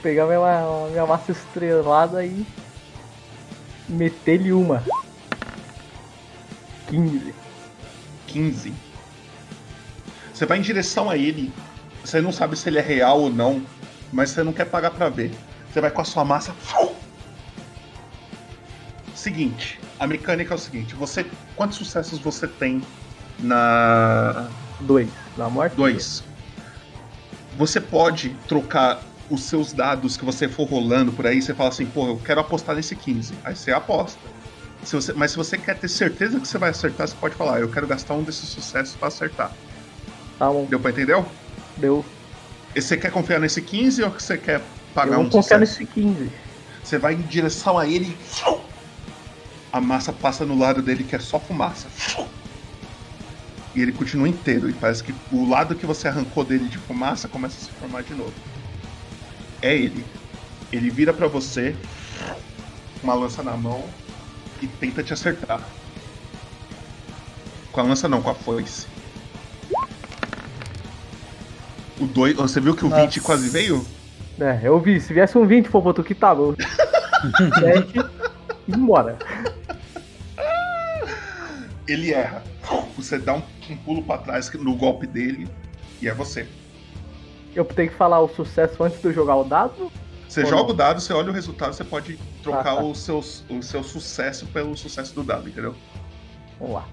Pegar minha, minha massa estrelada e. meter-lhe uma. 15. 15. Você vai em direção a ele. Você não sabe se ele é real ou não, mas você não quer pagar pra ver. Você vai com a sua massa. Seguinte, a mecânica é o seguinte: você, quantos sucessos você tem na Dois. Na morte? Dois. Você pode trocar os seus dados que você for rolando por aí. Você fala assim, pô, eu quero apostar nesse 15. Aí você aposta. Se você, mas se você quer ter certeza que você vai acertar, você pode falar, eu quero gastar um desses sucessos pra acertar. Tá bom. Deu pra entender? Deu. E você quer confiar nesse 15 ou você quer pagar Eu um confiar nesse 15. Você vai em direção a ele e. A massa passa no lado dele que é só fumaça. E ele continua inteiro. E parece que o lado que você arrancou dele de fumaça começa a se formar de novo. É ele. Ele vira pra você, uma lança na mão, e tenta te acertar. Com a lança não, com a foice. O dois, você viu que o 20 quase veio? É, eu vi. Se viesse um 20, pô, botou que tá louco. Sete e embora. Ele erra. Você dá um, um pulo pra trás no golpe dele e é você. Eu tenho que falar o sucesso antes de eu jogar o dado? Você joga não? o dado, você olha o resultado, você pode trocar Ah, tá. o, seu, o seu sucesso pelo sucesso do dado, entendeu? Vamos lá.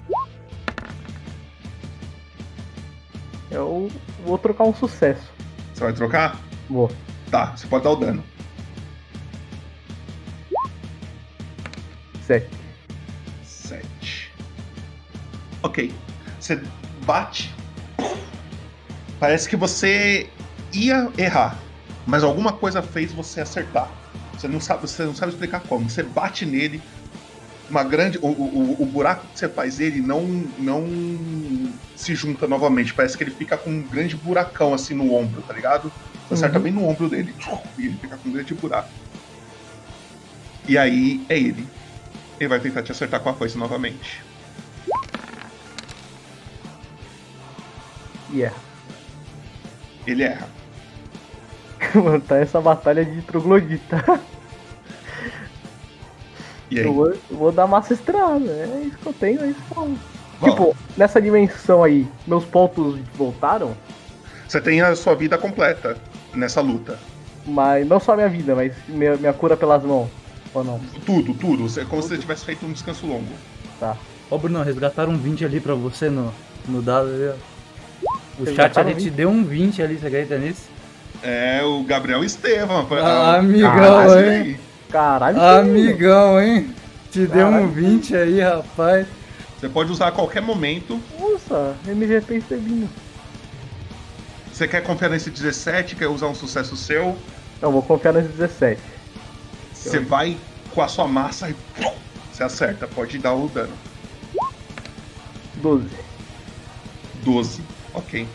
Eu vou trocar um sucesso. Você vai trocar? Vou. Tá, você pode dar o dano. Sete. 7. Ok. Você bate. Parece que você ia errar, mas alguma coisa fez você acertar. Você não sabe, você não sabe explicar como. Você bate nele, uma grande, o, o, o buraco que você faz ele não não se junta novamente. Parece que ele fica com um grande buracão assim no ombro, tá ligado? Você acerta Uhum. bem no ombro dele e ele fica com um grande buraco. E aí é ele. Ele vai tentar te acertar com a foice novamente. E erra. Ele erra. Mano, tá essa batalha de troglodita. E aí? Eu vou, eu vou dar massa estrada. É isso que eu tenho, é isso que eu... Tipo, nessa dimensão aí, meus pontos voltaram, Você tem a sua vida completa nessa luta. mas não só minha vida, mas minha, minha cura pelas mãos. Ou não? Tudo, tudo. Você- É como se você tivesse feito um descanso longo. Tá. Ô Bruno, resgataram um 20 ali pra você no, no dado ali, ó. O chat Resgataram ali te 20? deu um 20 ali, você acredita nisso? É o Gabriel Estevam. Ah, amigão, Caralho, hein? Caralho. Amigão, hein? Te deu um Caralho. 20 aí, rapaz. Você pode usar a qualquer momento. Nossa, MGP Estevinho. Você quer confiar nesse 17, quer usar um sucesso seu. Não, vou confiar nesse 17. Você vai com a sua massa e pum, você acerta. Pode dar o dano. 12. 12. Ok.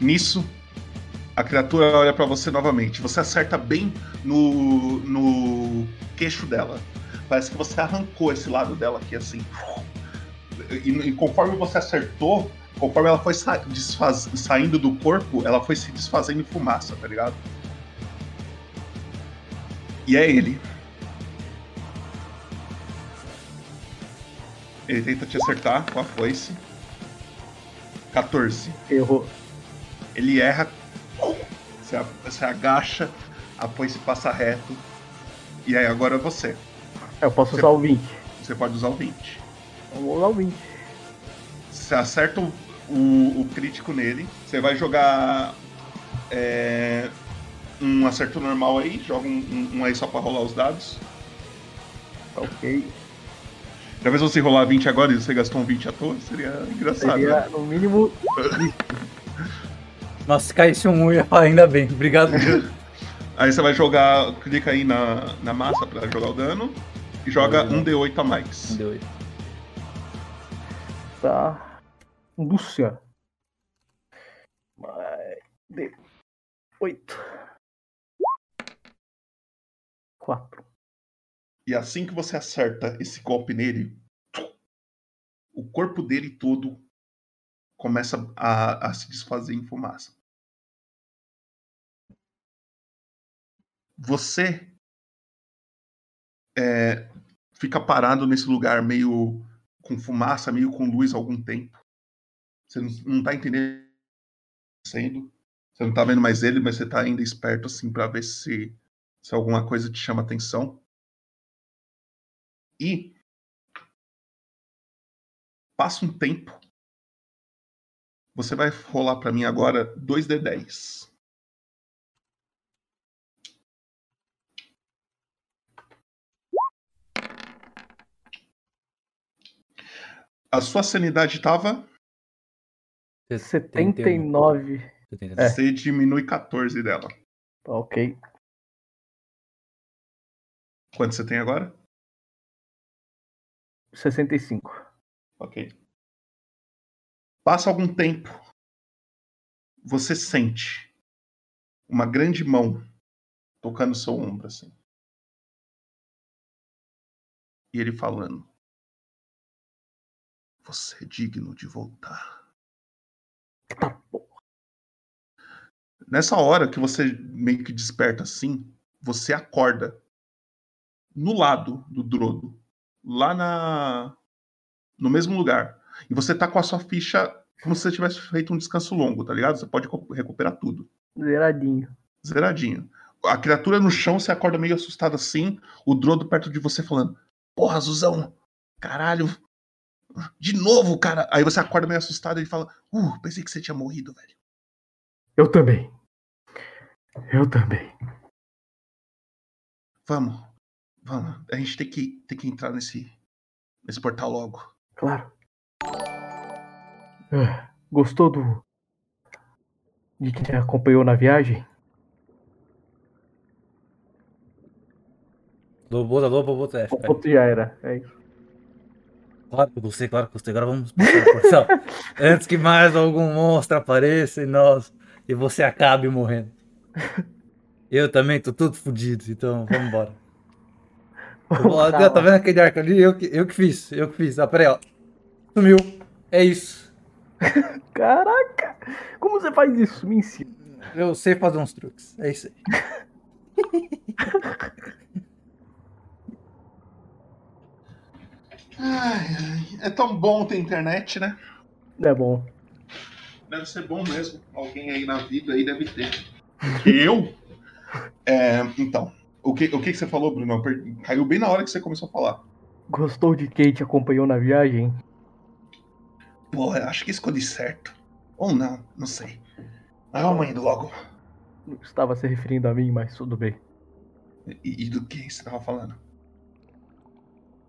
Nisso, a criatura olha pra você novamente. Você acerta bem no, no queixo dela. Parece que você arrancou esse lado dela aqui assim. E, e conforme você acertou, conforme ela foi sa- desfaz- saindo do corpo, ela foi se desfazendo em fumaça, tá ligado? E é ele. Ele tenta te acertar com a foice. 14. Errou. Ele erra. Você, você agacha, a foice passa reto. E aí agora é você. Eu posso Você- usar o 20. Você pode usar o 20. Eu vou usar o 20. Você acerta o, o- o crítico nele. Você vai jogar é, um acerto normal aí. Joga um, um- um aí só pra rolar os dados. Ok. Talvez você rolar 20 agora e você gastou um 20 à toa. Seria engraçado. Seria, né? no mínimo. Nossa, se caísse um 1, eu ia falar ainda bem. Obrigado. Aí você vai jogar. Clica aí na, na massa pra jogar o dano. E joga um D8 a mais. Um D8. Tá. Lúcia. Vai. De... 8. 4. E assim que você acerta esse golpe nele, o corpo dele todo começa a, a se desfazer em fumaça. Você é, fica parado nesse lugar meio com fumaça, meio com luz algum tempo. Você não, não tá entendendo o que acontecendo. Você não tá vendo mais ele, mas você tá ainda esperto assim para ver se, se alguma coisa te chama atenção. E passa um tempo. Você vai rolar pra mim agora 2d10. A sua sanidade tava. 79. É. Você diminui 14 dela. Tá ok. Quanto você tem agora? 65. Ok. Passa algum tempo. Você sente uma grande mão tocando seu ombro assim. E ele falando: Você é digno de voltar. Nessa hora que você meio que desperta assim, você acorda no lado do Drodo, lá na no mesmo lugar. E você tá com a sua ficha como se você tivesse feito um descanso longo, tá ligado? Você pode recu- recuperar tudo. Zeradinho. Zeradinho. A criatura no chão, você acorda meio assustado assim, o Drodo perto de você falando: Porra, Zuzão, caralho, de novo, cara. Aí você acorda meio assustado e fala: Uh, pensei que você tinha morrido, velho. Eu também. Eu também. Vamos, vamos. A gente tem que, tem que entrar nesse, nesse portal logo. Claro. Ah, Gostou do. de quem te acompanhou na viagem? Lobo, lobo, lobo, F. O ponto já era. É isso. Claro que eu gostei, claro que eu gostei. Agora vamos portal. Antes que mais algum monstro apareça e nós. E você acabe morrendo. Eu também tô todo fudido, então vamos embora. Calma. tá vendo aquele arco ali? Eu que, eu que fiz, eu que fiz. Ah, peraí, ó. Sumiu. É isso. Caraca! Como você faz isso? Me ensina. Eu sei fazer uns truques. É isso aí. Ai, ai, é tão bom ter internet, né? É bom. Deve ser bom mesmo. Alguém aí na vida aí deve ter. Eu? É, então, o que, o que que você falou, Bruno? Caiu bem na hora que você começou a falar. Gostou de quem te acompanhou na viagem? Pô, eu acho que escolhi certo. Ou não, não sei. Mas vamos indo logo. Não estava se referindo a mim, mas tudo bem. E, e do que você tava falando?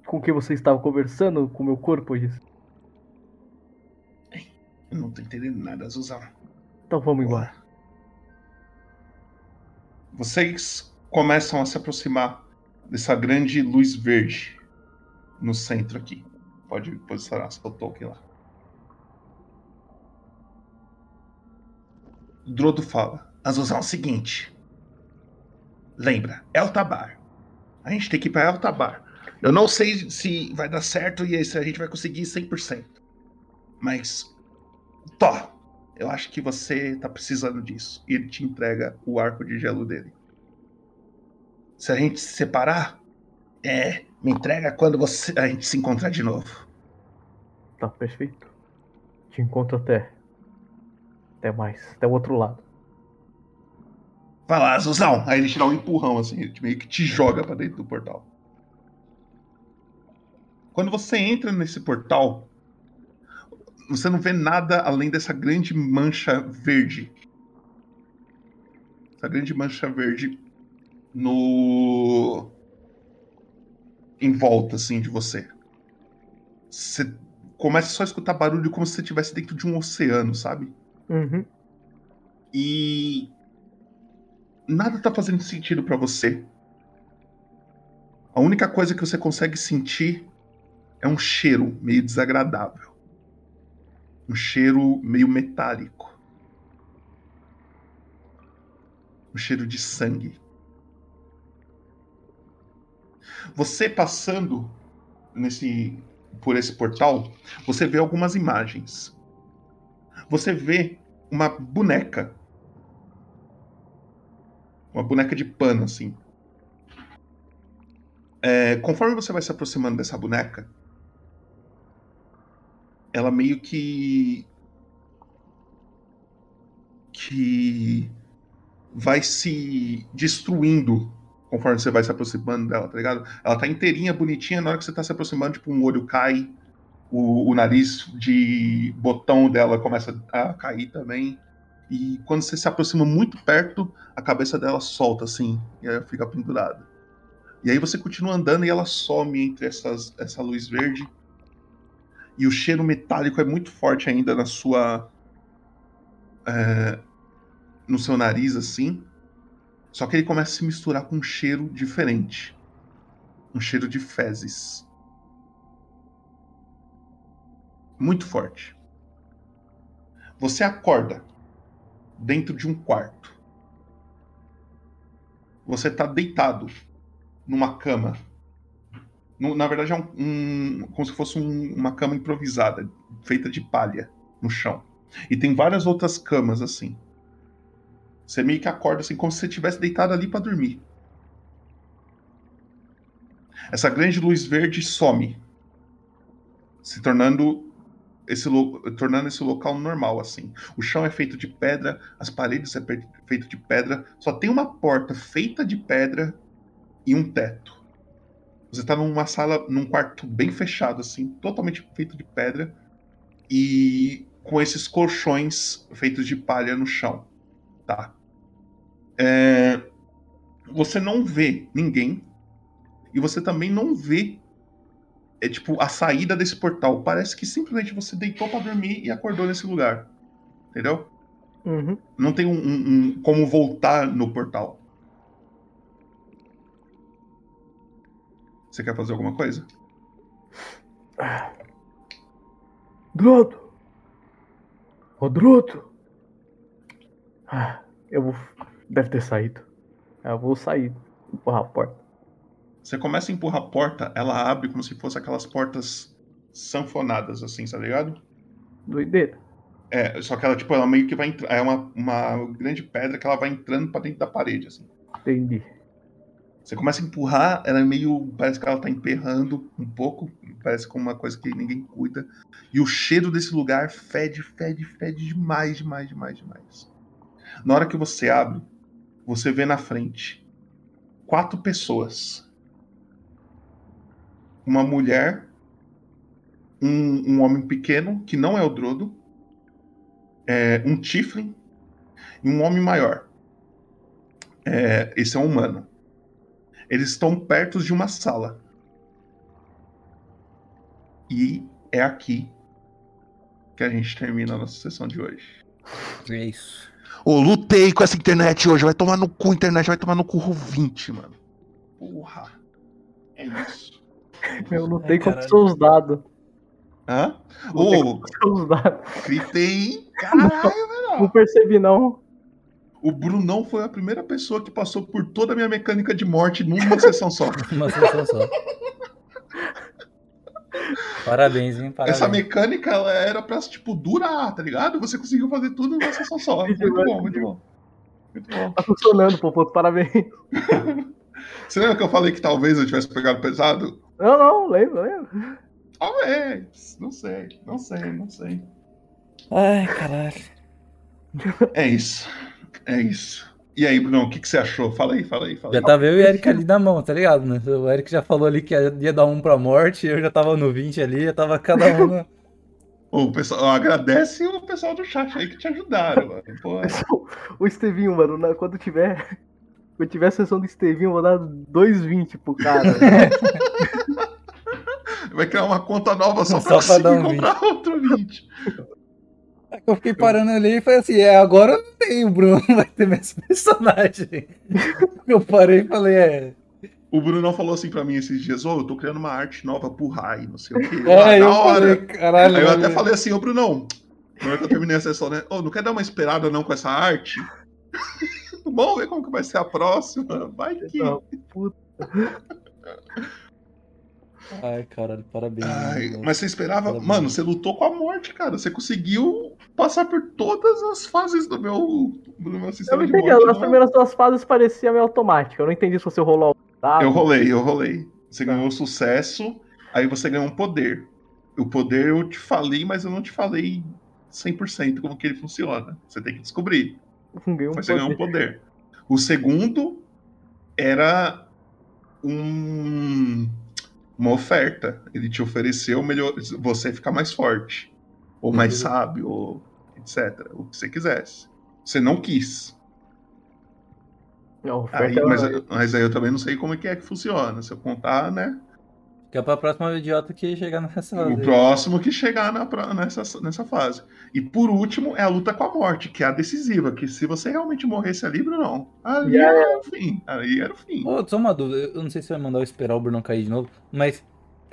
Com que você estava conversando com meu corpo, disse. Eu não tô entendendo nada, Zuzão. Então vamos embora. Vocês começam a se aproximar dessa grande luz verde no centro aqui. Pode posicionar seu token lá. Drodo fala: Azuzão, é o seguinte. Lembra, Eltabar. A gente tem que ir pra Eltabar. Eu não sei se vai dar certo e se a gente vai conseguir 100%. Mas. Tó, eu acho que você tá precisando disso. E ele te entrega o arco de gelo dele. Se a gente se separar, é, me entrega quando você, a gente se encontrar de novo. Tá perfeito. Te encontro até. Até mais. Até o outro lado. Vai lá, Zuzão. Aí ele te dá um empurrão assim, ele meio que te joga pra dentro do portal. Quando você entra nesse portal, você não vê nada além dessa grande mancha verde. Essa grande mancha verde no em volta assim de você. Você começa só a escutar barulho como se você estivesse dentro de um oceano, sabe? Uhum. E nada tá fazendo sentido pra você. A única coisa que você consegue sentir é um cheiro meio desagradável. Um cheiro meio metálico. Um cheiro de sangue. Você passando nesse por esse portal, você vê algumas imagens. Você vê uma boneca. Uma boneca de pano, assim. É, conforme você vai se aproximando dessa boneca, ela meio que. que. vai se destruindo conforme você vai se aproximando dela, tá ligado? Ela tá inteirinha, bonitinha, na hora que você tá se aproximando, tipo, um olho cai, o, o nariz de botão dela começa a cair também. E quando você se aproxima muito perto, a cabeça dela solta assim, e aí fica pendurada. E aí você continua andando e ela some entre essas, essa luz verde. E o cheiro metálico é muito forte ainda na sua. é, no seu nariz, assim. Só que ele começa a se misturar com um cheiro diferente. Um cheiro de fezes. Muito forte. Você acorda dentro de um quarto. Você tá deitado numa cama. Na verdade, é um, um- como se fosse um- uma cama improvisada, feita de palha, no chão. E tem várias outras camas assim. Você meio que acorda assim, como se você estivesse deitado ali pra dormir. Essa grande luz verde some, se tornando esse, tornando esse local normal assim. O chão é feito de pedra, as paredes é feito de pedra, só tem uma porta feita de pedra e um teto. Você tá numa sala, num quarto bem fechado assim, totalmente feito de pedra e com esses colchões feitos de palha no chão, tá? É, Você não vê ninguém e você também não vê é tipo a saída desse portal. Parece que simplesmente você deitou pra dormir e acordou nesse lugar, entendeu? Uhum. Não tem um, um- um- como voltar no portal. Você quer fazer alguma coisa? Droto! Ô, Droto! Ah, eu vou. Deve ter saído. Eu vou sair, empurrar a porta. Você começa a empurrar a porta, ela abre como se fosse aquelas portas sanfonadas, assim, tá ligado? Doideira. É, só que ela, tipo, ela meio que vai entrar. É uma, uma grande pedra que ela vai entrando pra dentro da parede, assim. Entendi. Você começa a empurrar, ela é meio. Parece que ela tá emperrando um pouco. Parece como uma coisa que ninguém cuida. E o cheiro desse lugar fede, fede, fede demais, demais, demais, demais. Na hora que você abre, você vê na frente quatro pessoas. Uma mulher, um, um homem pequeno, que não é o Drodo, é, um Tiflin e um homem maior. É, esse é um humano. Eles estão perto de uma sala. E é aqui que a gente termina a nossa sessão de hoje. É isso. Ô, lutei com essa internet hoje. Vai tomar no cu, internet. Vai tomar no cu 20, mano. Porra. É isso. Eu lutei Ai, contra caralho. seus dados. Hã? Lutei Ô, seus dados. gritei? Caralho, velho. Não percebi, não. O Brunão foi a primeira pessoa que passou por toda a minha mecânica de morte numa sessão só. Uma sessão só. Parabéns, hein? Parabéns. Essa mecânica ela era pra, tipo, durar, tá ligado? Você conseguiu fazer tudo numa sessão só. Muito bom, muito bom. Muito bom. Tá funcionando, pô, pô, parabéns. Você lembra que eu falei que talvez eu tivesse pegado pesado? Não, não, lembro, lembro. Talvez. Não sei, não sei, não sei. Ai, caralho. É isso. É isso. E aí, Bruno, o que, que você achou? Fala aí, fala aí, fala Já aí. tava eu e o Eric ali na mão, tá ligado, né? O Eric já falou ali que ia dar um pra morte, eu já tava no 20 ali, já tava cada um na... O pessoal, agradece o pessoal do chat aí que te ajudaram, mano. Pô, O Estevinho, mano, na- quando tiver. Quando tiver a sessão do Estevinho, eu vou dar 2,20 pro cara. vai criar uma conta nova só, Só pra pra dar um comprar outro 20. Eu fiquei parando ali e falei assim, é, agora eu não tenho, o Bruno vai ter meus personagens. Eu parei e falei, é... O Bruno falou assim pra mim esses dias, ô, eu tô criando uma arte nova pro Rai, não sei o quê. É, Ah, eu da hora. falei, caralho, Aí eu até falei assim, ô Brunão, na hora que eu terminei a sessão, né? Ô, não quer dar uma esperada não com essa arte? Vamos ver como que vai ser a próxima. Vai que. Não, puta. Ai, caralho, parabéns. Ai, mas você esperava. Parabéns. Mano, você lutou com a morte, cara. Você conseguiu passar por todas as fases do meu, do meu Eu sistema não de entendi, morte. as não. primeiras duas fases pareciam meio automática. Eu não entendi se você rolou. Eu rolei, eu rolei. Você ganhou sucesso, aí você ganhou um poder. O poder eu te falei, mas eu não te falei 100% como que ele funciona. Você tem que descobrir. Um Mas você ganhou um poder. O segundo era um, uma oferta. Ele te ofereceu melhor, você ficar mais forte, ou mais Uhum. sábio, ou etc. O que você quisesse. Você não quis. Não, Aí, era- mas, mas aí eu também não sei como é que é que funciona. Se eu contar, né? Que é pra próxima idiota que chegar nessa fase. O próximo que chegar na, nessa, nessa fase. E por último é a luta com a morte, que é a decisiva. Que se você realmente morresse ali, Bruno, ali Já era o fim. Ali era o fim. Ô, só uma dúvida, eu não sei se vai mandar eu esperar o Bruno cair de novo, mas.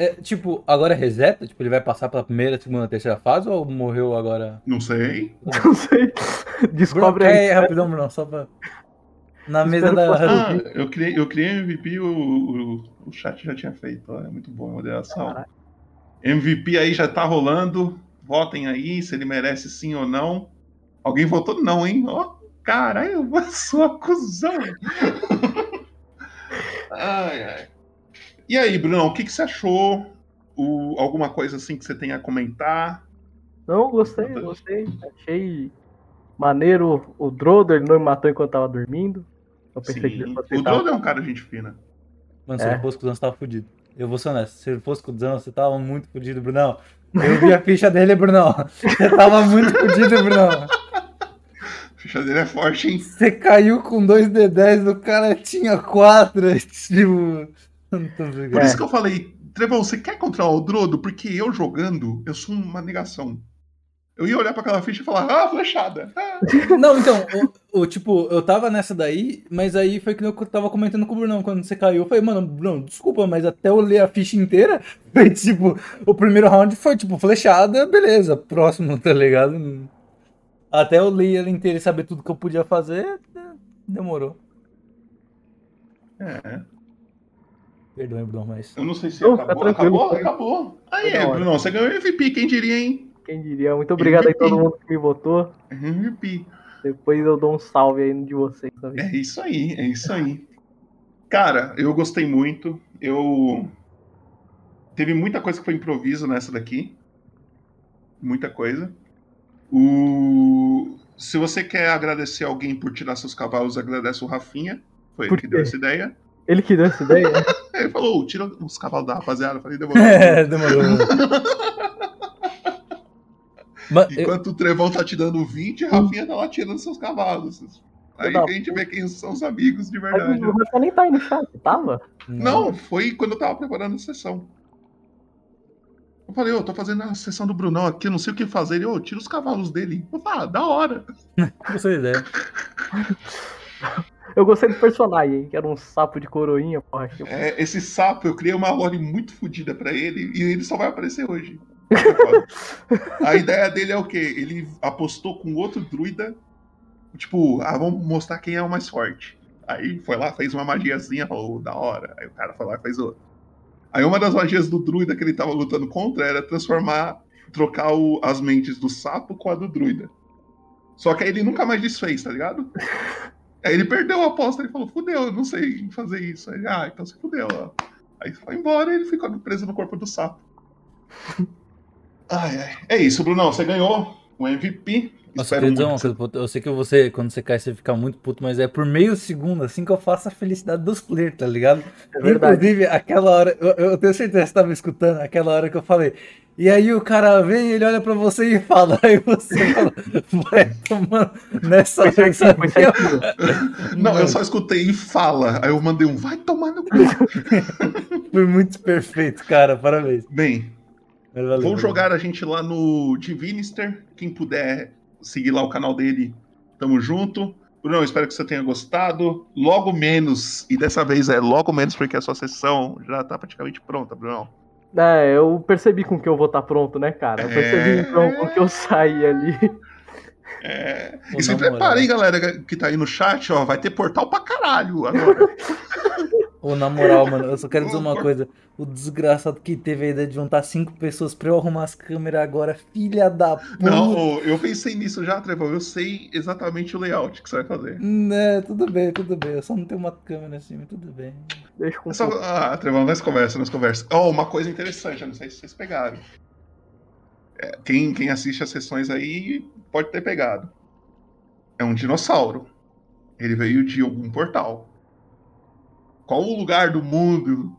É, tipo, agora reseta? Tipo, ele vai passar pela primeira, segunda, terceira fase ou morreu agora? Não sei. Não sei. Descobre Bruno, aí. É, rapidão, Bruno, só pra. Na mesa da. Ah, eu criei, eu criei MVP, o, o, o chat já tinha feito. ó, É muito bom a moderação. MVP aí já tá rolando. Votem aí se ele merece sim ou não. Alguém votou não, hein? Ó, caralho, eu sou acusão. ai, ai. E aí, Bruno, o que, que você achou? O, alguma coisa assim que você tenha a comentar? Não, gostei, gostei. Achei maneiro o Drodo, ele não me matou enquanto eu tava dormindo. Eu pensei que ele O Drodo é um cara gente fina. Mano, se É. ele fosse cuzão, você tava fudido. Eu vou ser honesto, se ele fosse cuzão, você tava muito fudido, Brunão. Eu vi a ficha dele, Brunão. Você tava muito fudido, Brunão. A ficha dele é forte, hein? Você caiu com 2D10, o cara tinha 4. Tipo. Por isso que eu falei, Trevão, você quer controlar o Drodo? Porque eu jogando, eu sou uma negação. Eu ia olhar pra aquela ficha e falar, ah, flechada. Ah. Não, então, o, o, tipo, eu tava nessa daí, mas aí foi que eu tava comentando com o Brunão quando você caiu. Eu falei, mano, Bruno, desculpa, mas até eu ler a ficha inteira, foi tipo, o primeiro round foi tipo, flechada, beleza, próximo, tá ligado? Até eu ler ela inteira e saber tudo que eu podia fazer, demorou. É. Perdoe, Bruno, mas. Eu não sei se Não, tá acabou. tranquilo, acabou, acabou. Aí, hora. Bruno, você ganhou MVP, quem diria, hein? Quem diria? Muito obrigado aí a todo mundo que me votou. MVP. Depois eu dou um salve aí no de vocês também. É isso aí, é isso aí. Cara, eu gostei muito. Eu. Teve muita coisa que foi improviso nessa daqui. Muita coisa. O... Se você quer agradecer alguém por tirar seus cavalos, agradece o Rafinha. Foi ele que deu essa ideia. Ele que deu essa ideia? Ele falou, tira os cavalos da rapaziada. Eu falei, demorou. É, demorou. Mas eu- Enquanto o Trevão tá te dando 20, a Rafinha tá lá tirando seus cavalos. Aí Não. que a gente vê quem são os amigos de verdade. o Rafa nem tá aí no chat, tava? Não, foi quando eu tava preparando a sessão. Eu falei, ô, tô fazendo a sessão do Brunão aqui, eu não sei o que fazer. Ele, ô, tira os cavalos dele. Eu falei, ah, da hora. Gostei da ideia. Eu gostei do personagem, que era um sapo de coroinha, porra. Que... É, esse sapo, eu criei uma lore muito fodida pra ele e ele só vai aparecer hoje. a ideia dele é o quê? Ele apostou com outro druida. Tipo, ah, vamos mostrar quem é o mais forte. Aí foi lá, fez uma magiazinha, falou, da hora. Aí o cara foi lá e fez outra. Aí uma das magias do druida que ele tava lutando contra era transformar, trocar o- as mentes do sapo com a do druida. Só que aí ele nunca mais desfez, tá ligado? Aí ele perdeu a aposta, ele falou, fudeu, eu não sei fazer isso. Aí, ele, ah, então se fudeu, ó. Aí foi embora e ele ficou preso no corpo do sapo. Ai, ai. É isso, Brunão, você ganhou o MVP. Nossa, Espero dizer uma coisa, eu sei que você, quando você cai, você fica muito puto, mas é por meio segundo, assim que eu faço a felicidade dos players, tá ligado? É verdade. Inclusive, aquela hora, eu, eu tenho certeza que você tava escutando, aquela hora que eu falei, e aí o cara vem, ele olha pra você e fala, aí você fala, vai tomando nessa foi certinho. Não, eu só escutei e fala. Aí eu mandei um, vai tomar no cu. Foi muito perfeito, cara, parabéns. Bem, Mas valeu, Vou valeu. jogar a gente lá no Divinister. Quem puder seguir lá o canal dele, tamo junto. Bruno, espero que você tenha gostado. Logo menos, e dessa vez é logo menos porque a sua sessão já tá praticamente pronta, Bruno. É, eu percebi com que eu vou estar pronto, né, cara? Eu percebi É. então com que eu saí ali. É. E se moral. preparem, galera que tá aí no chat, ó, vai ter portal pra caralho agora. Ô, na moral, mano, eu só quero dizer uma coisa. O desgraçado que teve a ideia de juntar cinco pessoas pra eu arrumar as câmeras agora, filha da puta. Não, eu pensei nisso já, Trevão. Eu sei exatamente o layout que você vai fazer. Né, tudo bem, tudo bem. Eu só não tenho uma câmera assim, mas tudo bem. Deixa com só- Ah, Trevão, nós conversa, nós conversa. Ó, uma coisa interessante, eu não sei se vocês pegaram. É, quem, quem assiste as sessões aí pode ter pegado. É um dinossauro. Ele veio de algum portal. Qual o lugar do mundo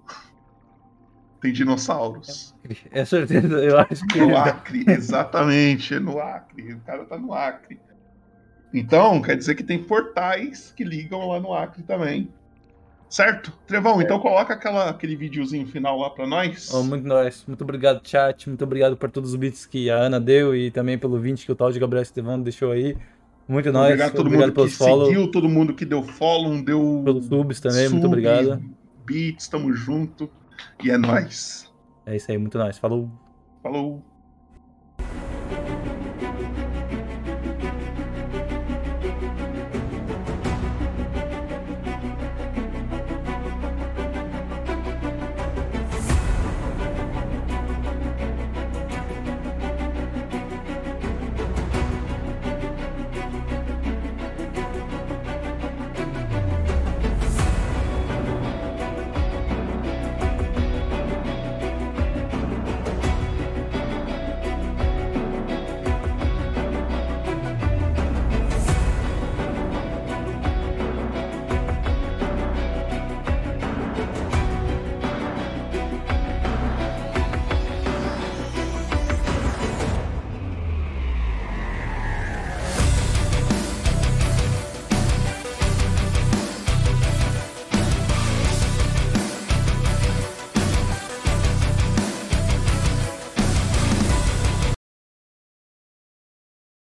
tem dinossauros? É certeza, eu acho que. No Acre, exatamente, é no Acre. O cara tá no Acre. Então, quer dizer que tem portais que ligam lá no Acre também. Certo? Trevão, então coloca aquela, aquele videozinho final lá pra nós. Oh, muito nóis. Muito obrigado, chat. Muito obrigado por todos os bits que a Ana deu e também pelo 20 que o tal de Gabriel Estevão deixou aí. Muito nós. Obrigado a todo obrigado mundo que follow. seguiu, todo mundo que deu follow, deu. Pelos subs também, sub, muito obrigado. Beats, tamo junto. E é nóis. É isso aí, muito nóis. Falou. Falou.